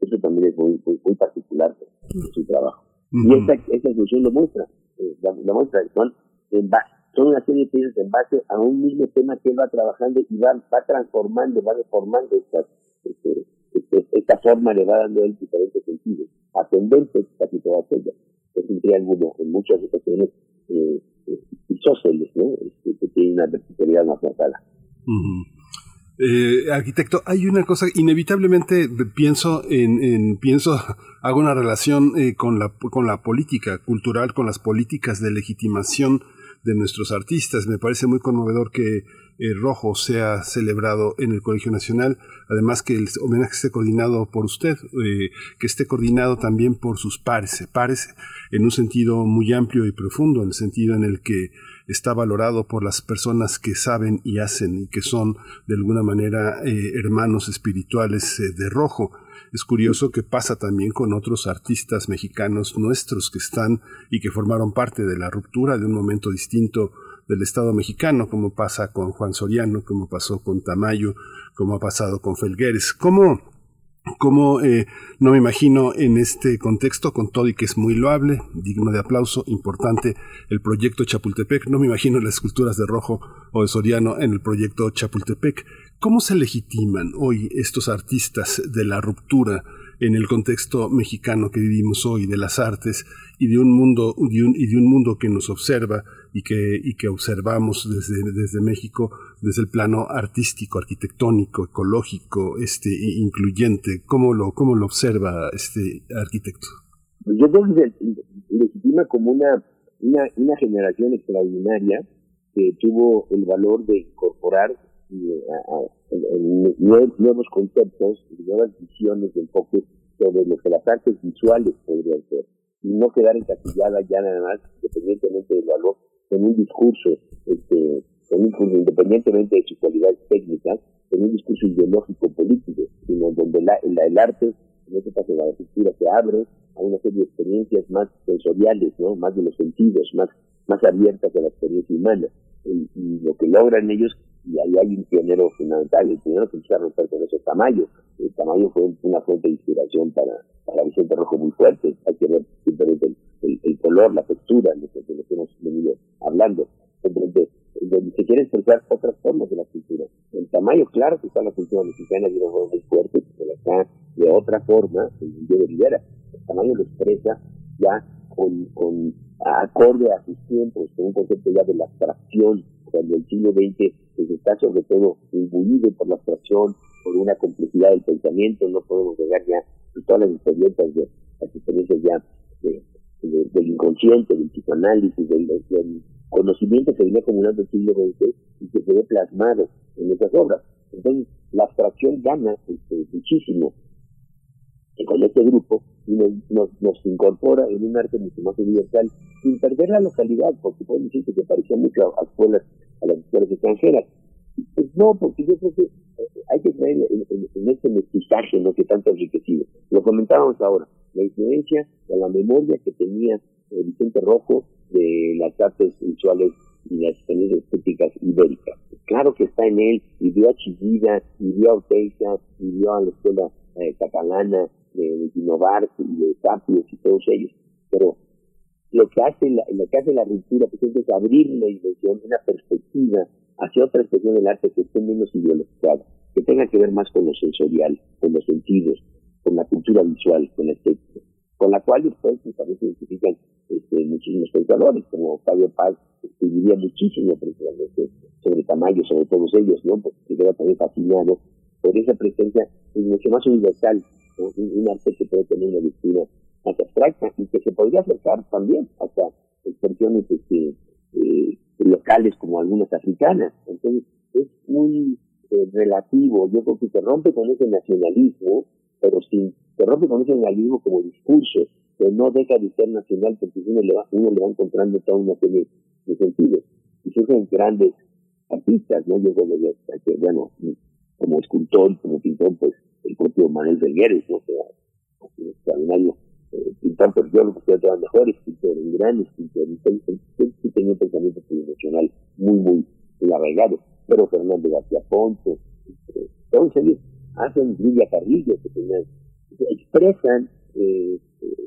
Eso también es muy, muy, particular de su trabajo. Y esta, esta exposición lo muestra, eh, la, muestra, son, en son una serie de piezas en base a un mismo tema que él va trabajando y va, va transformando, va deformando estas, este, este, esta forma le va dando él diferentes sentidos, ascendentes casi todas ellas. Es un triángulo en muchas ocasiones eh, eh isósceles, ¿no? Este, que tiene una verticalidad más marcada. Eh, arquitecto, hay una cosa, inevitablemente pienso en, en pienso, hago una relación eh, con, la, con la política cultural, con las políticas de legitimación de nuestros artistas. Me parece muy conmovedor que eh, Rojo sea celebrado en el Colegio Nacional, además que el homenaje esté coordinado por usted, eh, que esté coordinado también por sus pares, pares en un sentido muy amplio y profundo, en el sentido en el que está valorado por las personas que saben y hacen y que son de alguna manera eh, hermanos espirituales de rojo. Es curioso que pasa también con otros artistas mexicanos nuestros que están y que formaron parte de la ruptura de un momento distinto del Estado mexicano, como pasa con Juan Soriano, como pasó con Tamayo, como ha pasado con Felgueres. ¿Cómo, como eh, no me imagino en este contexto, con todo y que es muy loable, digno de aplauso, importante el proyecto Chapultepec, no me imagino las esculturas de Rojo o de Soriano en el proyecto Chapultepec. ¿Cómo se legitiman hoy estos artistas de la ruptura en el contexto mexicano que vivimos hoy, de las artes y de un mundo, y de un mundo que nos observa y que, y que observamos desde, desde México, desde el plano artístico, arquitectónico, ecológico, este, incluyente. ¿Cómo lo, cómo lo observa este arquitecto? Yo creo que se legitima como una, una, una generación extraordinaria que tuvo el valor de incorporar eh, nuevos conceptos, nuevas visiones de enfoque sobre lo que las artes visuales podrían ser y no quedar encasillada ya nada más, independientemente del valor con un discurso, este, con un independientemente de su cualidad técnica, con un discurso ideológico político, sino donde la, el arte, en este caso la cultura, se abre a una serie de experiencias más sensoriales, ¿no? más de los sentidos, más, más abiertas a la experiencia humana. Y, lo que logran ellos, y ahí hay un pionero fundamental, el pionero que empieza a romper con eso, Tamayo. El Tamayo fue una fuente de inspiración para, para Vicente Rojo muy fuerte. Hay que ver simplemente el, el, color, la textura, de lo que hemos venido hablando, donde, se quiere expresar otras formas de la cultura. El tamaño, claro que está la cultura mexicana de una forma muy fuerte, pero está de otra forma en de Rivera. El tamaño lo expresa ya con, con acorde a sus tiempos, con un concepto ya de la abstracción, cuando el siglo XX pues, está sobre todo imbuido por la abstracción, por una complejidad del pensamiento, no podemos llegar ya a todas las experiencias de las experiencias ya de, del inconsciente, del psicoanálisis, del, conocimiento que viene acumulando el siglo XX y que se ve plasmado en esas obras. Entonces, la abstracción gana este, muchísimo con este grupo y nos, nos, incorpora en un arte mucho más universal sin perder la localidad, porque pueden decir que se parecía mucho a, escuelas, a las escuelas extranjeras. Pues no, porque yo creo que eh, hay que traer en, este mestizaje ¿no? que tanto enriquecido. Lo comentábamos ahora la influencia de la memoria que tenía eh, Vicente Rojo de las artes visuales y las experiencias estéticas ibéricas. Claro que está en él, y vio a Chivida, y vio a Ortega, y vio a la escuela eh, catalana de, Innovar y de Tapios y todos ellos, pero lo que hace la, lo que hace la ruptura pues, es abrir una dimensión, una perspectiva hacia otra expresión del arte que esté menos ideologizada, que tenga que ver más con lo sensorial, con los sentidos, con la cultura visual, con la estética, con la cual después pues, también se identifican este, muchísimos pensadores, como Fabio Paz, escribiría muchísimo precisamente sobre Tamayo, sobre todos ellos, ¿no? Porque se queda también fascinado por esa presencia es mucho más universal, un, arte que puede tener una lectura más abstracta y que se podría acercar también hasta expresiones este, eh, locales como algunas africanas. Entonces, es muy eh, relativo, yo creo que se rompe con ese nacionalismo pero si se rompe con ese como discurso, que no deja de ser nacional porque uno le va, uno le va encontrando toda una serie de sentidos. Y son grandes artistas, ¿no? Yo creo que, bueno, como escultor como pintor, pues el propio Manuel Felgueres, ¿no? que un extraordinario eh, pintor, pero yo lo que era mejor escritor, un gran escritor, y tenía un pensamiento tridimensional muy, muy, arraigado. Pero Fernando García Ponce, este, todos ellos hacen Lidia Carrillo, que tenían, expresan eh,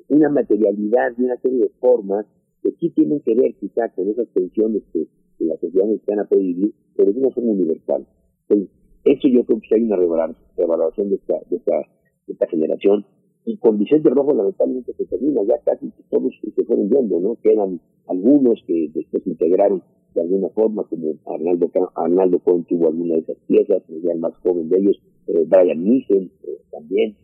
una materialidad y una serie de formas que sí tienen que ver quizá con esas tensiones que, la sociedad mexicana puede vivir, pero de una forma universal. Entonces, eso yo creo que hay una revaloración de esta, de esta, de esta generación. Y con Vicente Rojo lamentablemente se termina, ya casi todos se fueron viendo, ¿no? Quedan algunos que después integraron de alguna forma, como Arnaldo, Arnaldo Cohen tuvo alguna de esas piezas, ya el más joven de ellos, eh, Brian Nissen eh, también,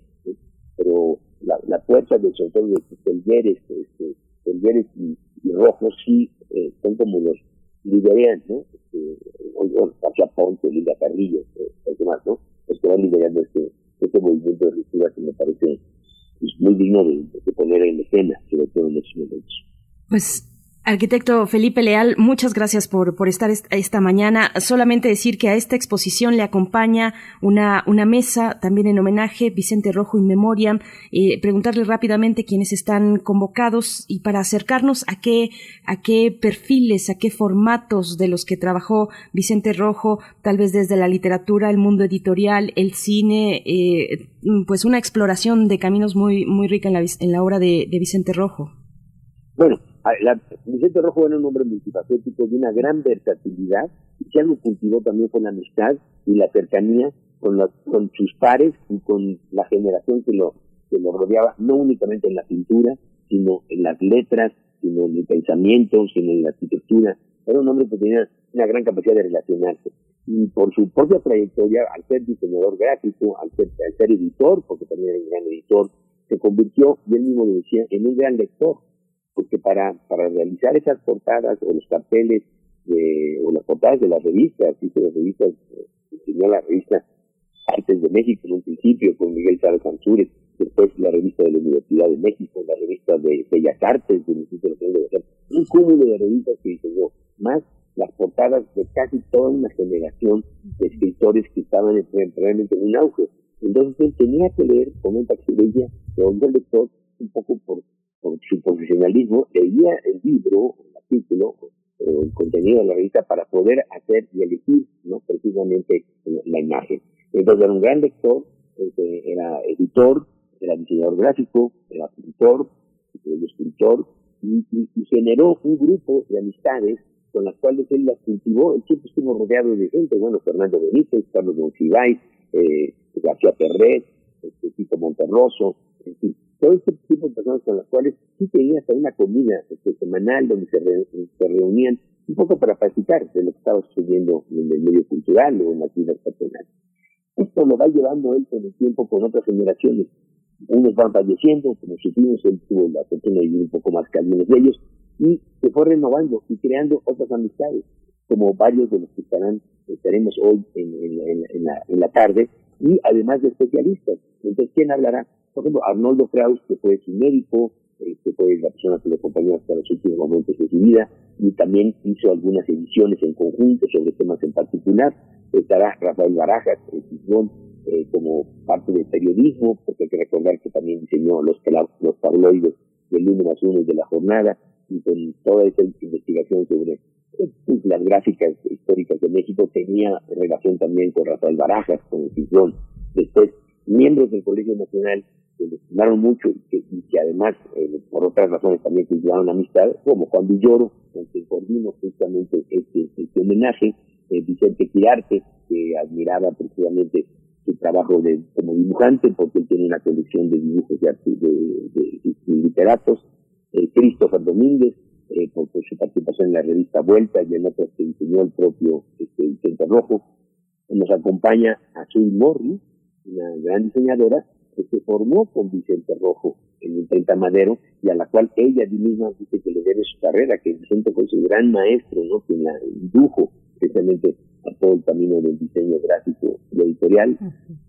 pero la, la fuerza de sobre todo de Telleres, este, Telleres y, y Rojo sí eh, son como los lideran, ¿no? Este, bueno, hacia Ponte, Liga Carrillo, eh, más, ¿no? Los que van liderando este, este movimiento de ruptura que me parece pues, muy digno de, de, poner en escena, sobre todo en estos momentos. Pues Arquitecto Felipe Leal, muchas gracias por, por estar esta mañana. Solamente decir que a esta exposición le acompaña una, una mesa también en homenaje, Vicente Rojo in Memoriam. Eh, preguntarle rápidamente quiénes están convocados y para acercarnos a qué, a qué perfiles, a qué formatos de los que trabajó Vicente Rojo, tal vez desde la literatura, el mundo editorial, el cine, eh, pues una exploración de caminos muy, muy rica en la, en la obra de, de Vicente Rojo. Bueno, la, Vicente Rojo era un hombre multifacético de una gran versatilidad y que algo cultivó también con la amistad y la cercanía con, con sus pares y con la generación que lo, que lo rodeaba, no únicamente en la pintura, sino en las letras, sino en el pensamiento, sino en la arquitectura. Era un hombre que tenía una gran capacidad de relacionarse. Y por su propia trayectoria, al ser diseñador gráfico, al ser, al ser editor, porque también era un gran editor, se convirtió, y él mismo lo decía, en un gran lector porque para, para realizar esas portadas o los carteles de, o las portadas de las revistas, hizo las revistas, diseñó la revista Artes de México en un principio con Miguel Chávez Ansúrez, después la revista de la Universidad de México, la revista de Bellas Artes del Instituto Nacional de Bellas un cúmulo de revistas que diseñó, más las portadas de casi toda una generación de escritores que estaban realmente en un auge. Entonces él tenía que leer, comenta que ella, de lector, un poco por con su profesionalismo, leía el libro, el artículo, el contenido de la revista para poder hacer y elegir ¿no? precisamente la imagen. Entonces era un gran lector, este, era editor, era diseñador gráfico, era pintor, era escritor, y, generó un grupo de amistades con las cuales él las cultivó. Él siempre estuvo rodeado de gente, bueno, Fernando Benítez, Carlos Monsiváis, eh, García Perret, este, Monterroso, todo este tipo de personas con las cuales sí tenía hasta una comida este, semanal donde se, reunían un poco para platicar de lo que estaba sucediendo en el medio cultural o en la vida personal. Esto lo va llevando él con el tiempo con otras generaciones. Unos van falleciendo, como supimos, él tuvo la fortuna de vivir un poco más que de ellos, y se fue renovando y creando otras amistades, como varios de los que estarán, estaremos hoy en, en, la, en la tarde, y además de especialistas. Entonces, ¿quién hablará? Por ejemplo, Arnoldo Kraus, que fue su médico, eh, que fue la persona que lo acompañó hasta los últimos momentos de su vida, y también hizo algunas ediciones en conjunto sobre temas en particular. Estará Rafael Barajas, el eh, como parte del periodismo, porque hay que recordar que también diseñó los, los tabloides del 1 más 1 de la jornada, y con toda esa investigación sobre pues, las gráficas históricas de México tenía relación también con Rafael Barajas, con el Ciclón. Después, miembros del Colegio Nacional que le estimaron mucho y que, además, eh, por otras razones, también cultivaron amistad, como Juan Villoro, con quien coordinó justamente este, este homenaje, eh, Vicente Quirarte, que admiraba precisamente su trabajo de, como dibujante, porque él tiene una colección de dibujos de, de, literatos, eh, Christopher Domínguez, por, su participación en la revista Vuelta y en otras que diseñó el propio este, Vicente Rojo. Nos acompaña Azul Morri, una gran diseñadora, que se formó con Vicente Rojo en el 30 Madero y a la cual ella misma dice que le debe su carrera, que Vicente fue su gran maestro, ¿no? que la indujo precisamente a todo el camino del diseño gráfico y editorial.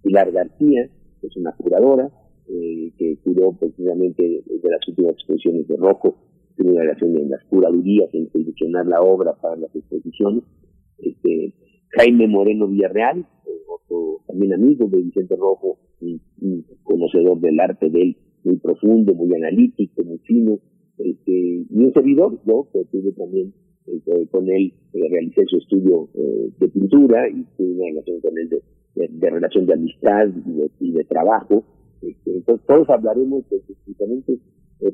Pilar García, que es una curadora, eh, que curó precisamente de las últimas exposiciones de Rojo, tiene una relación en las curadurías, en seleccionar la obra para las exposiciones. Este, Jaime Moreno Villarreal, otro también amigo de Vicente Rojo, y, conocedor del arte de él, muy profundo, muy analítico, muy fino, este, y un servidor, yo, que tuve también este, con él, eh, realicé su estudio eh, de pintura y tuve una relación con él de, relación de amistad y de, trabajo. Este, entonces, todos hablaremos de diferentes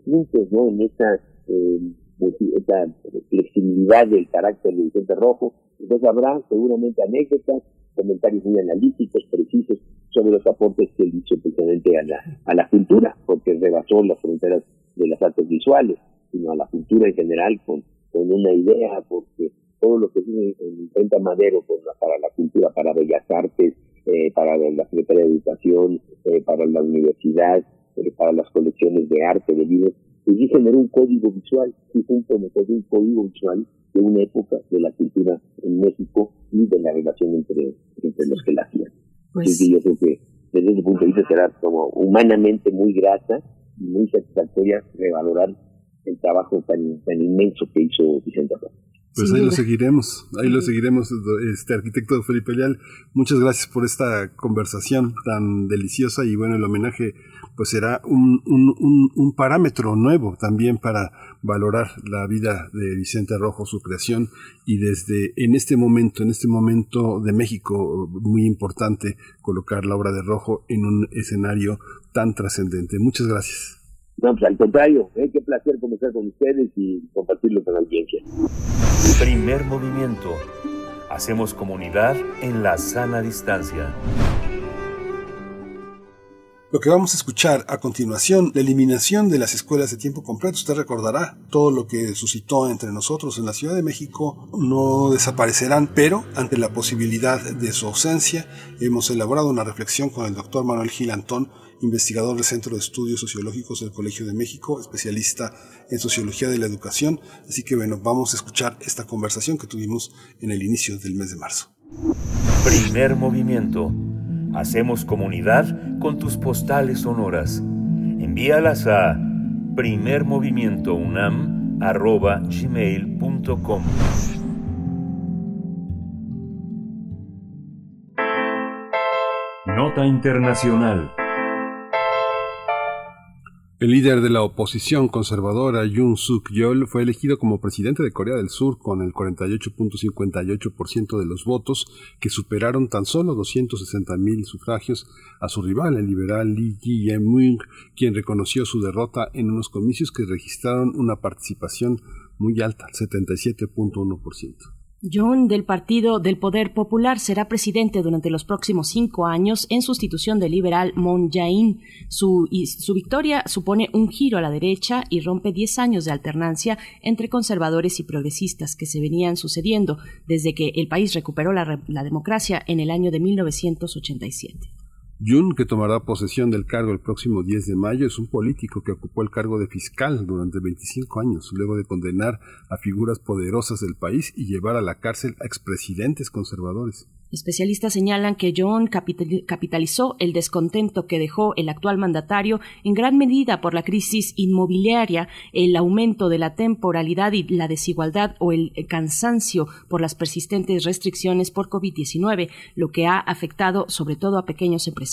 puntos. En esa, esa flexibilidad del carácter de Vicente Rojo. Entonces, habrá seguramente anécdotas, comentarios muy analíticos, precisos, sobre los aportes que él hizo precisamente a la, a la cultura, porque rebasó las fronteras de las artes visuales, sino a la cultura en general con, una idea, porque todo lo que tiene en Madero para la cultura, para Bellas Artes, eh, para la Secretaría de Educación, eh, para la universidad, eh, para las colecciones de arte, de libros, y generó un código visual, y junto un código visual de una época de la cultura en México y de la relación entre, entre los que la hacían. Pues... yo creo que desde ese punto de vista será como humanamente muy grata y muy satisfactoria revalorar el trabajo tan, tan inmenso que hizo Vicente Rojas. Pues ahí lo seguiremos, ahí lo seguiremos, este arquitecto Felipe Leal. Muchas gracias por esta conversación tan deliciosa y bueno, el homenaje pues será un, un, un, parámetro nuevo también para valorar la vida de Vicente Rojo, su creación y desde en este momento, en este momento de México muy importante colocar la obra de Rojo en un escenario tan trascendente. Muchas gracias. No, pues al contrario, ¿eh? qué placer conversar con ustedes y compartirlo con la audiencia. Primer movimiento. Hacemos comunidad en la sana distancia. Lo que vamos a escuchar a continuación, la eliminación de las escuelas de tiempo completo, usted recordará todo lo que suscitó entre nosotros en la Ciudad de México, no desaparecerán, pero ante la posibilidad de su ausencia, hemos elaborado una reflexión con el doctor Manuel Gilantón, investigador del Centro de Estudios Sociológicos del Colegio de México, especialista en Sociología de la Educación. Así que bueno, vamos a escuchar esta conversación que tuvimos en el inicio del mes de marzo. Primer movimiento. Hacemos comunidad con tus postales sonoras. Envíalas a primermovimientounam.gmail.com Nota Internacional el líder de la oposición conservadora, Yoon Suk Yeol, fue elegido como presidente de Corea del Sur con el 48.58% de los votos, que superaron tan solo 260.000 sufragios a su rival, el liberal Lee Jae-myung, quien reconoció su derrota en unos comicios que registraron una participación muy alta, 77.1%. John del Partido del Poder Popular será presidente durante los próximos cinco años en sustitución del liberal Moon Jae-in. Su, su, victoria supone un giro a la derecha y rompe diez años de alternancia entre conservadores y progresistas que se venían sucediendo desde que el país recuperó la, la democracia en el año de 1987. Yun, que tomará posesión del cargo el próximo 10 de mayo, es un político que ocupó el cargo de fiscal durante 25 años, luego de condenar a figuras poderosas del país y llevar a la cárcel a expresidentes conservadores. Especialistas señalan que John capitalizó el descontento que dejó el actual mandatario en gran medida por la crisis inmobiliaria, el aumento de la temporalidad y la desigualdad o el cansancio por las persistentes restricciones por COVID-19, lo que ha afectado sobre todo a pequeños empresarios.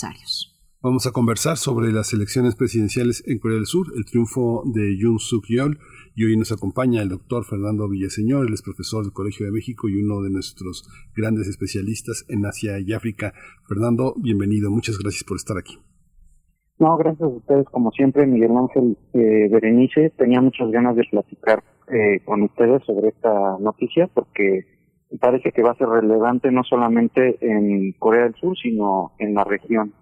Vamos a conversar sobre las elecciones presidenciales en Corea del Sur, el triunfo de Yoon Suk Yeol y hoy nos acompaña el doctor Fernando Villaseñor, él es profesor del Colegio de México y uno de nuestros grandes especialistas en Asia y África. Fernando, bienvenido, muchas gracias por estar aquí. No, gracias a ustedes, como siempre, Miguel Ángel eh, Berenice. Tenía muchas ganas de platicar eh, con ustedes sobre esta noticia porque parece que va a ser relevante no solamente en Corea del Sur, sino en la región.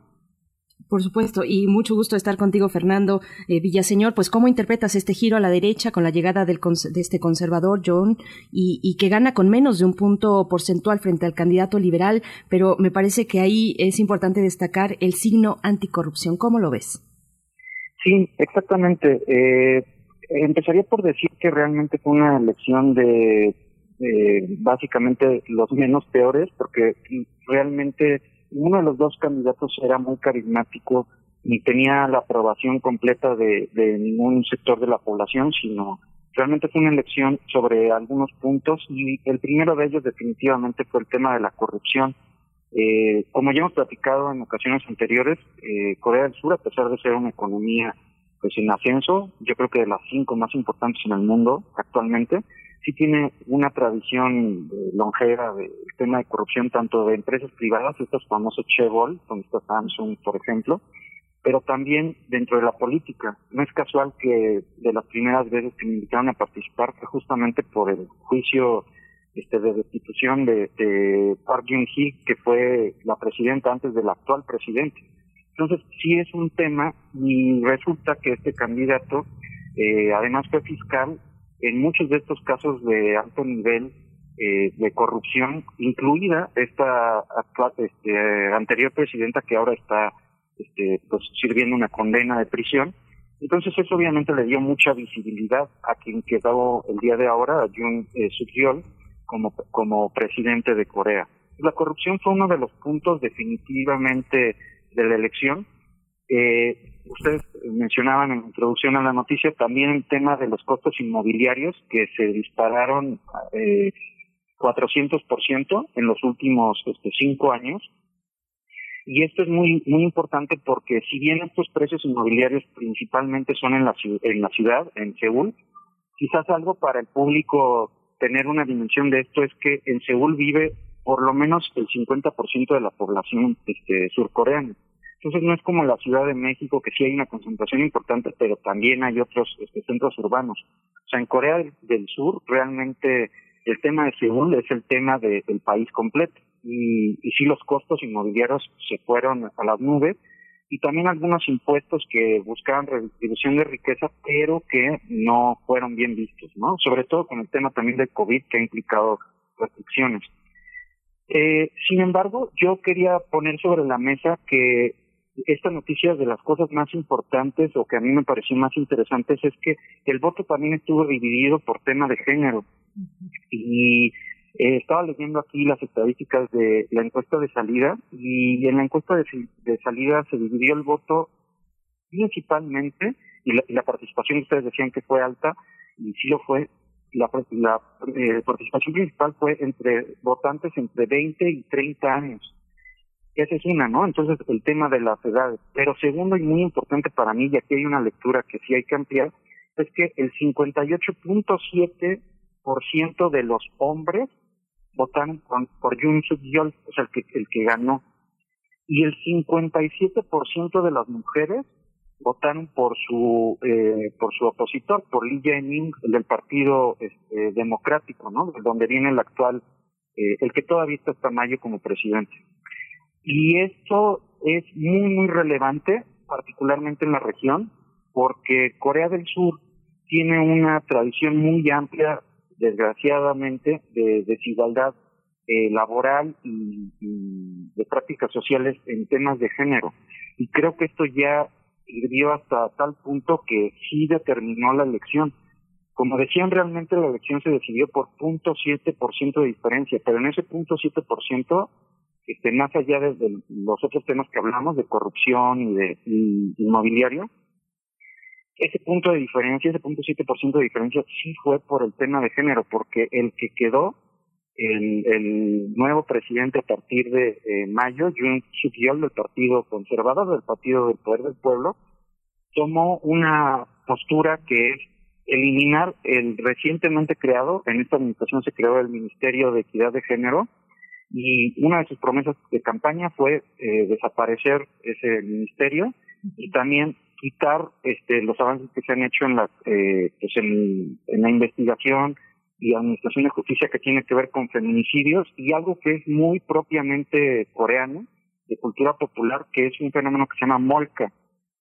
Por supuesto, y mucho gusto estar contigo, Fernando eh, Villaseñor. Pues, ¿cómo interpretas este giro a la derecha con la llegada del de este conservador, John, y, y, que gana con menos de un punto porcentual frente al candidato liberal? Pero me parece que ahí es importante destacar el signo anticorrupción. ¿Cómo lo ves? Sí, exactamente. Eh, empezaría por decir que realmente fue una elección de básicamente los menos peores, porque realmente uno de los dos candidatos era muy carismático ni tenía la aprobación completa de, de ningún sector de la población, sino realmente fue una elección sobre algunos puntos y el primero de ellos definitivamente fue el tema de la corrupción. Eh, como ya hemos platicado en ocasiones anteriores, eh, Corea del Sur, a pesar de ser una economía pues en ascenso, yo creo que de las cinco más importantes en el mundo actualmente, sí tiene una tradición longeva del tema de corrupción tanto de empresas privadas, estos famosos Chevol, donde está Samsung, por ejemplo, pero también dentro de la política. No es casual que de las primeras veces que me invitaron a participar fue justamente por el juicio este, de destitución de, de Park Geun-hye, que fue la presidenta antes del actual presidente. Entonces, sí es un tema y resulta que este candidato, eh, además fue fiscal en muchos de estos casos de alto nivel eh, de corrupción, incluida esta este, anterior presidenta que ahora está este, pues sirviendo una condena de prisión. Entonces eso obviamente le dio mucha visibilidad a quien quedó el día de ahora, a Jun eh, Suk-yeol, como, como presidente de Corea. La corrupción fue uno de los puntos definitivamente de la elección. Eh, ustedes mencionaban en introducción a la noticia también el tema de los costos inmobiliarios que se dispararon eh, 400% en los últimos este, cinco años y esto es muy muy importante porque si bien estos precios inmobiliarios principalmente son en la, en la ciudad, en Seúl, quizás algo para el público tener una dimensión de esto es que en Seúl vive por lo menos el 50% de la población este, surcoreana. Entonces no es como la Ciudad de México, que sí hay una concentración importante, pero también hay otros este, centros urbanos. O sea, en Corea del Sur realmente el tema de Seúl es el tema del país completo y, y sí los costos inmobiliarios se fueron a las nubes y también algunos impuestos que buscaban redistribución de riqueza, pero que no fueron bien vistos, ¿no? Sobre todo con el tema también del COVID que ha implicado restricciones. Eh, sin embargo, yo quería poner sobre la mesa que esta noticia de las cosas más importantes o que a mí me pareció más interesantes es que el voto también estuvo dividido por tema de género. Y eh, estaba leyendo aquí las estadísticas de la encuesta de salida y en la encuesta de, salida se dividió el voto principalmente y la, participación ustedes decían que fue alta y sí lo fue. La, la eh, participación principal fue entre votantes entre 20 y 30 años. Esa es una, ¿no? Entonces el tema de las edades. Pero segundo y muy importante para mí, y aquí hay una lectura que sí hay que ampliar, es que el 58.7% de los hombres votaron por Yoon Suk Yeol, o sea, el que, el que ganó. Y el 57% de las mujeres votaron por su eh, por su opositor, por Lee Jae-min, el del Partido este, Democrático, ¿no? De donde viene el actual, eh, el que todavía está hasta mayo como presidente. Y esto es muy, muy relevante, particularmente en la región, porque Corea del Sur tiene una tradición muy amplia desgraciadamente, de desigualdad eh, laboral y, de prácticas sociales en temas de género. Y creo que esto ya hirvió hasta tal punto que sí determinó la elección. Como decían, realmente la elección se decidió por .7% de diferencia, pero en ese .7%, este, más allá de, los otros temas que hablamos, de corrupción y de inmobiliario, ese punto de diferencia, ese punto 7% de diferencia, sí fue por el tema de género, porque el que quedó, el, el nuevo presidente a partir de eh, mayo, Jun Suk Yeol del Partido Conservador, del Partido del Poder del Pueblo, tomó una postura que es eliminar el recientemente creado, en esta administración se creó el Ministerio de Equidad de Género, y una de sus promesas de campaña fue eh, desaparecer ese ministerio y también quitar este, los avances que se han hecho en la, eh, pues en, la investigación y administración de justicia que tiene que ver con feminicidios y algo que es muy propiamente coreano, de cultura popular, que es un fenómeno que se llama molca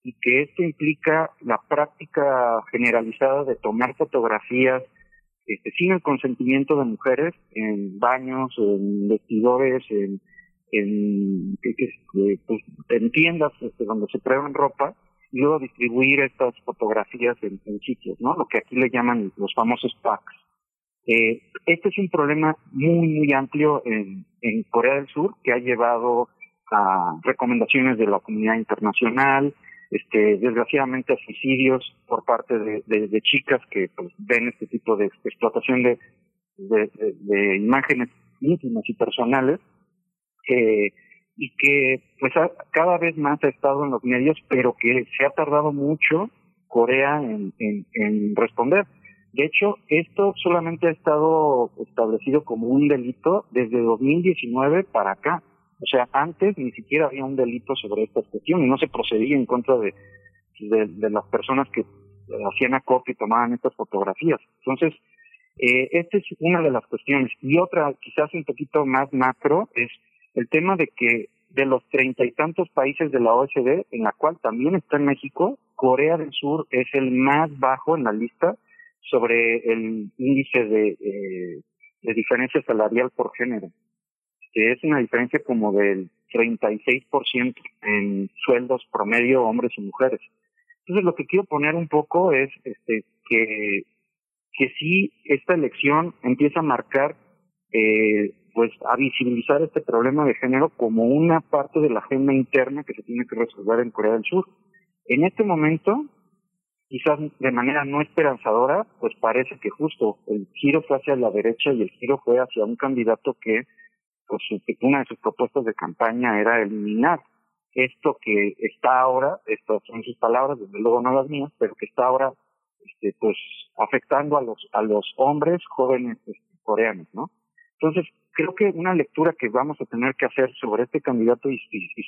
y que esto implica la práctica generalizada de tomar fotografías este, sin el consentimiento de mujeres en baños, en vestidores, en, en, pues, en tiendas este, donde se prueban ropa y luego distribuir estas fotografías en, sitios, ¿no? Lo que aquí le llaman los famosos packs. Eh, este es un problema muy, muy amplio en Corea del Sur que ha llevado a recomendaciones de la comunidad internacional, este, desgraciadamente suicidios por parte de, de, chicas que pues, ven este tipo de explotación de, de, imágenes íntimas y personales. eh, y que pues cada vez más ha estado en los medios, pero que se ha tardado mucho Corea en, en, responder. De hecho, esto solamente ha estado establecido como un delito desde 2019 para acá. O sea, antes ni siquiera había un delito sobre esta cuestión y no se procedía en contra de, de, las personas que hacían acopio y tomaban estas fotografías. Entonces, eh, esta es una de las cuestiones. Y otra, quizás un poquito más macro, es el tema de que de los treinta y tantos países de la OSD, en la cual también está en México, Corea del Sur es el más bajo en la lista sobre el índice de, eh, de diferencia salarial por género, que es una diferencia como del 36% en sueldos promedio hombres y mujeres. Entonces lo que quiero poner un poco es este que que sí esta elección empieza a marcar eh, pues a visibilizar este problema de género como una parte de la agenda interna que se tiene que resolver en Corea del Sur. En este momento, quizás de manera no esperanzadora, pues parece que justo el giro fue hacia la derecha y el giro fue hacia un candidato que, pues una de sus propuestas de campaña era eliminar esto que está ahora, estas son sus palabras, desde luego no las mías, pero que está ahora, este, pues afectando a los a los hombres jóvenes este, coreanos, ¿no? Entonces creo que una lectura que vamos a tener que hacer sobre este candidato y,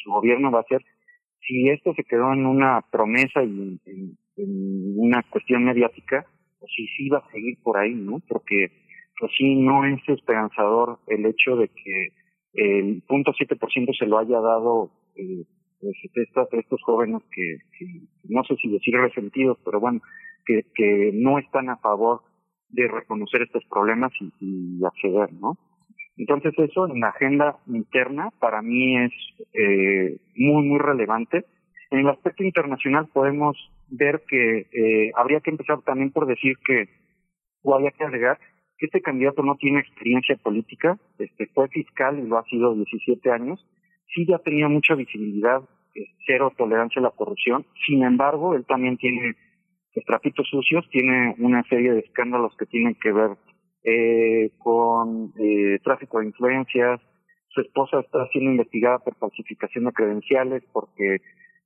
su gobierno va a ser si esto se quedó en una promesa y en, una cuestión mediática, o si sí va a seguir por ahí, ¿no? Porque pues sí no es esperanzador el hecho de que el punto siete por ciento se lo haya dado eh, pues, estos, jóvenes que, no sé si decir resentidos, pero bueno, que, que no están a favor de reconocer estos problemas y, acceder, ¿no? Entonces eso en la agenda interna para mí es eh, muy, muy relevante. En el aspecto internacional podemos ver que eh, habría que empezar también por decir que, o habría que agregar, que este candidato no tiene experiencia política, este fue fiscal y lo ha sido 17 años, sí ya tenía mucha visibilidad, eh, cero tolerancia a la corrupción, sin embargo, él también tiene trapitos sucios, tiene una serie de escándalos que tienen que ver eh, con eh, tráfico de influencias. Su esposa está siendo investigada por falsificación de credenciales porque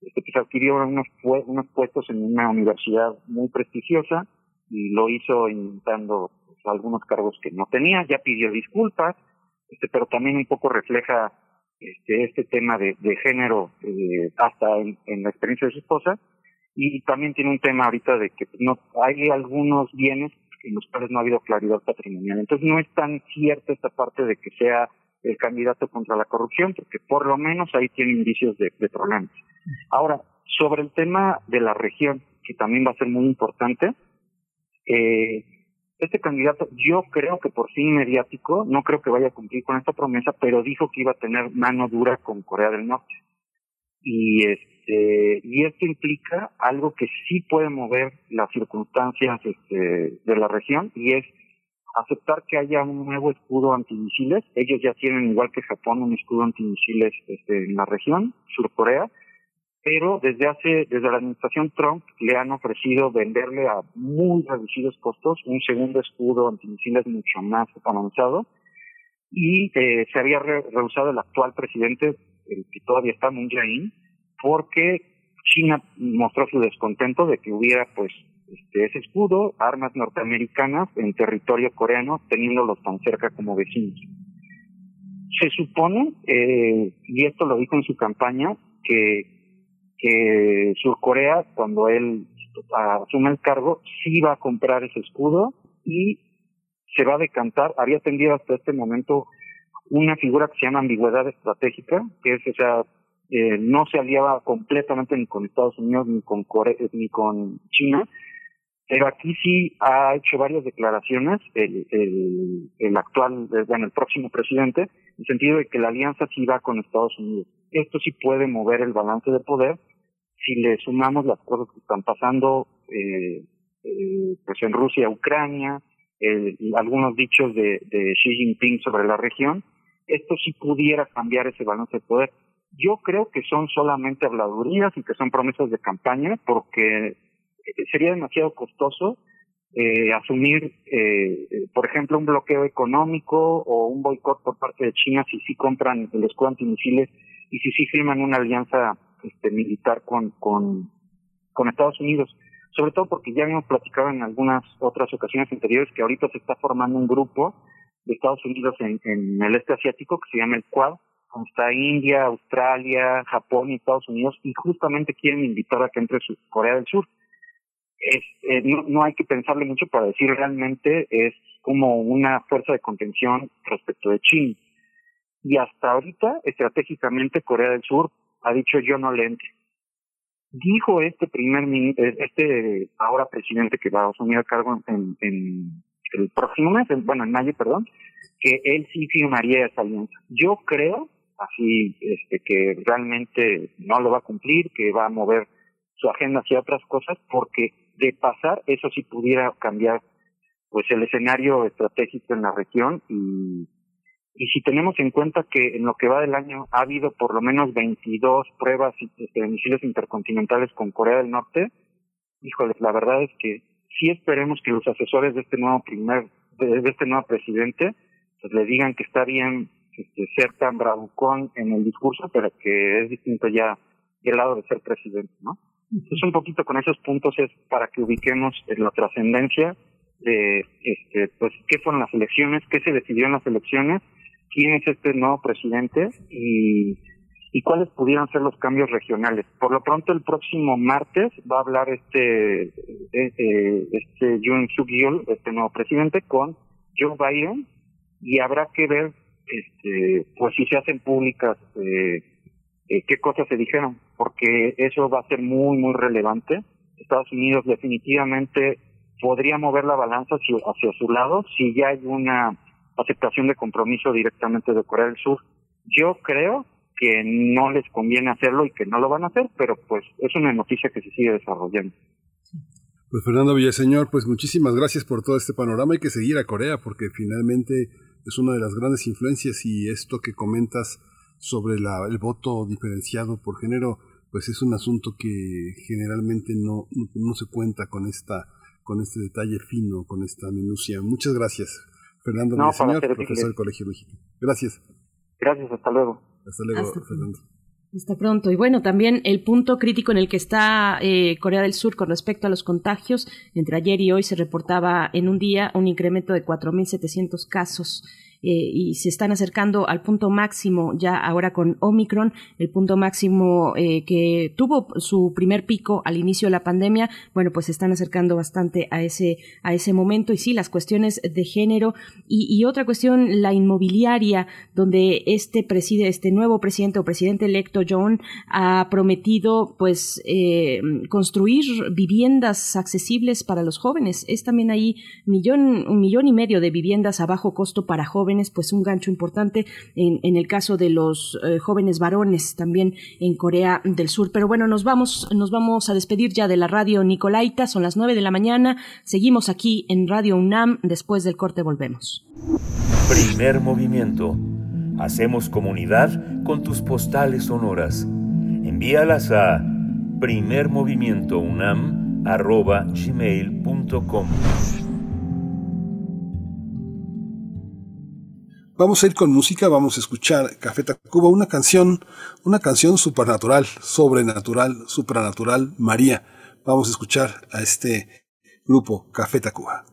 este, pues, adquirió unos, unos puestos en una universidad muy prestigiosa y lo hizo inventando algunos cargos que no tenía. Ya pidió disculpas, este, pero también un poco refleja este, este tema de, de género eh, hasta en, en la experiencia de su esposa y también tiene un tema ahorita de que no hay algunos bienes en los cuales no ha habido claridad patrimonial. Entonces no es tan cierta esta parte de que sea el candidato contra la corrupción, porque por lo menos ahí tiene indicios de, problemas. Ahora, sobre el tema de la región, que también va a ser muy importante, eh, este candidato, yo creo que por fin mediático, no creo que vaya a cumplir con esta promesa, pero dijo que iba a tener mano dura con Corea del Norte. Y este, y esto implica algo que sí puede mover las circunstancias este, de la región y es aceptar que haya un nuevo escudo antimisiles. Ellos ya tienen, igual que Japón, un escudo antimisiles este, en la región, Sur Corea, pero desde hace, desde la administración Trump le han ofrecido venderle a muy reducidos costos un segundo escudo antimisiles mucho más avanzado y eh, se había rehusado el actual presidente, el que todavía está, Moon Jae-in, porque China mostró su descontento de que hubiera pues este, ese escudo, armas norteamericanas en territorio coreano, teniéndolos tan cerca como vecinos. Se supone, eh, y esto lo dijo en su campaña, que, que Surcorea, cuando él asume el cargo, sí va a comprar ese escudo y se va a decantar, había tendido hasta este momento una figura que se llama ambigüedad estratégica, que es, o sea, eh, no se aliaba completamente ni con Estados Unidos ni con Corea, ni con China, pero aquí sí ha hecho varias declaraciones el, el, el actual, eh, bueno, el próximo presidente, en el sentido de que la alianza sí va con Estados Unidos. Esto sí puede mover el balance de poder si le sumamos las cosas que están pasando eh, eh, pues en Rusia, Ucrania, algunos dichos de, de Xi Jinping sobre la región, esto sí pudiera cambiar ese balance de poder. Yo creo que son solamente habladurías y que son promesas de campaña porque eh, sería demasiado costoso eh, asumir, eh, por ejemplo, un bloqueo económico o un boicot por parte de China si sí compran el escudo antimisiles y si sí firman una alianza este, militar con, con, Estados Unidos. Sobre todo porque ya hemos platicado en algunas otras ocasiones anteriores que ahorita se está formando un grupo de Estados Unidos en, en el este asiático que se llama el Quad, donde está India, Australia, Japón y Estados Unidos, y justamente quieren invitar a que entre Corea del Sur. Es, eh, no, no hay que pensarle mucho para decir realmente es como una fuerza de contención respecto de China. Y hasta ahorita, estratégicamente, Corea del Sur ha dicho yo no le entre. Dijo este primer eh, este ahora presidente que va a asumir a cargo en, en el próximo mes, bueno, en mayo, perdón, que él sí firmaría esa alianza. Yo creo, así, este, que realmente no lo va a cumplir, que va a mover su agenda hacia otras cosas, porque de pasar, eso sí pudiera cambiar, pues, el escenario estratégico en la región y y si tenemos en cuenta que en lo que va del año ha habido por lo menos 22 pruebas de misiles intercontinentales con Corea del Norte, híjoles, la verdad es que sí esperemos que los asesores de este nuevo primer, de, este nuevo presidente, pues le digan que está bien este, ser tan bravucón en el discurso, pero que es distinto ya el lado de ser presidente, ¿no? Entonces un poquito con esos puntos es para que ubiquemos la trascendencia de, este, pues, qué fueron las elecciones, qué se decidió en las elecciones quién es este nuevo presidente y, y cuáles pudieran ser los cambios regionales. Por lo pronto, el próximo martes va a hablar este este, este Yoon Suk este nuevo presidente, con Joe Biden y habrá que ver, este, pues si se hacen públicas eh, eh, qué cosas se dijeron, porque eso va a ser muy muy relevante. Estados Unidos definitivamente podría mover la balanza hacia, su lado si ya hay una aceptación de compromiso directamente de Corea del Sur. Yo creo que no les conviene hacerlo y que no lo van a hacer, pero pues es una noticia que se sigue desarrollando. Pues Fernando Villaseñor, pues muchísimas gracias por todo este panorama. Hay que seguir a Corea porque finalmente es una de las grandes influencias y esto que comentas sobre la, el voto diferenciado por género, pues es un asunto que generalmente no, no, se cuenta con esta con este detalle fino, con esta minucia. Muchas gracias. Fernando no, señor, profesor del Colegio México. Gracias. Gracias, hasta luego. Hasta luego, Fernando. Hasta pronto. Y bueno, también el punto crítico en el que está eh, Corea del Sur con respecto a los contagios. Entre ayer y hoy se reportaba en un día un incremento de 4.700 casos y se están acercando al punto máximo ya ahora con Omicron, el punto máximo eh, que tuvo su primer pico al inicio de la pandemia, bueno, pues se están acercando bastante a ese, a ese momento y sí, las cuestiones de género y, otra cuestión, la inmobiliaria, donde este preside, este nuevo presidente o presidente electo John ha prometido pues eh, construir viviendas accesibles para los jóvenes. Es también ahí millón, un millón y medio de viviendas a bajo costo para jóvenes pues un gancho importante en, el caso de los eh, jóvenes varones también en Corea del Sur. Pero bueno, nos vamos, nos vamos a despedir ya de la radio Nicolaita, son las nueve de la mañana, seguimos aquí en Radio UNAM, después del corte volvemos. Primer movimiento. Hacemos comunidad con tus postales sonoras. Envíalas a primermovimientounam.gmail.com Vamos a ir con música, vamos a escuchar Café Tacuba, una canción, una canción supernatural, sobrenatural, supranatural, María. Vamos a escuchar a este grupo Café Tacuba.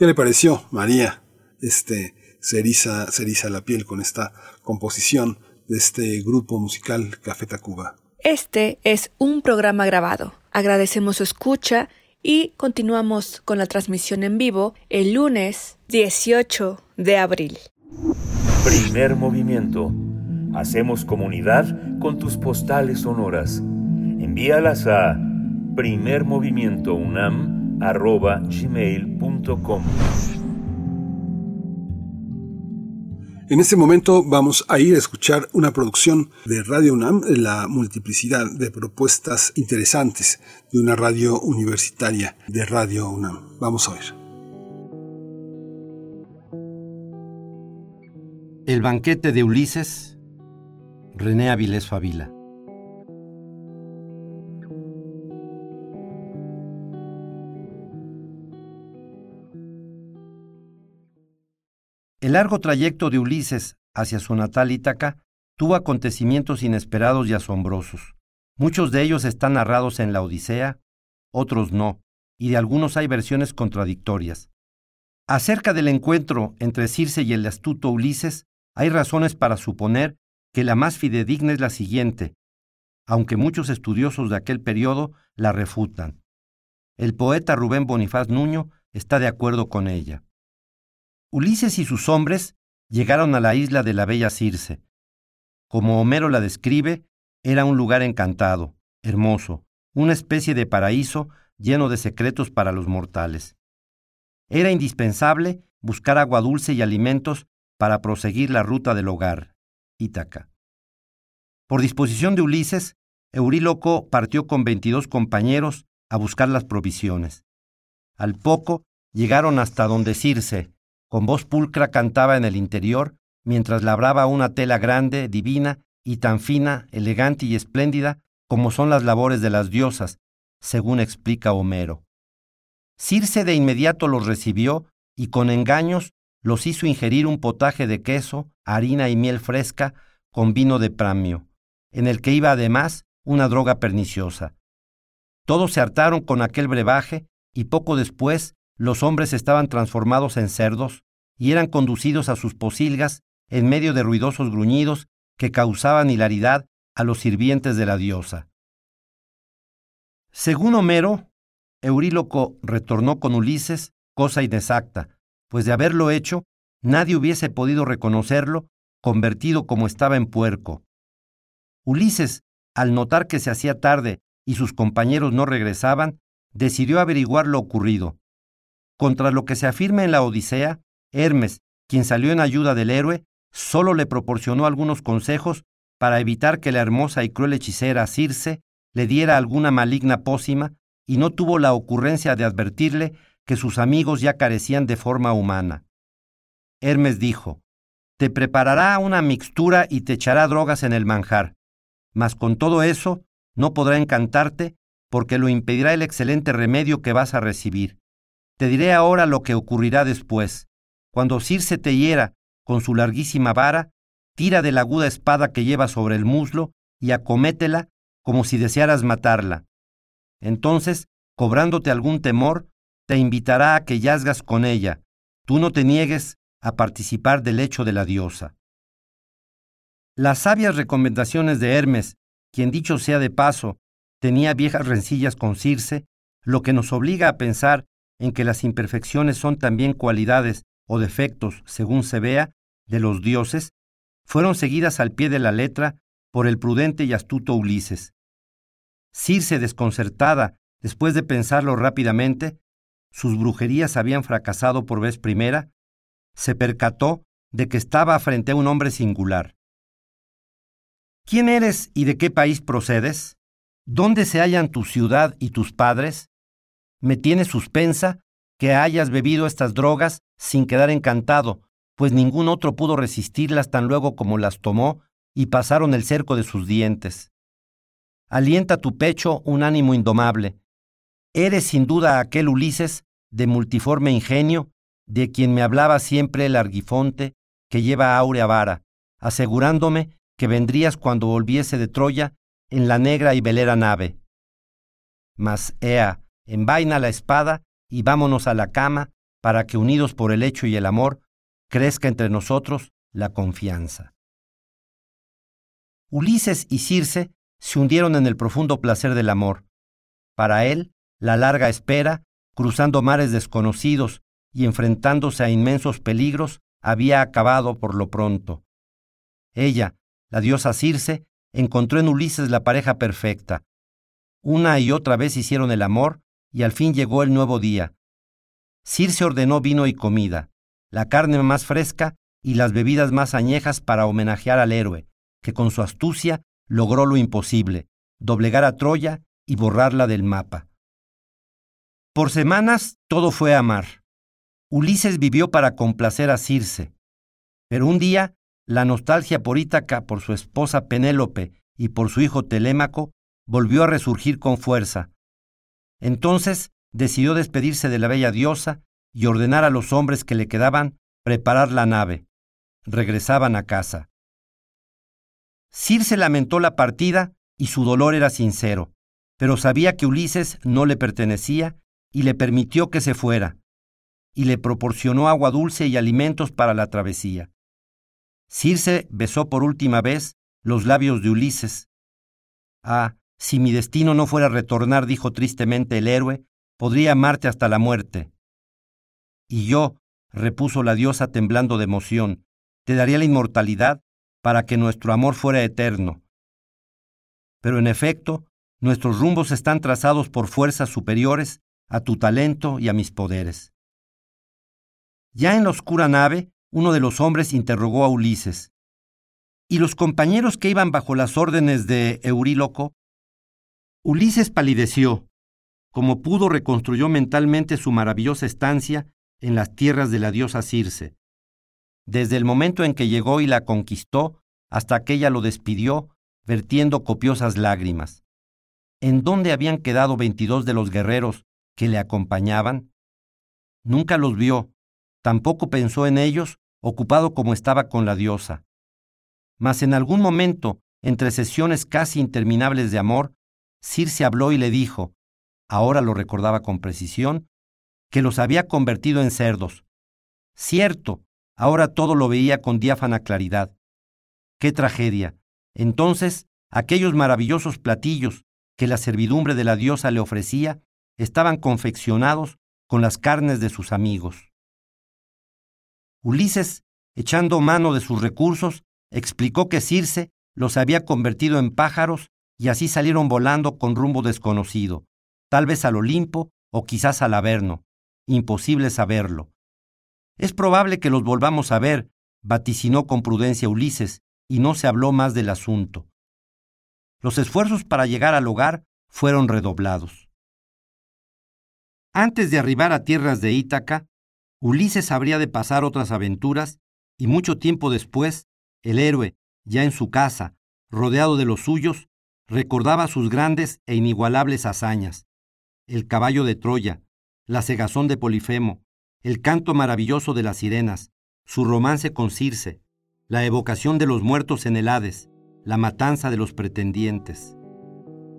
¿Qué le pareció, María? Este, se eriza, la piel con esta composición de este grupo musical Café Tacuba. Este es un programa grabado. Agradecemos su escucha y continuamos con la transmisión en vivo el lunes 18 de abril. Primer movimiento. Hacemos comunidad con tus postales sonoras. Envíalas a primermovimientounam arroba gmail.com. En este momento vamos a ir a escuchar una producción de Radio UNAM, la multiplicidad de propuestas interesantes de una radio universitaria de Radio UNAM. Vamos a ver. El banquete de Ulises, René Avilés Favila. El largo trayecto de Ulises hacia su natal Ítaca tuvo acontecimientos inesperados y asombrosos. Muchos de ellos están narrados en la Odisea, otros no, y de algunos hay versiones contradictorias. Acerca del encuentro entre Circe y el astuto Ulises, hay razones para suponer que la más fidedigna es la siguiente, aunque muchos estudiosos de aquel periodo la refutan. El poeta Rubén Bonifaz Nuño está de acuerdo con ella. Ulises y sus hombres llegaron a la isla de la bella Circe. Como Homero la describe, era un lugar encantado, hermoso, una especie de paraíso lleno de secretos para los mortales. Era indispensable buscar agua dulce y alimentos para proseguir la ruta del hogar, Ítaca. Por disposición de Ulises, Euríloco partió con veintidós compañeros a buscar las provisiones. Al poco llegaron hasta donde Circe, con voz pulcra cantaba en el interior, mientras labraba una tela grande, divina y tan fina, elegante y espléndida como son las labores de las diosas, según explica Homero. Circe de inmediato los recibió y con engaños los hizo ingerir un potaje de queso, harina y miel fresca con vino de pramio, en el que iba además una droga perniciosa. Todos se hartaron con aquel brebaje y poco después los hombres estaban transformados en cerdos y eran conducidos a sus posilgas en medio de ruidosos gruñidos que causaban hilaridad a los sirvientes de la diosa. Según Homero, Euríloco retornó con Ulises, cosa inexacta, pues de haberlo hecho, nadie hubiese podido reconocerlo, convertido como estaba en puerco. Ulises, al notar que se hacía tarde y sus compañeros no regresaban, decidió averiguar lo ocurrido. Contra lo que se afirma en la Odisea, Hermes, quien salió en ayuda del héroe, solo le proporcionó algunos consejos para evitar que la hermosa y cruel hechicera Circe le diera alguna maligna pócima y no tuvo la ocurrencia de advertirle que sus amigos ya carecían de forma humana. Hermes dijo, Te preparará una mixtura y te echará drogas en el manjar, mas con todo eso no podrá encantarte porque lo impedirá el excelente remedio que vas a recibir. Te diré ahora lo que ocurrirá después. Cuando Circe te hiera con su larguísima vara, tira de la aguda espada que lleva sobre el muslo y acométela como si desearas matarla. Entonces, cobrándote algún temor, te invitará a que yazgas con ella. Tú no te niegues a participar del hecho de la diosa. Las sabias recomendaciones de Hermes, quien dicho sea de paso, tenía viejas rencillas con Circe, lo que nos obliga a pensar en que las imperfecciones son también cualidades o defectos, según se vea, de los dioses, fueron seguidas al pie de la letra por el prudente y astuto Ulises. Circe, desconcertada, después de pensarlo rápidamente, sus brujerías habían fracasado por vez primera, se percató de que estaba frente a un hombre singular. ¿Quién eres y de qué país procedes? ¿Dónde se hallan tu ciudad y tus padres? Me tiene suspensa que hayas bebido estas drogas sin quedar encantado, pues ningún otro pudo resistirlas tan luego como las tomó y pasaron el cerco de sus dientes. Alienta tu pecho un ánimo indomable, Eres sin duda aquel Ulises de multiforme ingenio, de quien me hablaba siempre el argifonte que lleva áurea vara, asegurándome que vendrías cuando volviese de Troya en la negra y velera nave. Mas, ea, envaina la espada y vámonos a la cama para que unidos por el hecho y el amor, crezca entre nosotros la confianza. Ulises y Circe se hundieron en el profundo placer del amor. Para él, la larga espera, cruzando mares desconocidos y enfrentándose a inmensos peligros, había acabado por lo pronto. Ella, la diosa Circe, encontró en Ulises la pareja perfecta. Una y otra vez hicieron el amor y al fin llegó el nuevo día. Circe ordenó vino y comida, la carne más fresca y las bebidas más añejas para homenajear al héroe, que con su astucia logró lo imposible, doblegar a Troya y borrarla del mapa. Por semanas todo fue amar. Ulises vivió para complacer a Circe. Pero un día, la nostalgia por Ítaca, por su esposa Penélope y por su hijo Telémaco volvió a resurgir con fuerza. Entonces decidió despedirse de la bella diosa y ordenar a los hombres que le quedaban preparar la nave. Regresaban a casa. Circe lamentó la partida y su dolor era sincero, pero sabía que Ulises no le pertenecía y le permitió que se fuera, y le proporcionó agua dulce y alimentos para la travesía. Circe besó por última vez los labios de Ulises. Ah, si mi destino no fuera retornar, dijo tristemente el héroe, podría amarte hasta la muerte. Y yo, repuso la diosa temblando de emoción, te daría la inmortalidad para que nuestro amor fuera eterno. Pero en efecto, nuestros rumbos están trazados por fuerzas superiores a tu talento y a mis poderes. Ya en la oscura nave, uno de los hombres interrogó a Ulises. ¿Y los compañeros que iban bajo las órdenes de Euríloco? Ulises palideció. Como pudo, reconstruyó mentalmente su maravillosa estancia en las tierras de la diosa Circe. Desde el momento en que llegó y la conquistó hasta que ella lo despidió, vertiendo copiosas lágrimas. ¿En dónde habían quedado veintidós de los guerreros que le acompañaban? Nunca los vio, Tampoco pensó en ellos, ocupado como estaba con la diosa. Mas en algún momento, entre sesiones casi interminables de amor, Circe habló y le dijo, ahora lo recordaba con precisión, que los había convertido en cerdos. Cierto, ahora todo lo veía con diáfana claridad. ¡Qué tragedia! Entonces, aquellos maravillosos platillos que la servidumbre de la diosa le ofrecía estaban confeccionados con las carnes de sus amigos. Ulises, echando mano de sus recursos, explicó que Circe los había convertido en pájaros y así salieron volando con rumbo desconocido, tal vez al Olimpo o quizás al Averno. Imposible saberlo. Es probable que los volvamos a ver, vaticinó con prudencia Ulises, y no se habló más del asunto. Los esfuerzos para llegar al hogar fueron redoblados. Antes de arribar a tierras de Ítaca, Ulises habría de pasar otras aventuras y mucho tiempo después, el héroe, ya en su casa, rodeado de los suyos, recordaba sus grandes e inigualables hazañas, el caballo de Troya, la cegazón de Polifemo, el canto maravilloso de las sirenas, su romance con Circe, la evocación de los muertos en el Hades, la matanza de los pretendientes.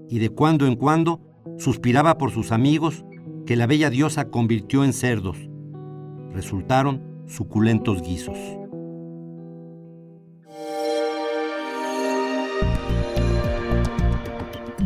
Y de cuando en cuando suspiraba por sus amigos que la bella diosa convirtió en cerdos. Resultaron suculentos guisos.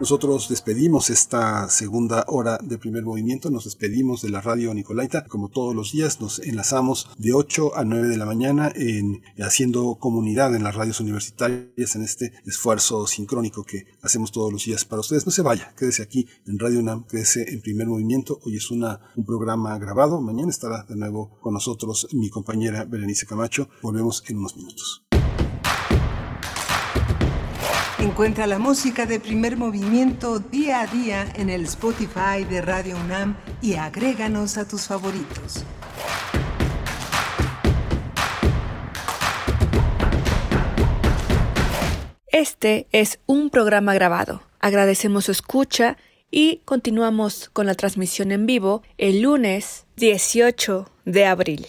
Nosotros despedimos esta segunda hora de primer movimiento, nos despedimos de la radio Nicolaita, como todos los días nos enlazamos de 8 a 9 de la mañana en haciendo comunidad en las radios universitarias en este esfuerzo sincrónico que hacemos todos los días para ustedes. No se vaya, quédese aquí en Radio UNAM, quédese en primer movimiento. Hoy es una, un programa grabado, mañana estará de nuevo con nosotros mi compañera Berenice Camacho. Volvemos en unos minutos. Encuentra la música de primer movimiento día a día en el Spotify de Radio UNAM y agréganos a tus favoritos. Este es un programa grabado. Agradecemos su escucha y continuamos con la transmisión en vivo el lunes 18 de abril.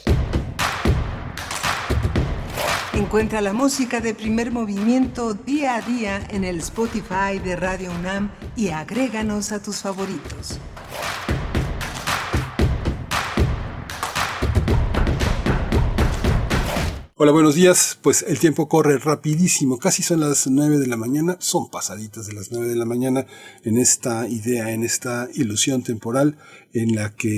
Encuentra la música de primer movimiento día a día en el Spotify de Radio UNAM y agréganos a tus favoritos. Hola, buenos días. Pues el tiempo corre rapidísimo, casi son las nueve de la mañana, son pasaditas de las nueve de la mañana en esta idea, en esta ilusión temporal en la que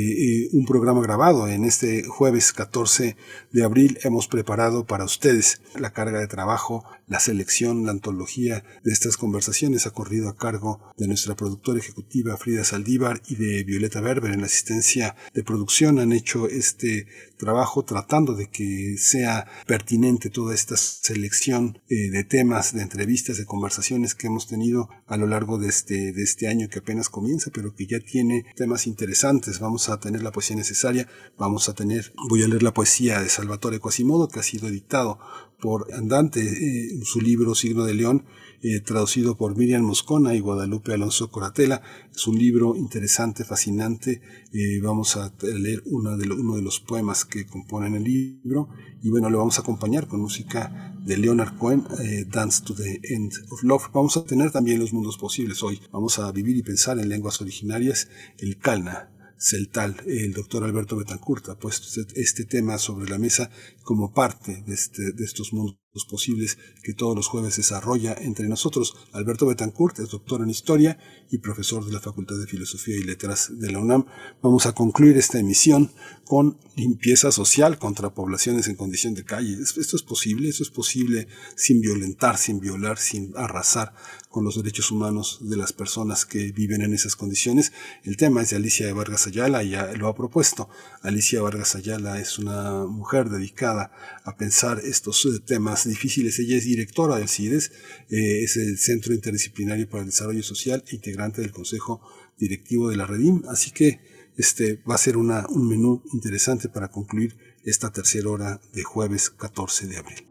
eh, un programa grabado en este jueves 14 de abril hemos preparado para ustedes la carga de trabajo, la selección, la antología de estas conversaciones ha corrido a cargo de nuestra productora ejecutiva Frida Saldívar y de Violeta Berber en la asistencia de producción han hecho este trabajo tratando de que sea pertinente toda esta selección eh, de temas, de entrevistas, de conversaciones que hemos tenido a lo largo de este, de este año que apenas comienza, pero que ya tiene temas interesantes. Vamos a tener la poesía necesaria, vamos a tener, voy a leer la poesía de Salvatore Quasimodo, que ha sido editado por Andante, eh, su libro Signo de León, eh, traducido por Miriam Moscona y Guadalupe Alonso Coratela. Es un libro interesante, fascinante. Eh, vamos a leer uno de los poemas que componen el libro y bueno, lo vamos a acompañar con música de Leonard Cohen, eh, Dance to the End of Love. Vamos a tener también los mundos posibles hoy. Vamos a vivir y pensar en lenguas originarias, el Kalna Celtal, el doctor Alberto Betancourt ha puesto este, tema sobre la mesa como parte de, este, de estos mundos posibles que todos los jueves desarrolla entre nosotros. Alberto Betancourt es doctor en historia y profesor de la Facultad de Filosofía y Letras de la UNAM. Vamos a concluir esta emisión con limpieza social contra poblaciones en condición de calle. Esto es posible, esto es posible sin violentar, sin violar, sin arrasar con los derechos humanos de las personas que viven en esas condiciones. El tema es de Alicia Vargas Ayala, ya lo ha propuesto. Alicia Vargas Ayala es una mujer dedicada a pensar estos temas difíciles. Ella es directora del CIDES, eh, es el Centro Interdisciplinario para el Desarrollo Social e integrante del Consejo Directivo de la Redim. Así que este va a ser una, un menú interesante para concluir esta tercera hora de jueves 14 de abril.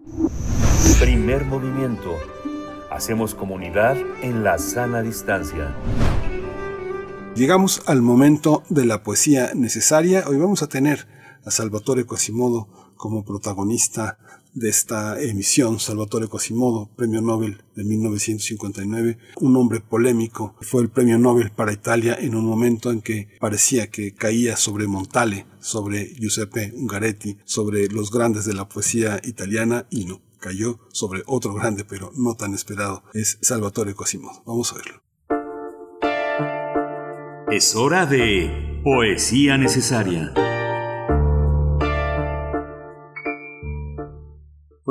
Primer movimiento Hacemos comunidad en la sana distancia. Llegamos al momento de la poesía necesaria. Hoy vamos a tener a Salvatore Quasimodo como protagonista de esta emisión, Salvatore Quasimodo, Premio Nobel de 1959, un hombre polémico, fue el Premio Nobel para Italia en un momento en que parecía que caía sobre Montale, sobre Giuseppe Ungaretti, sobre los grandes de la poesía italiana y no, cayó sobre otro grande pero no tan esperado, es Salvatore Quasimodo. Vamos a verlo. Es hora de Poesía Necesaria.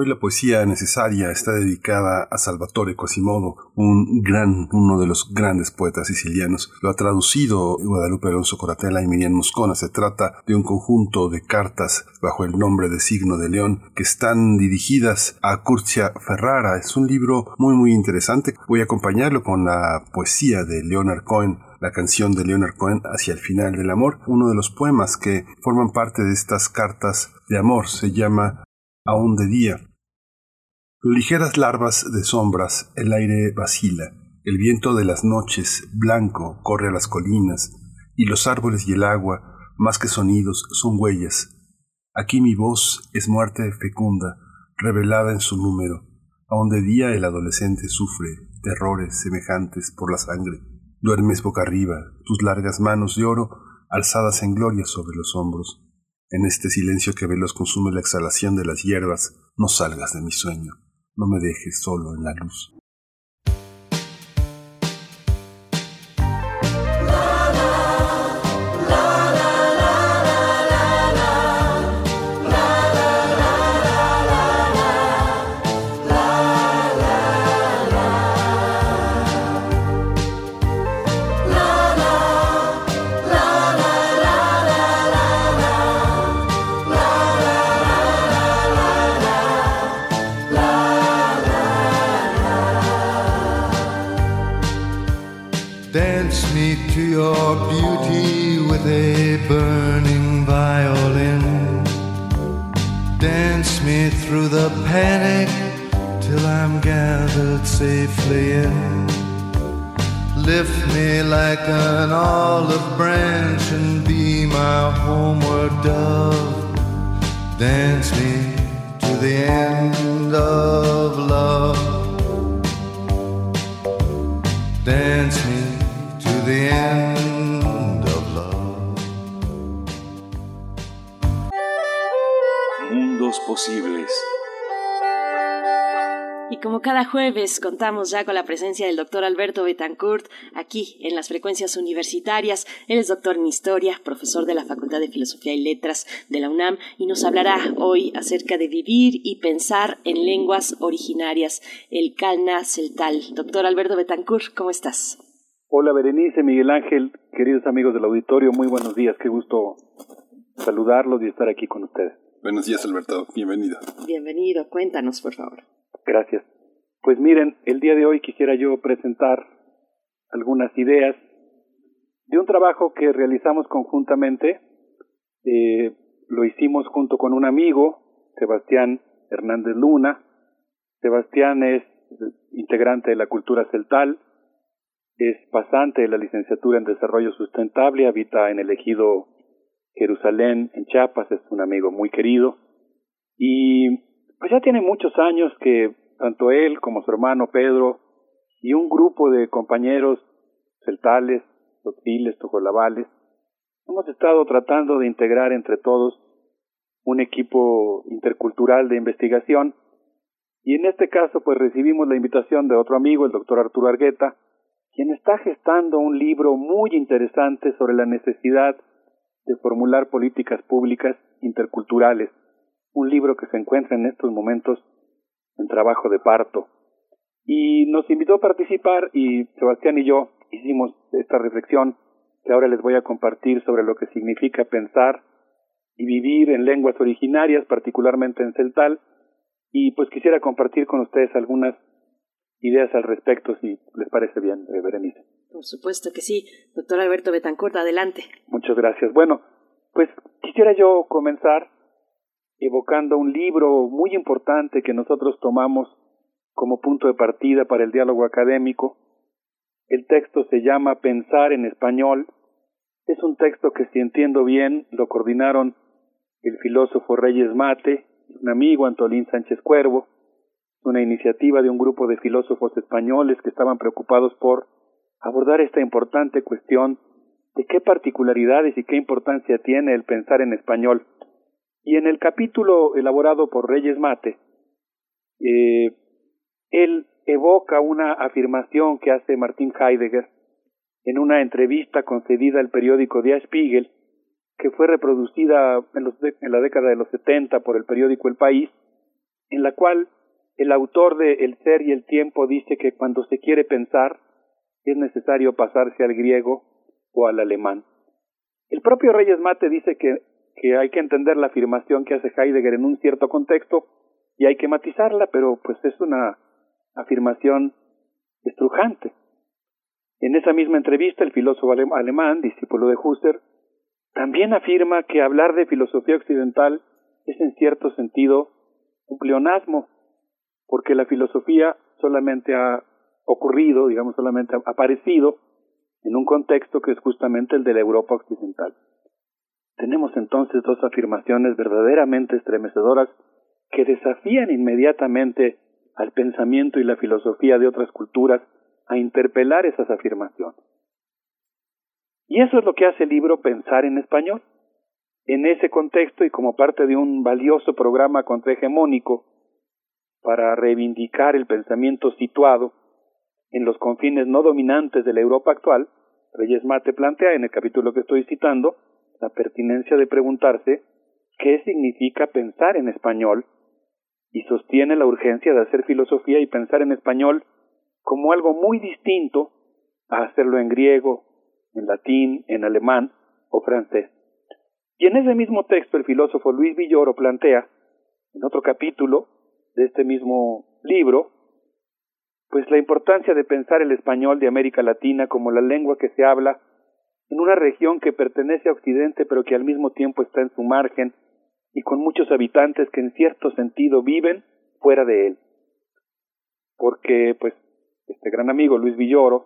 Hoy la poesía necesaria está dedicada a Salvatore Quasimodo, un gran, uno de los grandes poetas sicilianos. Lo ha traducido Guadalupe Alonso Coratella y Miriam Moscona. Se trata de un conjunto de cartas bajo el nombre de Signo de León que están dirigidas a Curcia Ferrara. Es un libro muy muy interesante. Voy a acompañarlo con la poesía de Leonard Cohen la canción de Leonard Cohen hacia el final del amor. Uno de los poemas que forman parte de estas cartas de amor se llama Aún de día. Ligeras larvas de sombras, el aire vacila, el viento de las noches, blanco, corre a las colinas, y los árboles y el agua, más que sonidos, son huellas. Aquí mi voz es muerte fecunda, revelada en su número. Aún de día el adolescente sufre terrores semejantes por la sangre. Duermes boca arriba, tus largas manos de oro alzadas en gloria sobre los hombros. En este silencio que veloz consume la exhalación de las hierbas, no salgas de mi sueño. No me dejes solo en la luz. Safely in. Lift me like an olive branch and be my homeward dove. Dance me to the end of love. Dance me to the end of love. Mundos posibles. Y como cada jueves contamos ya con la presencia del doctor Alberto Betancourt aquí en las frecuencias universitarias. Él es doctor en historia, profesor de la Facultad de Filosofía y Letras de la UNAM y nos hablará hoy acerca de vivir y pensar en lenguas originarias, el Calna Celtal. Doctor Alberto Betancourt, ¿cómo estás? Hola Berenice, Miguel Ángel, queridos amigos del auditorio, muy buenos días, qué gusto saludarlos y estar aquí con ustedes. Buenos días Alberto, bienvenido. Bienvenido, cuéntanos por favor. Gracias. Pues miren, el día de hoy quisiera yo presentar algunas ideas de un trabajo que realizamos conjuntamente. Eh, lo hicimos junto con un amigo, Sebastián Hernández Luna. Sebastián es integrante de la cultura celtal, es pasante de la licenciatura en desarrollo sustentable, habita en el ejido Jerusalén, en Chiapas, es un amigo muy querido. Y pues ya tiene muchos años que tanto él como su hermano Pedro y un grupo de compañeros celtales, totiles, tojolabales, hemos estado tratando de integrar entre todos un equipo intercultural de investigación. Y en este caso pues recibimos la invitación de otro amigo, el doctor Arturo Argueta, quien está gestando un libro muy interesante sobre la necesidad de formular políticas públicas interculturales un libro que se encuentra en estos momentos en trabajo de parto. Y nos invitó a participar y Sebastián y yo hicimos esta reflexión que ahora les voy a compartir sobre lo que significa pensar y vivir en lenguas originarias, particularmente en celtal, y pues quisiera compartir con ustedes algunas ideas al respecto, si les parece bien, eh, Berenice. Por supuesto que sí. Doctor Alberto Betancourt, adelante. Muchas gracias. Bueno, pues quisiera yo comenzar evocando un libro muy importante que nosotros tomamos como punto de partida para el diálogo académico. El texto se llama Pensar en español. Es un texto que, si entiendo bien, lo coordinaron el filósofo Reyes Mate, un amigo Antolín Sánchez Cuervo, una iniciativa de un grupo de filósofos españoles que estaban preocupados por abordar esta importante cuestión de qué particularidades y qué importancia tiene el pensar en español. Y en el capítulo elaborado por Reyes Mate, eh, él evoca una afirmación que hace Martin Heidegger en una entrevista concedida al periódico Der Spiegel, que fue reproducida en, los en la década de los 70 por el periódico El País, en la cual el autor de El ser y el tiempo dice que cuando se quiere pensar es necesario pasarse al griego o al alemán. El propio Reyes Mate dice que, que hay que entender la afirmación que hace Heidegger en un cierto contexto y hay que matizarla, pero pues es una afirmación estrujante. En esa misma entrevista, el filósofo alemán, discípulo de Husserl, también afirma que hablar de filosofía occidental es en cierto sentido un pleonasmo, porque la filosofía solamente ha ocurrido, digamos, solamente ha aparecido en un contexto que es justamente el de la Europa occidental. Tenemos entonces dos afirmaciones verdaderamente estremecedoras que desafían inmediatamente al pensamiento y la filosofía de otras culturas a interpelar esas afirmaciones. Y eso es lo que hace el libro Pensar en Español. En ese contexto y como parte de un valioso programa contrahegemónico para reivindicar el pensamiento situado en los confines no dominantes de la Europa actual, Reyes Mate plantea en el capítulo que estoy citando la pertinencia de preguntarse qué significa pensar en español y sostiene la urgencia de hacer filosofía y pensar en español como algo muy distinto a hacerlo en griego, en latín, en alemán o francés. Y en ese mismo texto el filósofo Luis Villoro plantea, en otro capítulo de este mismo libro, pues la importancia de pensar el español de América Latina como la lengua que se habla en una región que pertenece a Occidente pero que al mismo tiempo está en su margen y con muchos habitantes que en cierto sentido viven fuera de él. Porque, pues, este gran amigo Luis Villoro,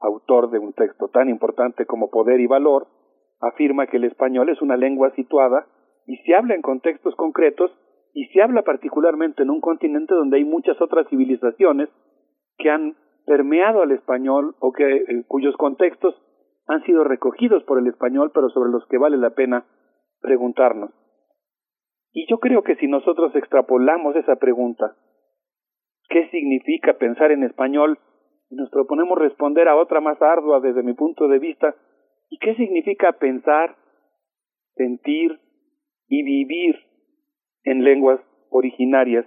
autor de un texto tan importante como Poder y Valor, afirma que el español es una lengua situada y se habla en contextos concretos y se habla particularmente en un continente donde hay muchas otras civilizaciones que han permeado al español o que eh, cuyos contextos han sido recogidos por el español, pero sobre los que vale la pena preguntarnos. Y yo creo que si nosotros extrapolamos esa pregunta, ¿qué significa pensar en español? Y nos proponemos responder a otra más ardua desde mi punto de vista, ¿y qué significa pensar, sentir y vivir en lenguas originarias?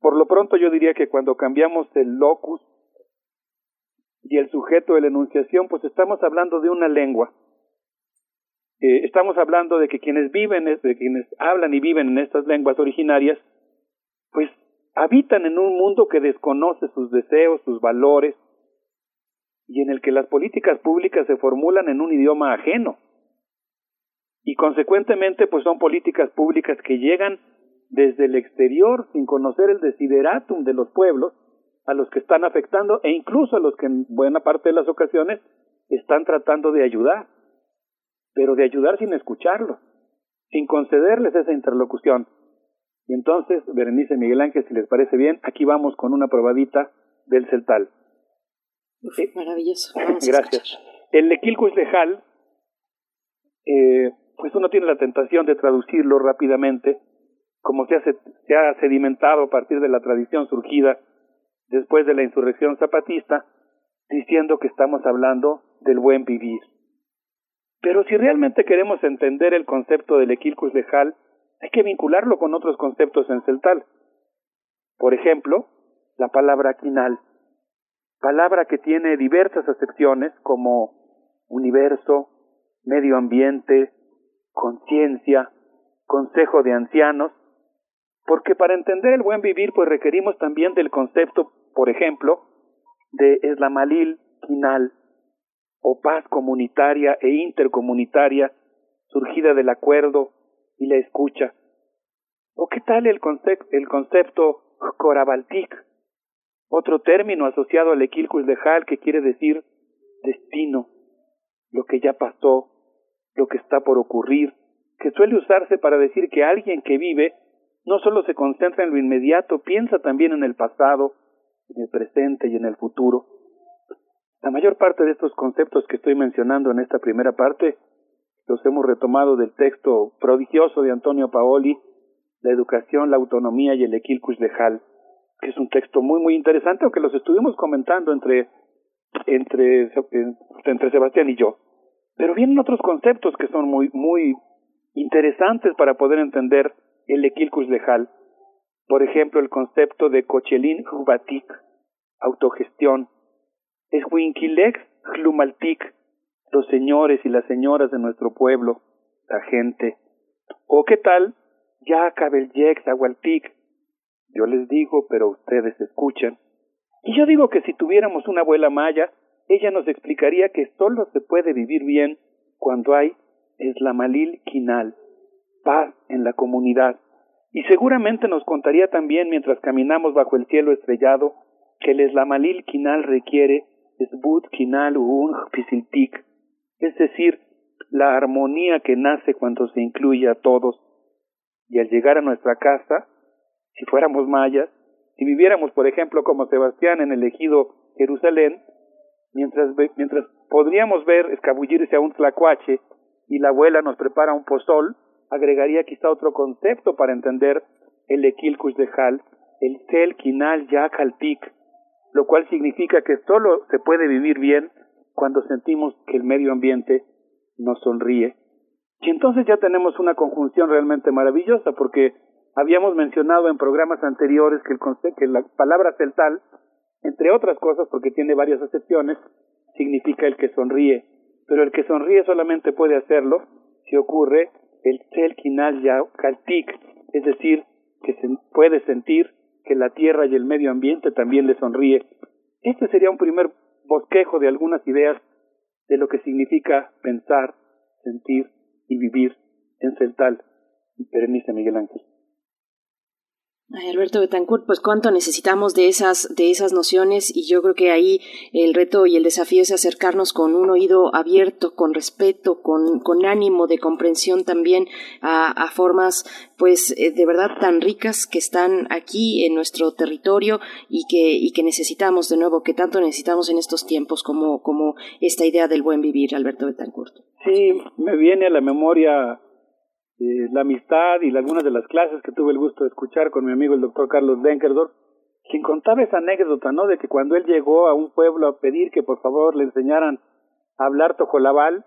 Por lo pronto yo diría que cuando cambiamos el locus y el sujeto de la enunciación, pues estamos hablando de una lengua eh, estamos hablando de que quienes viven, de quienes hablan y viven en estas lenguas originarias, pues habitan en un mundo que desconoce sus deseos, sus valores, y en el que las políticas públicas se formulan en un idioma ajeno. Y consecuentemente, pues son políticas públicas que llegan desde el exterior sin conocer el desideratum de los pueblos a los que están afectando e incluso a los que en buena parte de las ocasiones están tratando de ayudar pero de ayudar sin escucharlo, sin concederles esa interlocución. Y entonces, Berenice Miguel Ángel, si les parece bien, aquí vamos con una probadita del celtal. maravilloso. Gracias. El Lequilcus lejal, eh, pues uno tiene la tentación de traducirlo rápidamente, como se, hace, se ha sedimentado a partir de la tradición surgida después de la insurrección zapatista, diciendo que estamos hablando del buen vivir. Pero si realmente queremos entender el concepto del equilcus lejal, hay que vincularlo con otros conceptos en celtal. Por ejemplo, la palabra quinal, palabra que tiene diversas acepciones como universo, medio ambiente, conciencia, consejo de ancianos, porque para entender el buen vivir pues requerimos también del concepto, por ejemplo, de eslamalil quinal, o paz comunitaria e intercomunitaria surgida del acuerdo y la escucha? ¿O qué tal el, el concepto Corabaltic, otro término asociado al Equilcus de que quiere decir destino, lo que ya pasó, lo que está por ocurrir, que suele usarse para decir que alguien que vive no solo se concentra en lo inmediato, piensa también en el pasado, en el presente y en el futuro. La mayor parte de estos conceptos que estoy mencionando en esta primera parte los hemos retomado del texto prodigioso de Antonio Paoli, La educación, la autonomía y el equilcus de Hall, que es un texto muy muy interesante, aunque los estuvimos comentando entre, entre, entre Sebastián y yo. Pero vienen otros conceptos que son muy, muy interesantes para poder entender el equilcus de Hall. Por ejemplo, el concepto de Cochelin Hubatik, autogestión, es Winkilex Hlumaltik, los señores y las señoras de nuestro pueblo, la gente. ¿O qué tal? Ya Cabellex Agualtic. Yo les digo, pero ustedes escuchan. Y yo digo que si tuviéramos una abuela maya, ella nos explicaría que solo se puede vivir bien cuando hay eslamalil quinal, paz en la comunidad. Y seguramente nos contaría también mientras caminamos bajo el cielo estrellado que el eslamalil quinal requiere esbut quinal un pisiltik, es decir, la armonía que nace cuando se incluye a todos. Y al llegar a nuestra casa, si fuéramos mayas, si viviéramos, por ejemplo, como Sebastián en el ejido Jerusalén, mientras, mientras podríamos ver escabullirse a un tlacuache y la abuela nos prepara un pozol, agregaría quizá otro concepto para entender el equilcus de Hal, el tel quinal yakalpik, lo cual significa que solo se puede vivir bien cuando sentimos que el medio ambiente nos sonríe. Y entonces ya tenemos una conjunción realmente maravillosa porque habíamos mencionado en programas anteriores que, el que la palabra celtal, entre otras cosas porque tiene varias acepciones, significa el que sonríe, pero el que sonríe solamente puede hacerlo si ocurre el selkinal kaltik, es decir, que se puede sentir que la tierra y el medio ambiente también le sonríe. Este sería un primer bosquejo de algunas ideas de lo que significa pensar, sentir y vivir en Celtal. Perenice Miguel Ángel. Ay, Alberto Betancourt, pues cuánto necesitamos de esas, de esas nociones y yo creo que ahí el reto y el desafío es acercarnos con un oído abierto, con respeto, con, con ánimo de comprensión también a, a formas pues eh, de verdad tan ricas que están aquí en nuestro territorio y que, y que necesitamos de nuevo, que tanto necesitamos en estos tiempos como, como esta idea del buen vivir, Alberto Betancourt. Sí, me viene a la memoria eh, la amistad y algunas de las clases que tuve el gusto de escuchar con mi amigo el doctor Carlos Denkerdorf, quien contaba esa anécdota, ¿no? De que cuando él llegó a un pueblo a pedir que por favor le enseñaran a hablar tojolabal,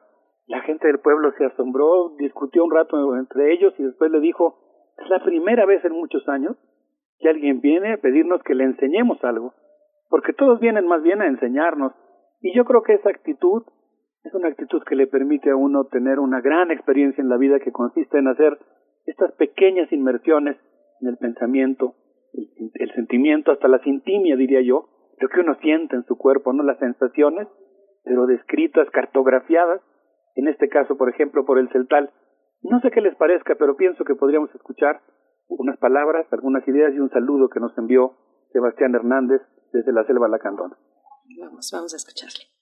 la gente del pueblo se asombró, discutió un rato entre ellos y después le dijo, es la primera vez en muchos años que alguien viene a pedirnos que le enseñemos algo, porque todos vienen más bien a enseñarnos. Y yo creo que esa actitud es una actitud que le permite a uno tener una gran experiencia en la vida que consiste en hacer estas pequeñas inmersiones en el pensamiento, el, sentimiento, hasta la intimia, diría yo, lo que uno siente en su cuerpo, no las sensaciones, pero descritas, cartografiadas, en este caso, por ejemplo, por el celtal. No sé qué les parezca, pero pienso que podríamos escuchar unas palabras, algunas ideas y un saludo que nos envió Sebastián Hernández desde la Selva Lacandona. Vamos, vamos a escucharle.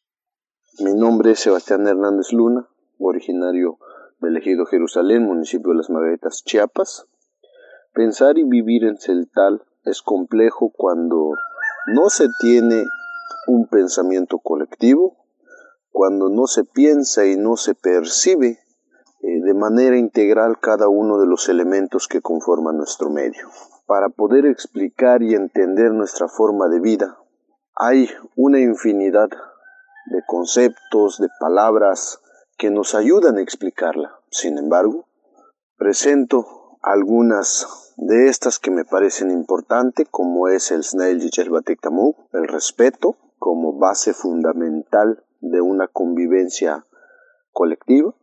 Mi nombre es Sebastián Hernández Luna, originario del ejido Jerusalén, municipio de Las Margaritas, Chiapas. Pensar y vivir en Celtal es complejo cuando no se tiene un pensamiento colectivo, cuando no se piensa y no se percibe eh, de manera integral cada uno de los elementos que conforman nuestro medio. Para poder explicar y entender nuestra forma de vida, hay una infinidad de conceptos, de palabras que nos ayudan a explicarla. Sin embargo, presento algunas de estas que me parecen importantes, como es el Snail el respeto como base fundamental de una convivencia colectiva,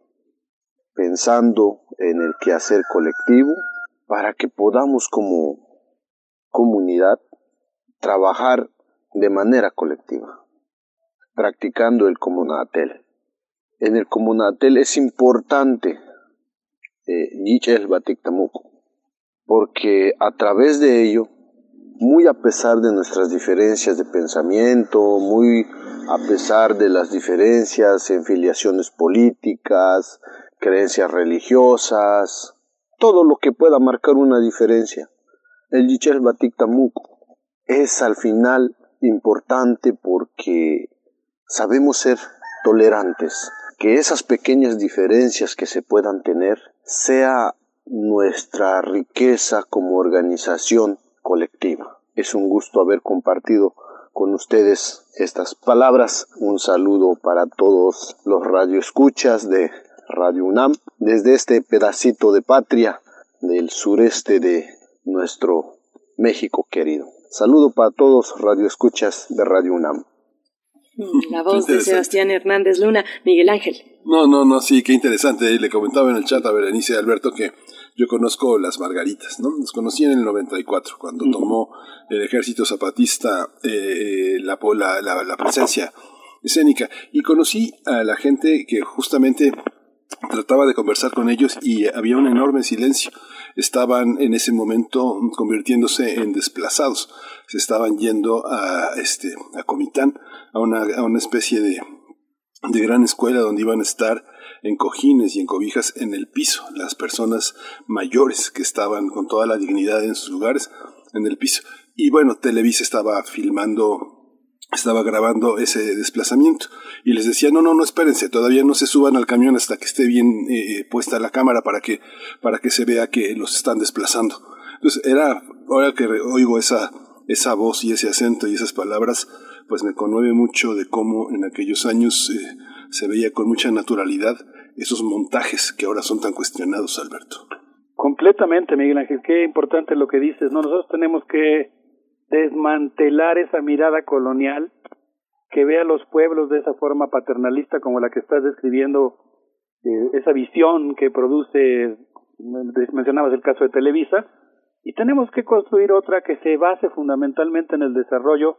pensando en el quehacer colectivo para que podamos como comunidad trabajar de manera colectiva practicando el comunatel. En el comunatel es importante eh, porque a través de ello muy a pesar de nuestras diferencias de pensamiento, muy a pesar de las diferencias en filiaciones políticas, creencias religiosas, todo lo que pueda marcar una diferencia. El Yichel Batik Tamuk es al final importante porque sabemos ser tolerantes, que esas pequeñas diferencias que se puedan tener sea nuestra riqueza como organización colectiva. Es un gusto haber compartido con ustedes estas palabras. Un saludo para todos los radioescuchas de Radio UNAM desde este pedacito de patria del sureste de nuestro México querido. Saludo para todos radioescuchas de Radio UNAM. La voz de Sebastián Hernández Luna, Miguel Ángel. No, no, no, sí, qué interesante. Le comentaba en el chat a Berenice y Alberto que yo conozco las Margaritas, ¿no? Los conocí en el 94, cuando tomó el ejército zapatista eh, la, la, la, presencia escénica. Y conocí a la gente que justamente trataba de conversar con ellos y había un enorme silencio. Estaban en ese momento convirtiéndose en desplazados. Se estaban yendo a, este, a Comitán, a una, a una especie de, de gran escuela donde iban a estar en cojines y en cobijas en el piso, las personas mayores que estaban con toda la dignidad en sus lugares en el piso. Y bueno, Televisa estaba filmando estaba grabando ese desplazamiento y les decía no no no espérense todavía no se suban al camión hasta que esté bien eh, puesta la cámara para que para que se vea que los están desplazando entonces era ahora que oigo esa esa voz y ese acento y esas palabras pues me conmueve mucho de cómo en aquellos años eh, se veía con mucha naturalidad esos montajes que ahora son tan cuestionados, Alberto. Completamente, Miguel Ángel, qué importante lo que dices. ¿no? Nosotros tenemos que desmantelar esa mirada colonial que ve a los pueblos de esa forma paternalista como la que estás describiendo, eh, esa visión que produce, mencionabas el caso de Televisa, y tenemos que construir otra que se base fundamentalmente en el desarrollo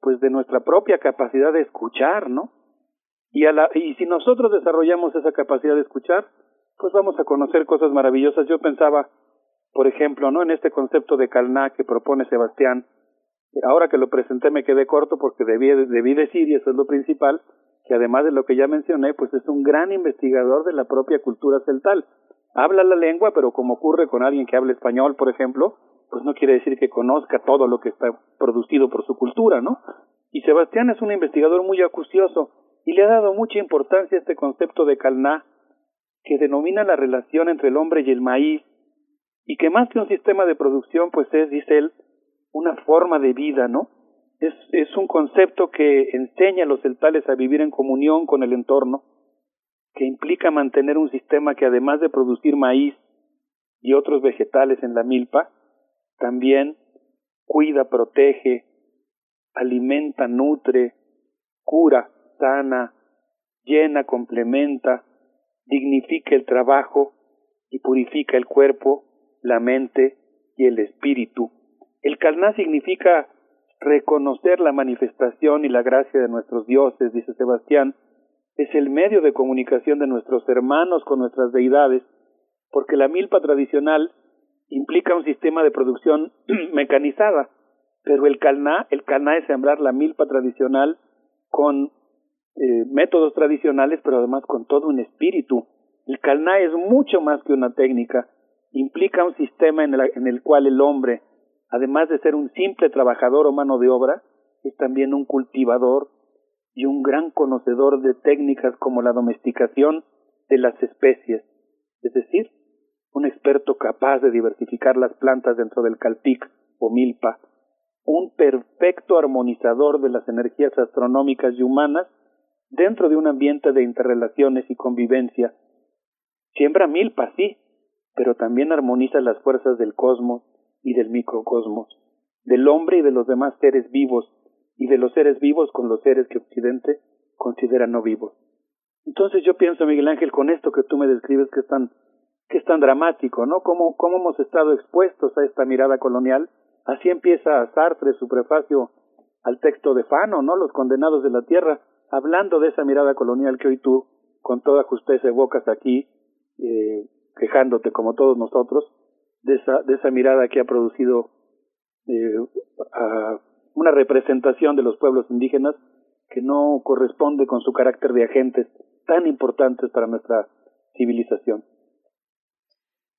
pues de nuestra propia capacidad de escuchar, ¿no? Y, a la, y si nosotros desarrollamos esa capacidad de escuchar, pues vamos a conocer cosas maravillosas. Yo pensaba, por ejemplo, ¿no? En este concepto de Calná que propone Sebastián, ahora que lo presenté me quedé corto porque debí, debí decir, y eso es lo principal, que además de lo que ya mencioné, pues es un gran investigador de la propia cultura celtal. Habla la lengua, pero como ocurre con alguien que habla español, por ejemplo, pues no quiere decir que conozca todo lo que está producido por su cultura, ¿no? Y Sebastián es un investigador muy acucioso y le ha dado mucha importancia a este concepto de Calná, que denomina la relación entre el hombre y el maíz, y que más que un sistema de producción, pues es, dice él, una forma de vida, ¿no? Es, es un concepto que enseña a los celtales a vivir en comunión con el entorno, que implica mantener un sistema que además de producir maíz y otros vegetales en la milpa, también cuida, protege, alimenta, nutre, cura, sana, llena, complementa, dignifica el trabajo y purifica el cuerpo, la mente y el espíritu. El Kalná significa reconocer la manifestación y la gracia de nuestros dioses, dice Sebastián, es el medio de comunicación de nuestros hermanos con nuestras deidades, porque la milpa tradicional implica un sistema de producción mecanizada, pero el calná, el calná es sembrar la milpa tradicional con eh, métodos tradicionales, pero además con todo un espíritu. El calná es mucho más que una técnica, implica un sistema en el, en el cual el hombre, además de ser un simple trabajador o mano de obra, es también un cultivador y un gran conocedor de técnicas como la domesticación de las especies, es decir, un experto capaz de diversificar las plantas dentro del calpic o milpa, un perfecto armonizador de las energías astronómicas y humanas dentro de un ambiente de interrelaciones y convivencia. Siembra milpa, sí, pero también armoniza las fuerzas del cosmos y del microcosmos, del hombre y de los demás seres vivos, y de los seres vivos con los seres que Occidente considera no vivos. Entonces yo pienso, Miguel Ángel, con esto que tú me describes que es tan que es tan dramático, ¿no? Cómo, cómo hemos estado expuestos a esta mirada colonial. Así empieza Sartre su prefacio al texto de Fano, ¿no? Los condenados de la tierra, hablando de esa mirada colonial que hoy tú, con toda justicia, evocas aquí, eh, quejándote como todos nosotros, de esa, de esa mirada que ha producido eh, una representación de los pueblos indígenas que no corresponde con su carácter de agentes tan importantes para nuestra civilización.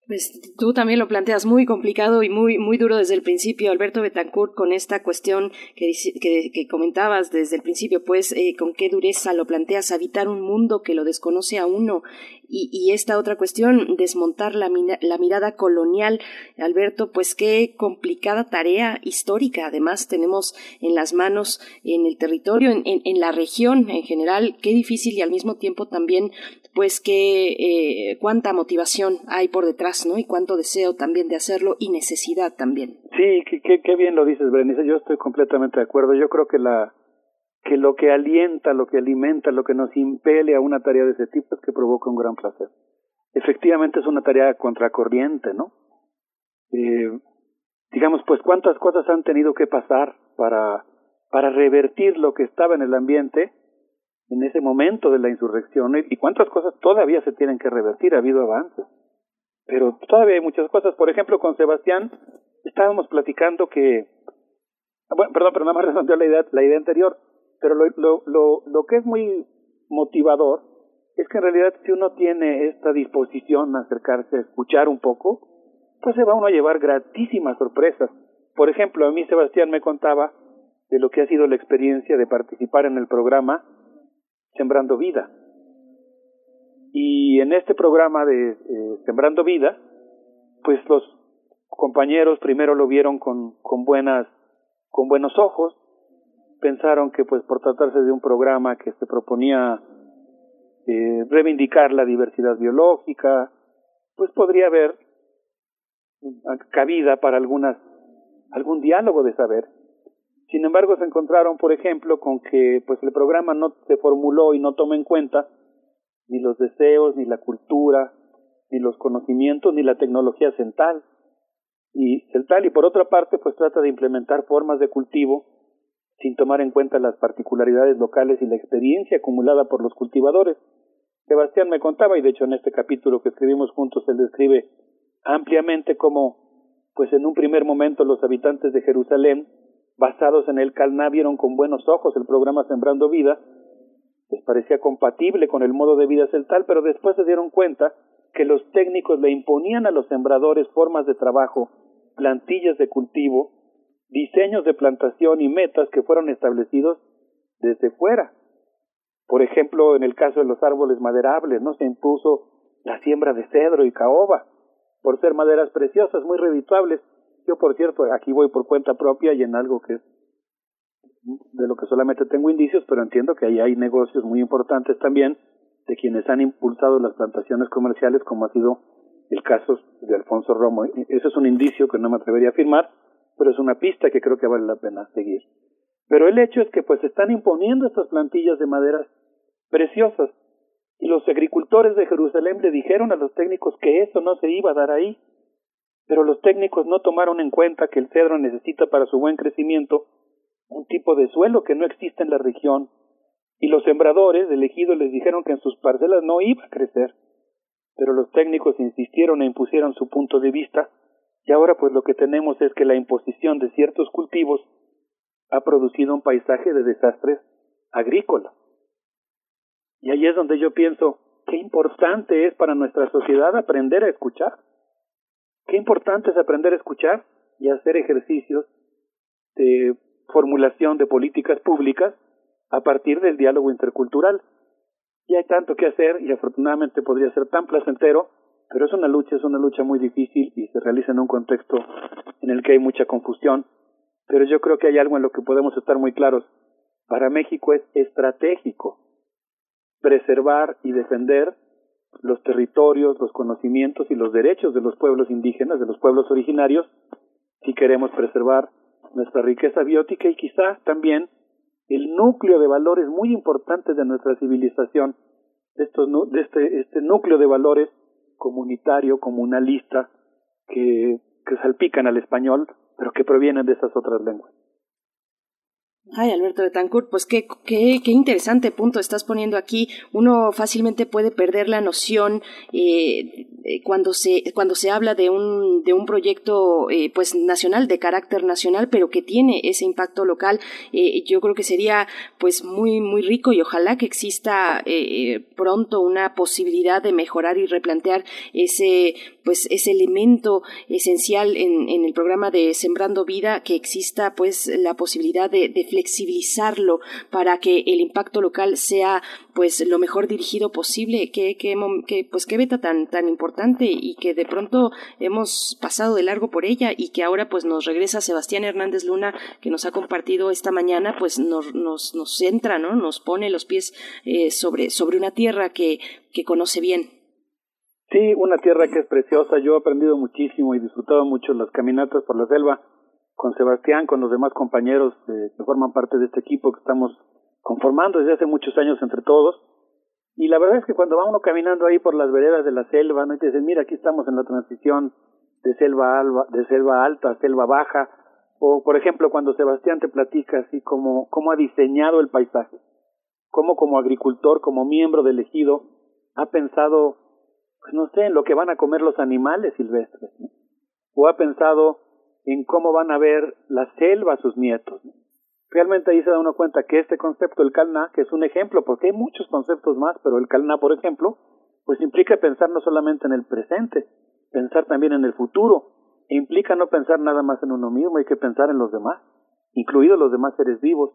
Pues tú también lo planteas muy complicado y muy, muy duro desde el principio, Alberto Betancourt, con esta cuestión que, que, comentabas desde el principio, pues eh, con qué dureza lo planteas, habitar un mundo que lo desconoce a uno y, y esta otra cuestión, desmontar la, la, mirada colonial. Alberto, pues qué complicada tarea histórica, además tenemos en las manos, en el territorio, en, la región en general, qué difícil y al mismo tiempo también pues que eh, cuánta motivación hay por detrás, ¿no? Y cuánto deseo también de hacerlo y necesidad también. Sí, qué, qué, bien lo dices, Berenice. Yo estoy completamente de acuerdo. Yo creo que la que lo que alienta, lo que alimenta, lo que nos impele a una tarea de ese tipo es que provoca un gran placer. Efectivamente es una tarea contracorriente, ¿no? Eh, digamos, pues cuántas cosas han tenido que pasar para para revertir lo que estaba en el ambiente en ese momento de la insurrección y cuántas cosas todavía se tienen que revertir, ha habido avances. Pero todavía hay muchas cosas. Por ejemplo, con Sebastián estábamos platicando que, bueno, perdón, pero nada más redondeó la idea, la idea anterior, pero lo, lo, lo, lo que es muy motivador es que en realidad si uno tiene esta disposición a acercarse a escuchar un poco, pues se va uno a llevar gratísimas sorpresas. Por ejemplo, a mí Sebastián me contaba de lo que ha sido la experiencia de participar en el programa Sembrando Vida. Y en este programa de eh, Sembrando Vida, pues los compañeros primero lo vieron con, con buenas, con buenos ojos, pensaron que pues por tratarse de un programa que se proponía eh, reivindicar la diversidad biológica, pues podría haber cabida para algunas algún diálogo de saber sin embargo, se encontraron, por ejemplo, con que pues el programa no se formuló y no toma en cuenta ni los deseos, ni la cultura, ni los conocimientos, ni la tecnología central. Y central y por otra parte, pues trata de implementar formas de cultivo sin tomar en cuenta las particularidades locales y la experiencia acumulada por los cultivadores. Sebastián me contaba, y de hecho en este capítulo que escribimos juntos él describe ampliamente cómo, pues en un primer momento los habitantes de Jerusalén basados en el Calná vieron con buenos ojos el programa Sembrando Vida, les parecía compatible con el modo de vida celtal, pero después se dieron cuenta que los técnicos le imponían a los sembradores formas de trabajo, plantillas de cultivo, diseños de plantación y metas que fueron establecidos desde fuera. Por ejemplo, en el caso de los árboles maderables, no se impuso la siembra de cedro y caoba, por ser maderas preciosas, muy redituables, yo, por cierto, aquí voy por cuenta propia y en algo que es de lo que solamente tengo indicios, pero entiendo que ahí hay negocios muy importantes también de quienes han impulsado las plantaciones comerciales, como ha sido el caso de Alfonso Romo. Eso es un indicio que no me atrevería a afirmar, pero es una pista que creo que vale la pena seguir. Pero el hecho es que pues están imponiendo estas plantillas de maderas preciosas y los agricultores de Jerusalén le dijeron a los técnicos que eso no se iba a dar ahí, pero los técnicos no tomaron en cuenta que el cedro necesita para su buen crecimiento un tipo de suelo que no existe en la región, y los sembradores elegidos les dijeron que en sus parcelas no iba a crecer, pero los técnicos insistieron e impusieron su punto de vista, y ahora pues lo que tenemos es que la imposición de ciertos cultivos ha producido un paisaje de desastres agrícolas. Y ahí es donde yo pienso, qué importante es para nuestra sociedad aprender a escuchar. Qué importante es aprender a escuchar y hacer ejercicios de formulación de políticas públicas a partir del diálogo intercultural. Y hay tanto que hacer y afortunadamente podría ser tan placentero, pero es una lucha, es una lucha muy difícil y se realiza en un contexto en el que hay mucha confusión. Pero yo creo que hay algo en lo que podemos estar muy claros. Para México es estratégico preservar y defender los territorios, los conocimientos y los derechos de los pueblos indígenas, de los pueblos originarios, si queremos preservar nuestra riqueza biótica y quizá también el núcleo de valores muy importantes de nuestra civilización, de, estos, de este, este núcleo de valores comunitario, comunalista, que, que salpican al español, pero que provienen de esas otras lenguas. Ay, Alberto de Tancourt, pues qué, qué, qué, interesante punto estás poniendo aquí. Uno fácilmente puede perder la noción eh, cuando se cuando se habla de un de un proyecto eh, pues nacional de carácter nacional, pero que tiene ese impacto local. Eh, yo creo que sería pues muy muy rico y ojalá que exista eh, pronto una posibilidad de mejorar y replantear ese pues ese elemento esencial en, el programa de Sembrando Vida, que exista pues la posibilidad de, flexibilizarlo para que el impacto local sea pues lo mejor dirigido posible, que, que, que pues qué beta tan, tan importante y que de pronto hemos pasado de largo por ella y que ahora pues nos regresa Sebastián Hernández Luna que nos ha compartido esta mañana pues nos, nos, nos centra, ¿no? Nos pone los pies eh, sobre, sobre una tierra que, que conoce bien. Sí, una tierra que es preciosa. Yo he aprendido muchísimo y disfrutado mucho las caminatas por la selva con Sebastián, con los demás compañeros que forman parte de este equipo que estamos conformando desde hace muchos años entre todos. Y la verdad es que cuando va uno caminando ahí por las veredas de la selva, ¿no? te dicen, mira, aquí estamos en la transición de selva, alba, de selva alta a selva baja, o por ejemplo cuando Sebastián te platica así como cómo ha diseñado el paisaje, cómo como agricultor, como miembro del ejido, ha pensado, pues no sé, en lo que van a comer los animales silvestres, o ha pensado en cómo van a ver la selva sus nietos. realmente ahí se da uno cuenta que este concepto, el Kalna, que es un ejemplo, porque hay muchos conceptos más, pero el Kalna, por ejemplo, pues implica pensar no solamente en el presente, pensar también en el futuro, e implica no pensar nada más en uno mismo, hay que pensar en los demás, incluidos los demás seres vivos.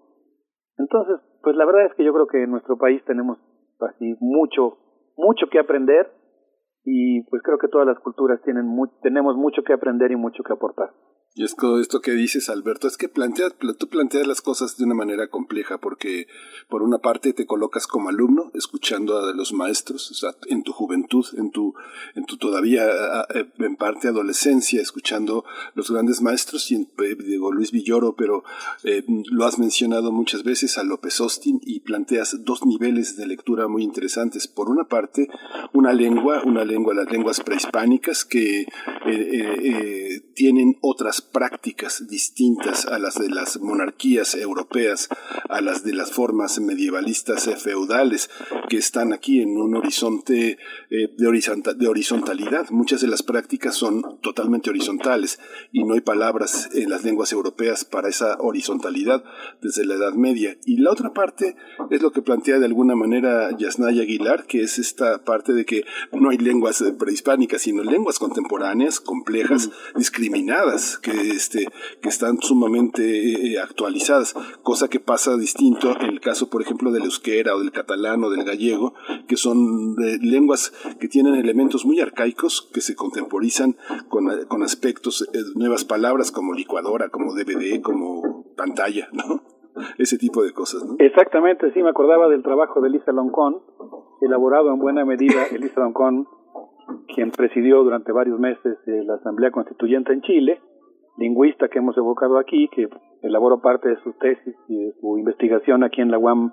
Entonces, pues la verdad es que yo creo que en nuestro país tenemos así mucho, mucho que aprender y pues creo que todas las culturas tienen tenemos mucho que aprender y mucho que aportar. Y es todo esto que dices, Alberto, es que planteas, tú planteas las cosas de una manera compleja, porque por una parte te colocas como alumno, escuchando a los maestros, en tu juventud, en tu, en tu todavía, en parte adolescencia, escuchando los grandes maestros, y eh, digo Luis Villoro, pero eh, lo has mencionado muchas veces a López Austin, y planteas dos niveles de lectura muy interesantes. Por una parte, una lengua, una lengua, las lenguas prehispánicas, que eh, tienen otras prácticas distintas a las de las monarquías europeas, a las de las formas medievalistas feudales que están aquí en un horizonte eh, de, de horizontalidad. Muchas de las prácticas son totalmente horizontales y no hay palabras en las lenguas europeas para esa horizontalidad desde la Edad Media. Y la otra parte es lo que plantea de alguna manera Yasnaya Aguilar, que es esta parte de que no hay lenguas prehispánicas, sino lenguas contemporáneas, complejas, discriminadas, que este, que están sumamente eh, actualizadas, cosa que pasa distinto en el caso, por ejemplo, del euskera o del catalán o del gallego, que son eh, lenguas que tienen elementos muy arcaicos que se contemporizan con, con aspectos, eh, nuevas palabras como licuadora, como DVD, como pantalla, ¿no? Ese tipo de cosas, ¿no? Exactamente, sí, me acordaba del trabajo de Elisa Loncón, elaborado en buena medida, Elisa Loncón, quien presidió durante varios meses la Asamblea Constituyente en Chile, lingüista que hemos evocado aquí, que elaboró parte de su tesis y de su investigación aquí en la UAM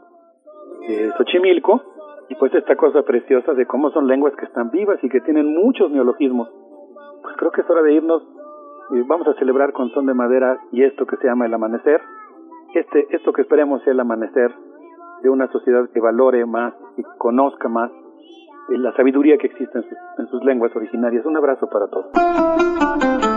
de Xochimilco, y pues esta cosa preciosa de cómo son lenguas que están vivas y que tienen muchos neologismos. Pues creo que es hora de irnos, y vamos a celebrar con son de madera y esto que se llama el amanecer, este, esto que esperemos sea el amanecer de una sociedad que valore más y conozca más la sabiduría que existe en sus, en sus lenguas originarias. Un abrazo para todos.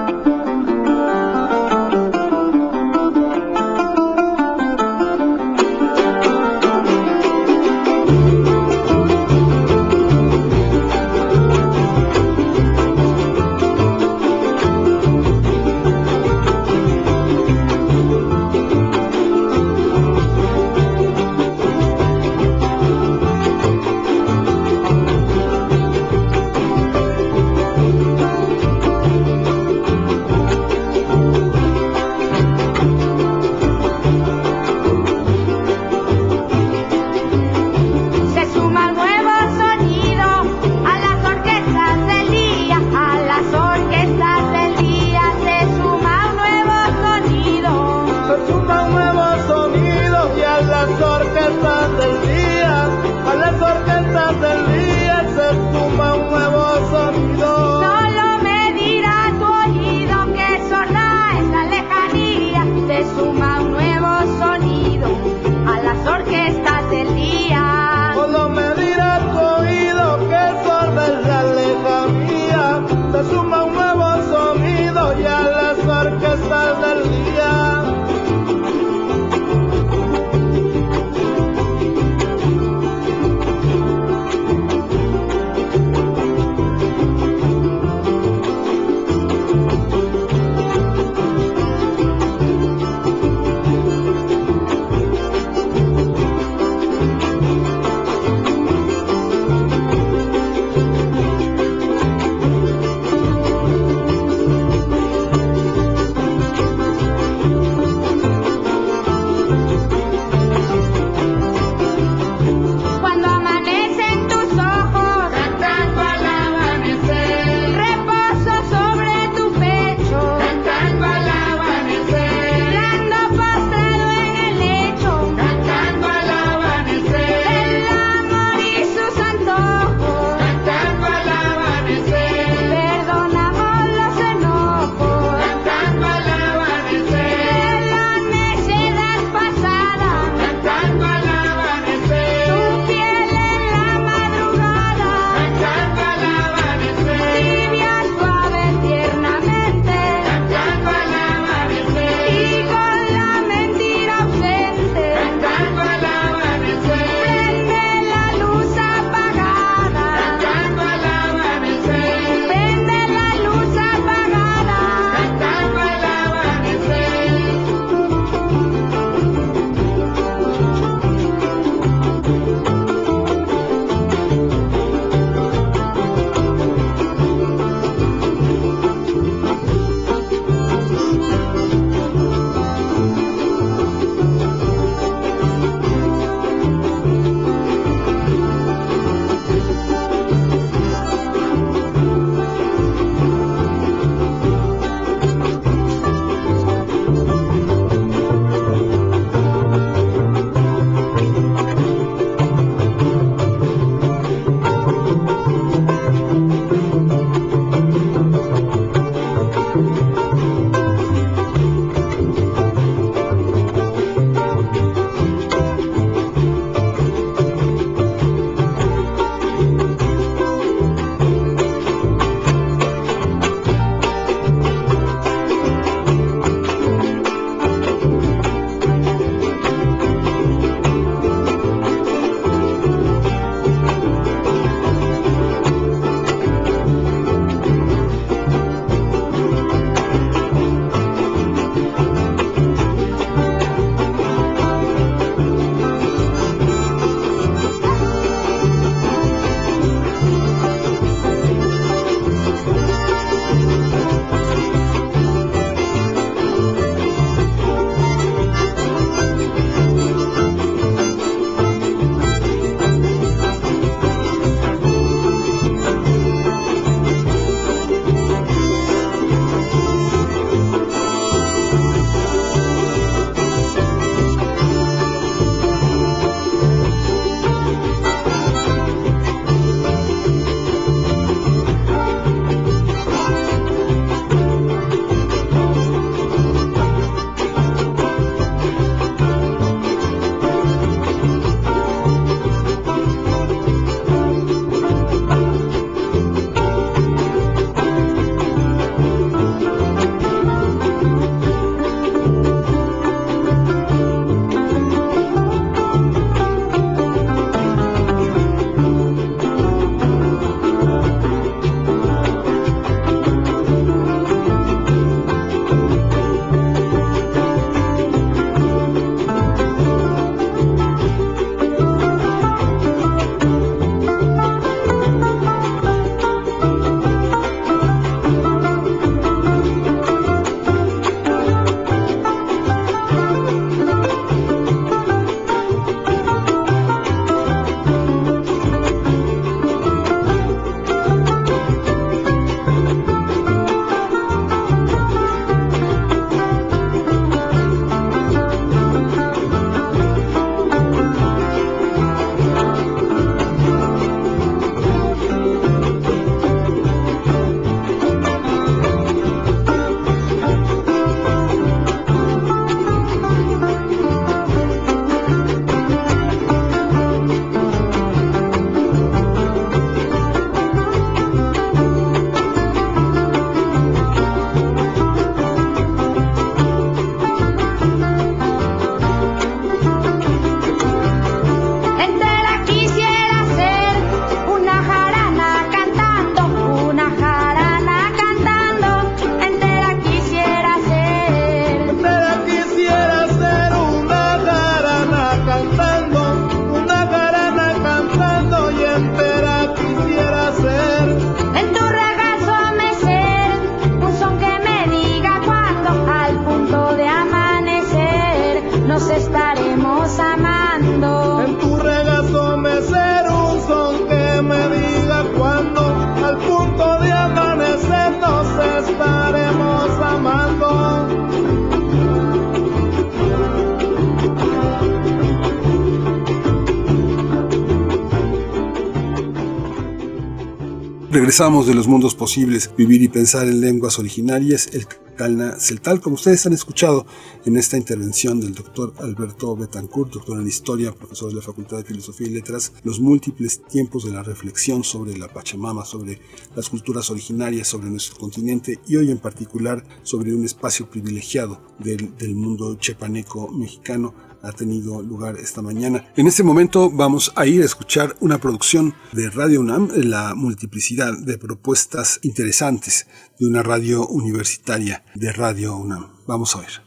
De los mundos posibles, vivir y pensar en lenguas originarias, el Calna Celtal, como ustedes han escuchado en esta intervención del doctor Alberto Betancourt, doctor en Historia, profesor de la Facultad de Filosofía y Letras, los múltiples tiempos de la reflexión sobre la Pachamama, sobre las culturas originarias, sobre nuestro continente y hoy en particular sobre un espacio privilegiado del, del mundo chepaneco mexicano ha tenido lugar esta mañana. En este momento vamos a ir a escuchar una producción de Radio UNAM, la multiplicidad de propuestas interesantes de una radio universitaria de Radio UNAM. Vamos a ver.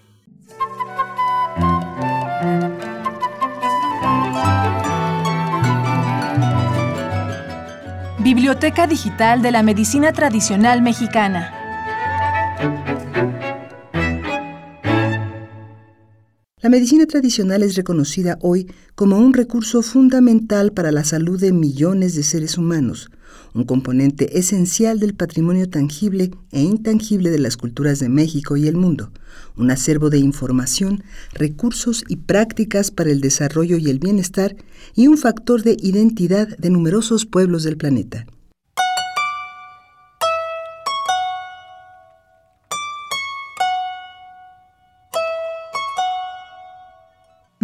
Biblioteca Digital de la Medicina Tradicional Mexicana. La medicina tradicional es reconocida hoy como un recurso fundamental para la salud de millones de seres humanos, un componente esencial del patrimonio tangible e intangible de las culturas de México y el mundo, un acervo de información, recursos y prácticas para el desarrollo y el bienestar y un factor de identidad de numerosos pueblos del planeta.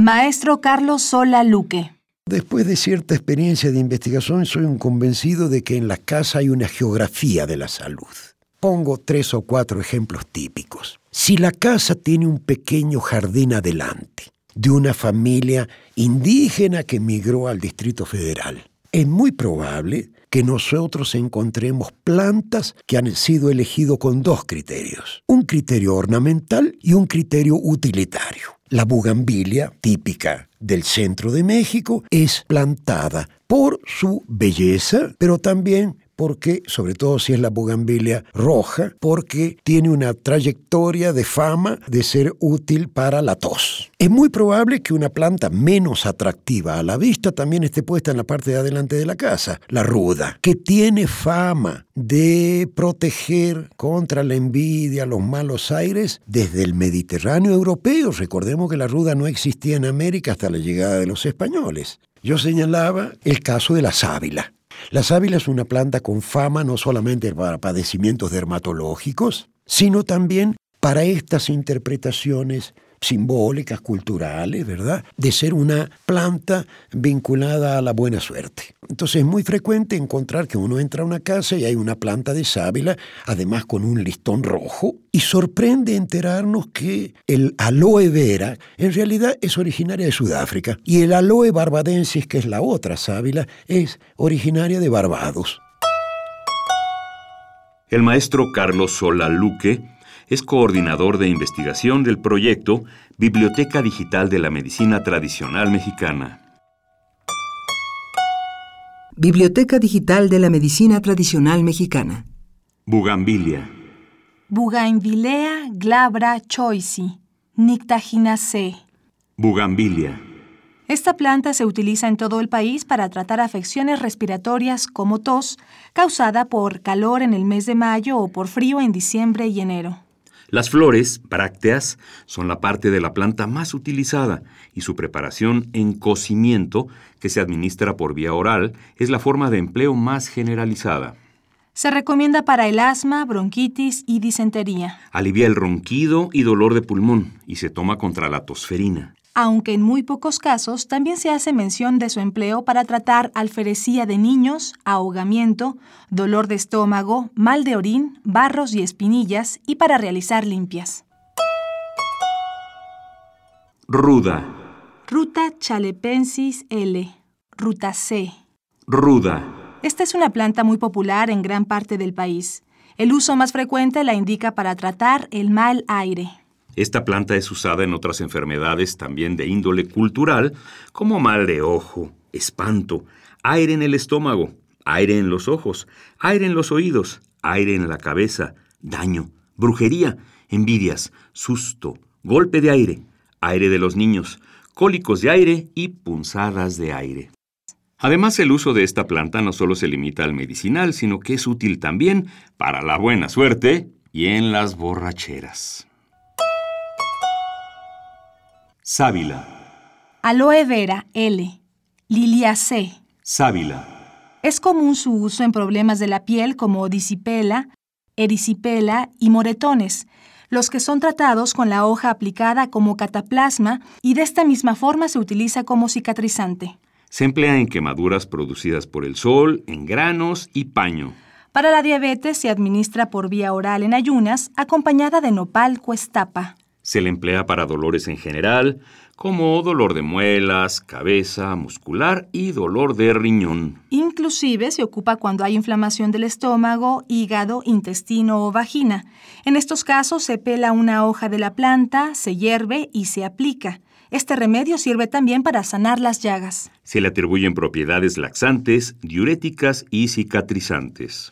Maestro Carlos Sola Luque. Después de cierta experiencia de investigación, soy un convencido de que en la casa hay una geografía de la salud. Pongo tres o cuatro ejemplos típicos. Si la casa tiene un pequeño jardín adelante, de una familia indígena que migró al Distrito Federal, es muy probable que nosotros encontremos plantas que han sido elegidas con dos criterios, un criterio ornamental y un criterio utilitario. La bugambilia, típica del centro de México, es plantada por su belleza, pero también porque, sobre todo si es la bugambilia roja, porque tiene una trayectoria de fama de ser útil para la tos. Es muy probable que una planta menos atractiva a la vista también esté puesta en la parte de adelante de la casa, la ruda, que tiene fama de proteger contra la envidia, los malos aires, desde el Mediterráneo europeo. Recordemos que la ruda no existía en América hasta la llegada de los españoles. Yo señalaba el caso de la sábila. La sábila es una planta con fama no solamente para padecimientos dermatológicos, sino también para estas interpretaciones simbólicas, culturales, ¿verdad? De ser una planta vinculada a la buena suerte. Entonces es muy frecuente encontrar que uno entra a una casa y hay una planta de sábila, además con un listón rojo, y sorprende enterarnos que el aloe vera en realidad es originaria de Sudáfrica y el aloe barbadensis, que es la otra sábila, es originaria de Barbados. El maestro Carlos Sola Luque es coordinador de investigación del proyecto Biblioteca Digital de la Medicina Tradicional Mexicana. Biblioteca Digital de la Medicina Tradicional Mexicana. Bugambilia. Bugainvilea glabra choisi, Nictaginacea. Bugambilia. Esta planta se utiliza en todo el país para tratar afecciones respiratorias como tos, causada por calor en el mes de mayo o por frío en diciembre y enero. Las flores, brácteas, son la parte de la planta más utilizada y su preparación en cocimiento, que se administra por vía oral, es la forma de empleo más generalizada. Se recomienda para el asma, bronquitis y disentería. Alivia el ronquido y dolor de pulmón y se toma contra la tosferina aunque en muy pocos casos también se hace mención de su empleo para tratar alferecía de niños, ahogamiento, dolor de estómago, mal de orín, barros y espinillas y para realizar limpias. Ruda. Ruta chalepensis L. Ruta C. Ruda. Esta es una planta muy popular en gran parte del país. El uso más frecuente la indica para tratar el mal aire. Esta planta es usada en otras enfermedades también de índole cultural, como mal de ojo, espanto, aire en el estómago, aire en los ojos, aire en los oídos, aire en la cabeza, daño, brujería, envidias, susto, golpe de aire, aire de los niños, cólicos de aire y punzadas de aire. Además, el uso de esta planta no solo se limita al medicinal, sino que es útil también para la buena suerte y en las borracheras. Sábila. Aloe vera L. Lilia C. Sábila. Es común su uso en problemas de la piel como disipela, erisipela y moretones, los que son tratados con la hoja aplicada como cataplasma y de esta misma forma se utiliza como cicatrizante. Se emplea en quemaduras producidas por el sol, en granos y paño. Para la diabetes se administra por vía oral en ayunas, acompañada de nopal cuestapa. Se le emplea para dolores en general, como dolor de muelas, cabeza, muscular y dolor de riñón. Inclusive se ocupa cuando hay inflamación del estómago, hígado, intestino o vagina. En estos casos se pela una hoja de la planta, se hierve y se aplica. Este remedio sirve también para sanar las llagas. Se le atribuyen propiedades laxantes, diuréticas y cicatrizantes.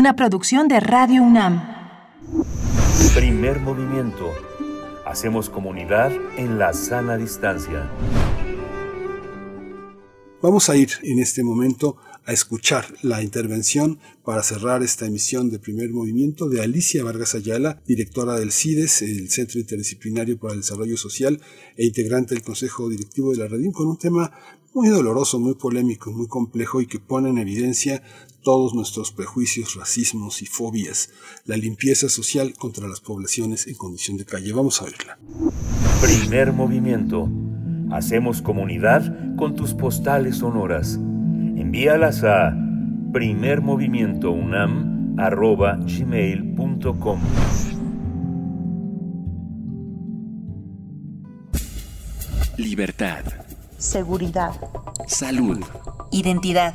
Una producción de Radio UNAM. Primer movimiento. Hacemos comunidad en la sana distancia. Vamos a ir en este momento a escuchar la intervención para cerrar esta emisión de primer movimiento de Alicia Vargas Ayala, directora del CIDES, el Centro Interdisciplinario para el Desarrollo Social e integrante del Consejo Directivo de la Redim, con un tema muy doloroso, muy polémico, muy complejo y que pone en evidencia todos nuestros prejuicios, racismos y fobias, la limpieza social contra las poblaciones en condición de calle. Vamos a verla. Primer movimiento. Hacemos comunidad con tus postales sonoras. Envíalas a primermovimientounam.gmail.com Libertad. Seguridad. Salud. Identidad.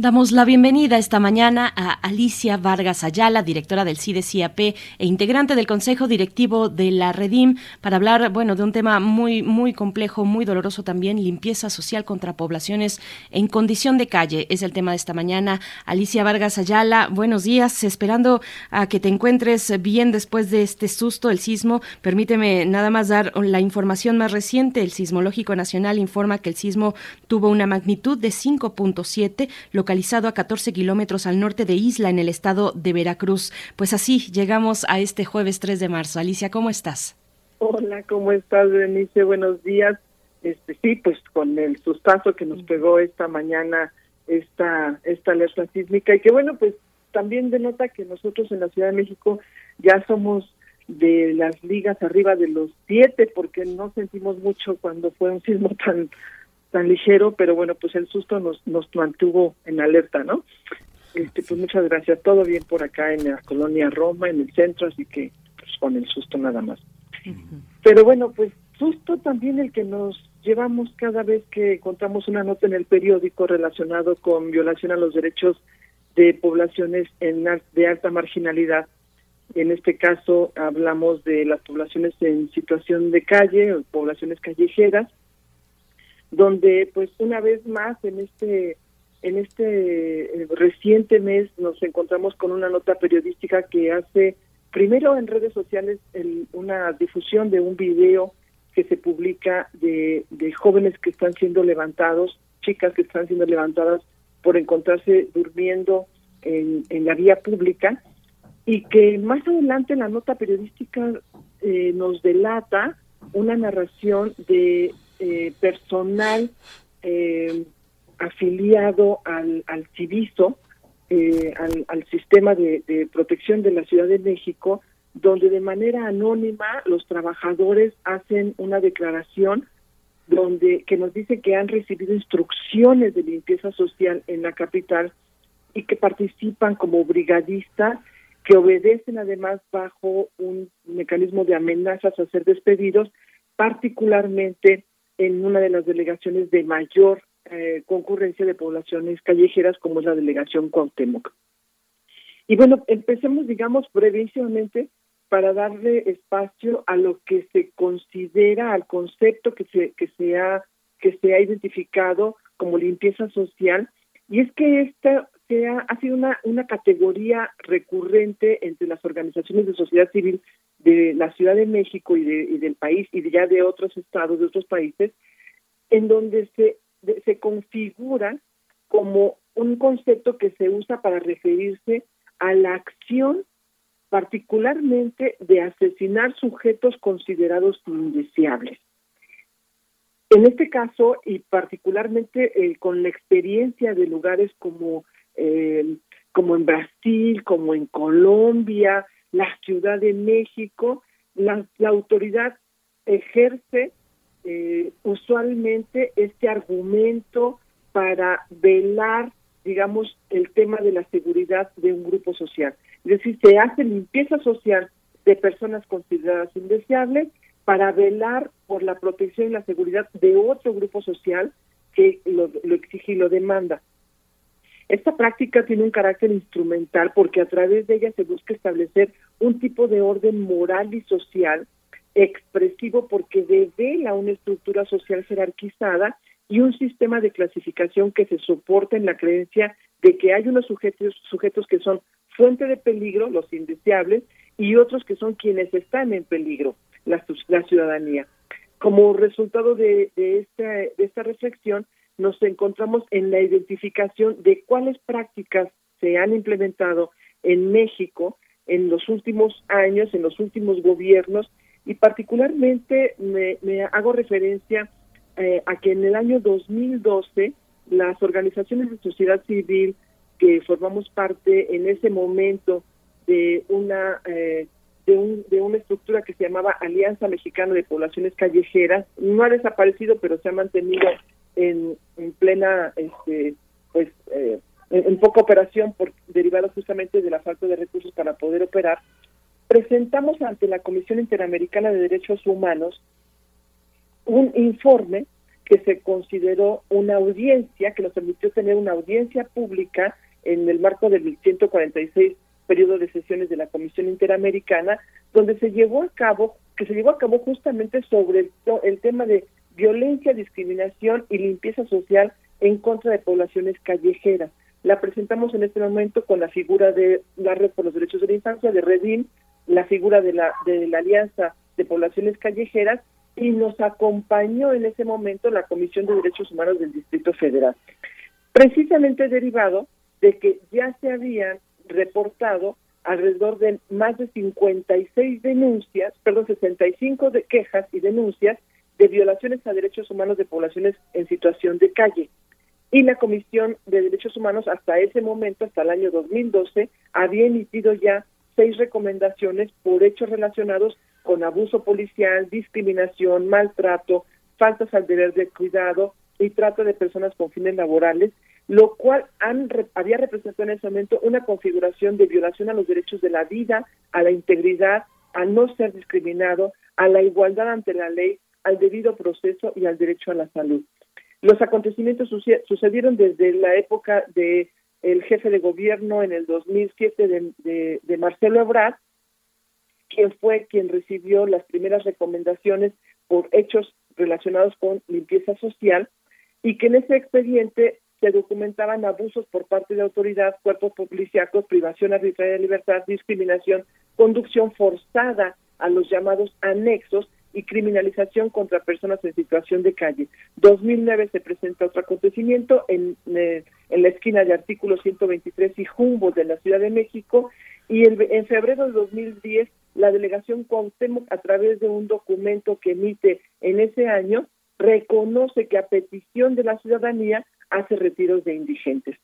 Damos la bienvenida esta mañana a Alicia Vargas Ayala, directora del CIDE-CIAP e integrante del Consejo Directivo de la Redim, para hablar, bueno, de un tema muy, muy complejo, muy doloroso también, limpieza social contra poblaciones en condición de calle. Es el tema de esta mañana. Alicia Vargas Ayala, buenos días, esperando a que te encuentres bien después de este susto, el sismo. Permíteme nada más dar la información más reciente. El Sismológico Nacional informa que el sismo tuvo una magnitud de 5.7, lo localizado a 14 kilómetros al norte de Isla, en el estado de Veracruz. Pues así llegamos a este jueves 3 de marzo. Alicia, ¿cómo estás? Hola, ¿cómo estás, Denise? Buenos días. Este, sí, pues con el sustazo que nos pegó esta mañana esta, esta alerta sísmica y que bueno, pues también denota que nosotros en la Ciudad de México ya somos de las ligas arriba de los siete porque no sentimos mucho cuando fue un sismo tan tan ligero, pero bueno, pues el susto nos, nos mantuvo en alerta, ¿no? Este, pues muchas gracias, todo bien por acá en la colonia Roma, en el centro, así que pues con el susto nada más. Pero bueno, pues susto también el que nos llevamos cada vez que encontramos una nota en el periódico relacionado con violación a los derechos de poblaciones en, de alta marginalidad. En este caso hablamos de las poblaciones en situación de calle, o poblaciones callejeras, donde pues una vez más en este en este eh, reciente mes nos encontramos con una nota periodística que hace primero en redes sociales una difusión de un video que se publica de, de jóvenes que están siendo levantados, chicas que están siendo levantadas por encontrarse durmiendo en, en la vía pública y que más adelante la nota periodística eh, nos delata una narración de eh, personal eh, afiliado al, al CIVISO, eh, al, sistema de, protección de la Ciudad de México, donde de manera anónima los trabajadores hacen una declaración donde que nos dice que han recibido instrucciones de limpieza social en la capital y que participan como brigadistas que obedecen además bajo un mecanismo de amenazas a ser despedidos, particularmente en una de las delegaciones de mayor eh, concurrencia de poblaciones callejeras como es la delegación Cuauhtémoc. Y bueno, empecemos, digamos, brevísimamente para darle espacio a lo que se considera, al concepto que se, que se, ha, que se ha identificado como limpieza social, y es que esta se ha, sido una, una categoría recurrente entre las organizaciones de sociedad civil de la Ciudad de México y, de, del país y de ya de otros estados, de otros países, en donde se se configura como un concepto que se usa para referirse a la acción particularmente de asesinar sujetos considerados indeseables. En este caso, y particularmente eh, con la experiencia de lugares como, eh, como en Brasil, como en Colombia, la Ciudad de México, la, autoridad ejerce eh, usualmente este argumento para velar, digamos, el tema de la seguridad de un grupo social. Es decir, se hace limpieza social de personas consideradas indeseables para velar por la protección y la seguridad de otro grupo social que lo, lo exige y lo demanda. Esta práctica tiene un carácter instrumental porque a través de ella se busca establecer un tipo de orden moral y social expresivo porque devela una estructura social jerarquizada y un sistema de clasificación que se soporta en la creencia de que hay unos sujetos, sujetos que son fuente de peligro, los indeseables, y otros que son quienes están en peligro, la, la ciudadanía. Como resultado de, esta, de esta reflexión, nos encontramos en la identificación de cuáles prácticas se han implementado en México en los últimos años, en los últimos gobiernos, y particularmente me, hago referencia eh, a que en el año 2012 las organizaciones de sociedad civil que formamos parte en ese momento de una eh, de, un, de una estructura que se llamaba Alianza Mexicana de Poblaciones Callejeras no ha desaparecido pero se ha mantenido en, en plena este pues eh, en, poca operación por derivado justamente de la falta de recursos para poder operar presentamos ante la Comisión Interamericana de Derechos Humanos un informe que se consideró una audiencia, que nos permitió tener una audiencia pública en el marco del 146 periodo de sesiones de la Comisión Interamericana, donde se llevó a cabo, que se llevó a cabo justamente sobre el, el tema de violencia, discriminación y limpieza social en contra de poblaciones callejeras. La presentamos en este momento con la figura de la Red por los Derechos de la Infancia, de Redim, la figura de la, de la Alianza de Poblaciones Callejeras y nos acompañó en ese momento la Comisión de Derechos Humanos del Distrito Federal. Precisamente derivado de que ya se habían reportado alrededor de más de 56 denuncias, perdón, 65 de quejas y denuncias de violaciones a derechos humanos de poblaciones en situación de calle. Y la Comisión de Derechos Humanos hasta ese momento, hasta el año 2012, había emitido ya seis recomendaciones por hechos relacionados con abuso policial, discriminación, maltrato, faltas al deber de cuidado y trata de personas con fines laborales, lo cual han, había representado en ese momento una configuración de violación a los derechos de la vida, a la integridad, a no ser discriminado, a la igualdad ante la ley, al debido proceso y al derecho a la salud. Los acontecimientos sucedieron desde la época de el jefe de gobierno en el 2007 de, de, Marcelo Ebrard, quien fue quien recibió las primeras recomendaciones por hechos relacionados con limpieza social y que en ese expediente se documentaban abusos por parte de autoridad, cuerpos policíacos, privación arbitraria de libertad, discriminación, conducción forzada a los llamados anexos y criminalización contra personas en situación de calle. 2009 se presenta otro acontecimiento en, eh, en la esquina de artículo 123 y Jumbo de la Ciudad de México y en febrero de 2010 la delegación Cuauhtémoc a través de un documento que emite en ese año reconoce que a petición de la ciudadanía hace retiros de indigentes.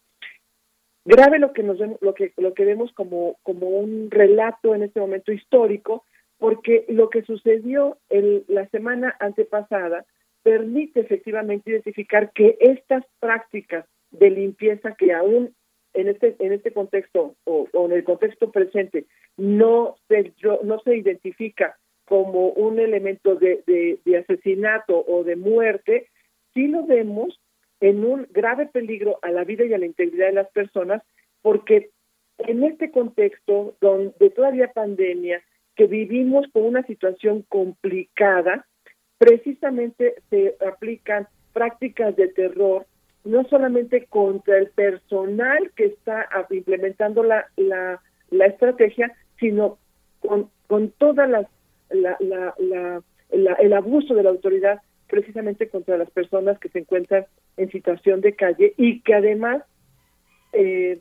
Grave lo que nos lo que lo que vemos como como un relato en este momento histórico porque lo que sucedió el, la semana antepasada permite efectivamente identificar que estas prácticas de limpieza que aún en este en este contexto o, en el contexto presente no se no se identifica como un elemento de, de, asesinato o de muerte, sí lo vemos en un grave peligro a la vida y a la integridad de las personas, porque en este contexto donde todavía pandemia, que vivimos con una situación complicada, precisamente se aplican prácticas de terror, no solamente contra el personal que está implementando la, la, la estrategia, sino con, con toda la, la, la, el abuso de la autoridad precisamente contra las personas que se encuentran en situación de calle y que además eh,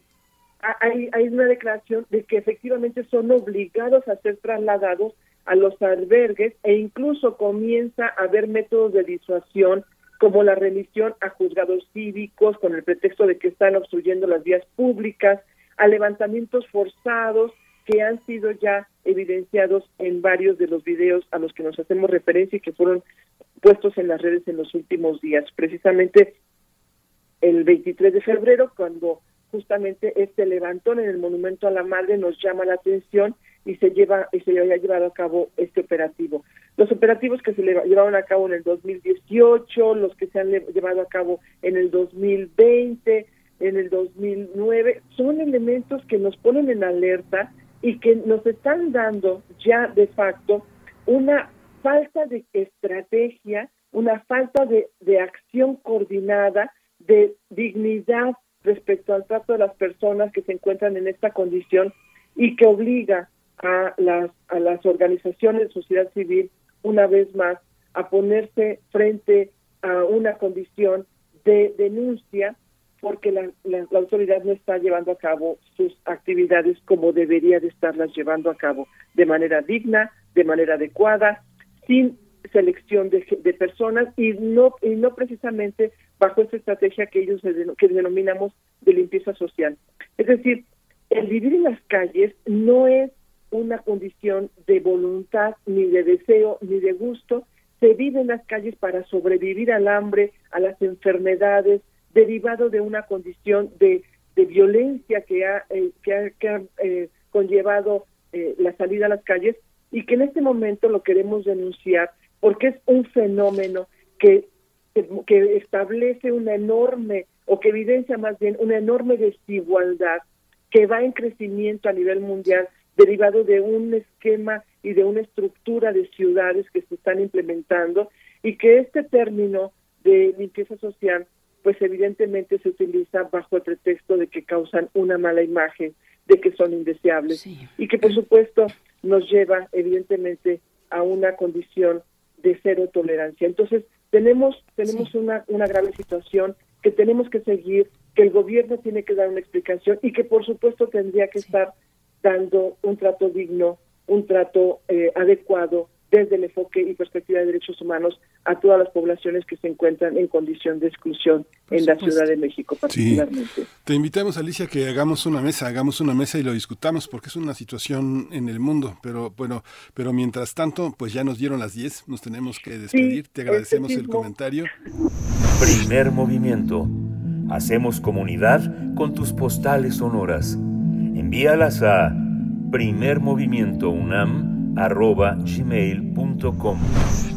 hay, hay una declaración de que efectivamente son obligados a ser trasladados a los albergues e incluso comienza a haber métodos de disuasión como la remisión a juzgados cívicos con el pretexto de que están obstruyendo las vías públicas, a levantamientos forzados que han sido ya evidenciados en varios de los videos a los que nos hacemos referencia y que fueron puestos en las redes en los últimos días. Precisamente el 23 de febrero, cuando justamente este levantón en el Monumento a la Madre nos llama la atención y se lleva y se haya llevado a cabo este operativo. Los operativos que se llevaron a cabo en el 2018, los que se han llevado a cabo en el 2020, en el 2009, son elementos que nos ponen en alerta y que nos están dando ya de facto una falta de estrategia, una falta de, de acción coordinada, de dignidad respecto al trato de las personas que se encuentran en esta condición y que obliga a las, a las organizaciones de sociedad civil una vez más a ponerse frente a una condición de denuncia porque la, la, autoridad no está llevando a cabo sus actividades como debería de estarlas llevando a cabo, de manera digna, de manera adecuada, sin selección de, de personas y no y no precisamente bajo esta estrategia que ellos que denominamos de limpieza social. Es decir, el vivir en las calles no es una condición de voluntad, ni de deseo, ni de gusto. Se vive en las calles para sobrevivir al hambre, a las enfermedades, derivado de una condición de, de violencia que ha, eh, que ha, que ha eh, conllevado eh, la salida a las calles y que en este momento lo queremos denunciar porque es un fenómeno que, que, establece una enorme, o que evidencia más bien una enorme desigualdad que va en crecimiento a nivel mundial derivado de un esquema y de una estructura de ciudades que se están implementando y que este término de limpieza social pues evidentemente se utiliza bajo el pretexto de que causan una mala imagen, de que son indeseables y que por supuesto nos lleva evidentemente a una condición de cero tolerancia. Entonces, tenemos, tenemos una, una grave situación que tenemos que seguir, que el gobierno tiene que dar una explicación y que por supuesto tendría que estar dando un trato digno, un trato eh, adecuado desde el enfoque y perspectiva de derechos humanos a todas las poblaciones que se encuentran en condición de exclusión en la Ciudad de México particularmente. Te invitamos, Alicia, que hagamos una mesa, hagamos una mesa y lo discutamos porque es una situación en el mundo, pero bueno, pero mientras tanto, pues ya nos dieron las 10, nos tenemos que despedir. Te agradecemos el comentario. Primer movimiento. Hacemos comunidad con tus postales sonoras. Envíalas a primermovimientounam arroba gmail.com.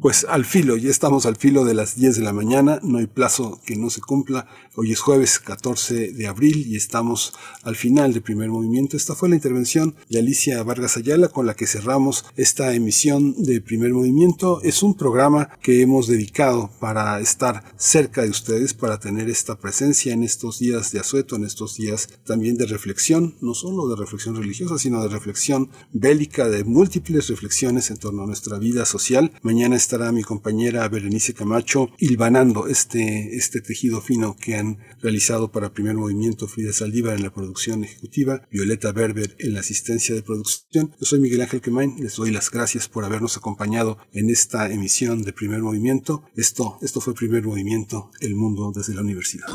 Pues al filo, ya estamos al filo de las 10 de la mañana, no hay plazo que no se cumpla. Hoy es jueves 14 de abril y estamos al final del primer movimiento. Esta fue la intervención de Alicia Vargas Ayala con la que cerramos esta emisión de primer movimiento. Es un programa que hemos dedicado para estar cerca de ustedes, para tener esta presencia en estos días de asueto, en estos días también de reflexión, no solo de reflexión religiosa, sino de reflexión bélica, de múltiples reflexiones en torno a nuestra vida social. Mañana estará mi compañera Berenice Camacho hilvanando este, este tejido fino que han realizado para Primer Movimiento Frida Saldívar en la producción ejecutiva, Violeta Berber en la asistencia de producción. Yo soy Miguel Ángel Quemain, les doy las gracias por habernos acompañado en esta emisión de Primer Movimiento. Esto, esto fue Primer Movimiento, el mundo desde la universidad.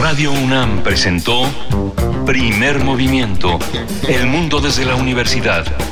Radio UNAM presentó Primer Movimiento, el mundo desde la universidad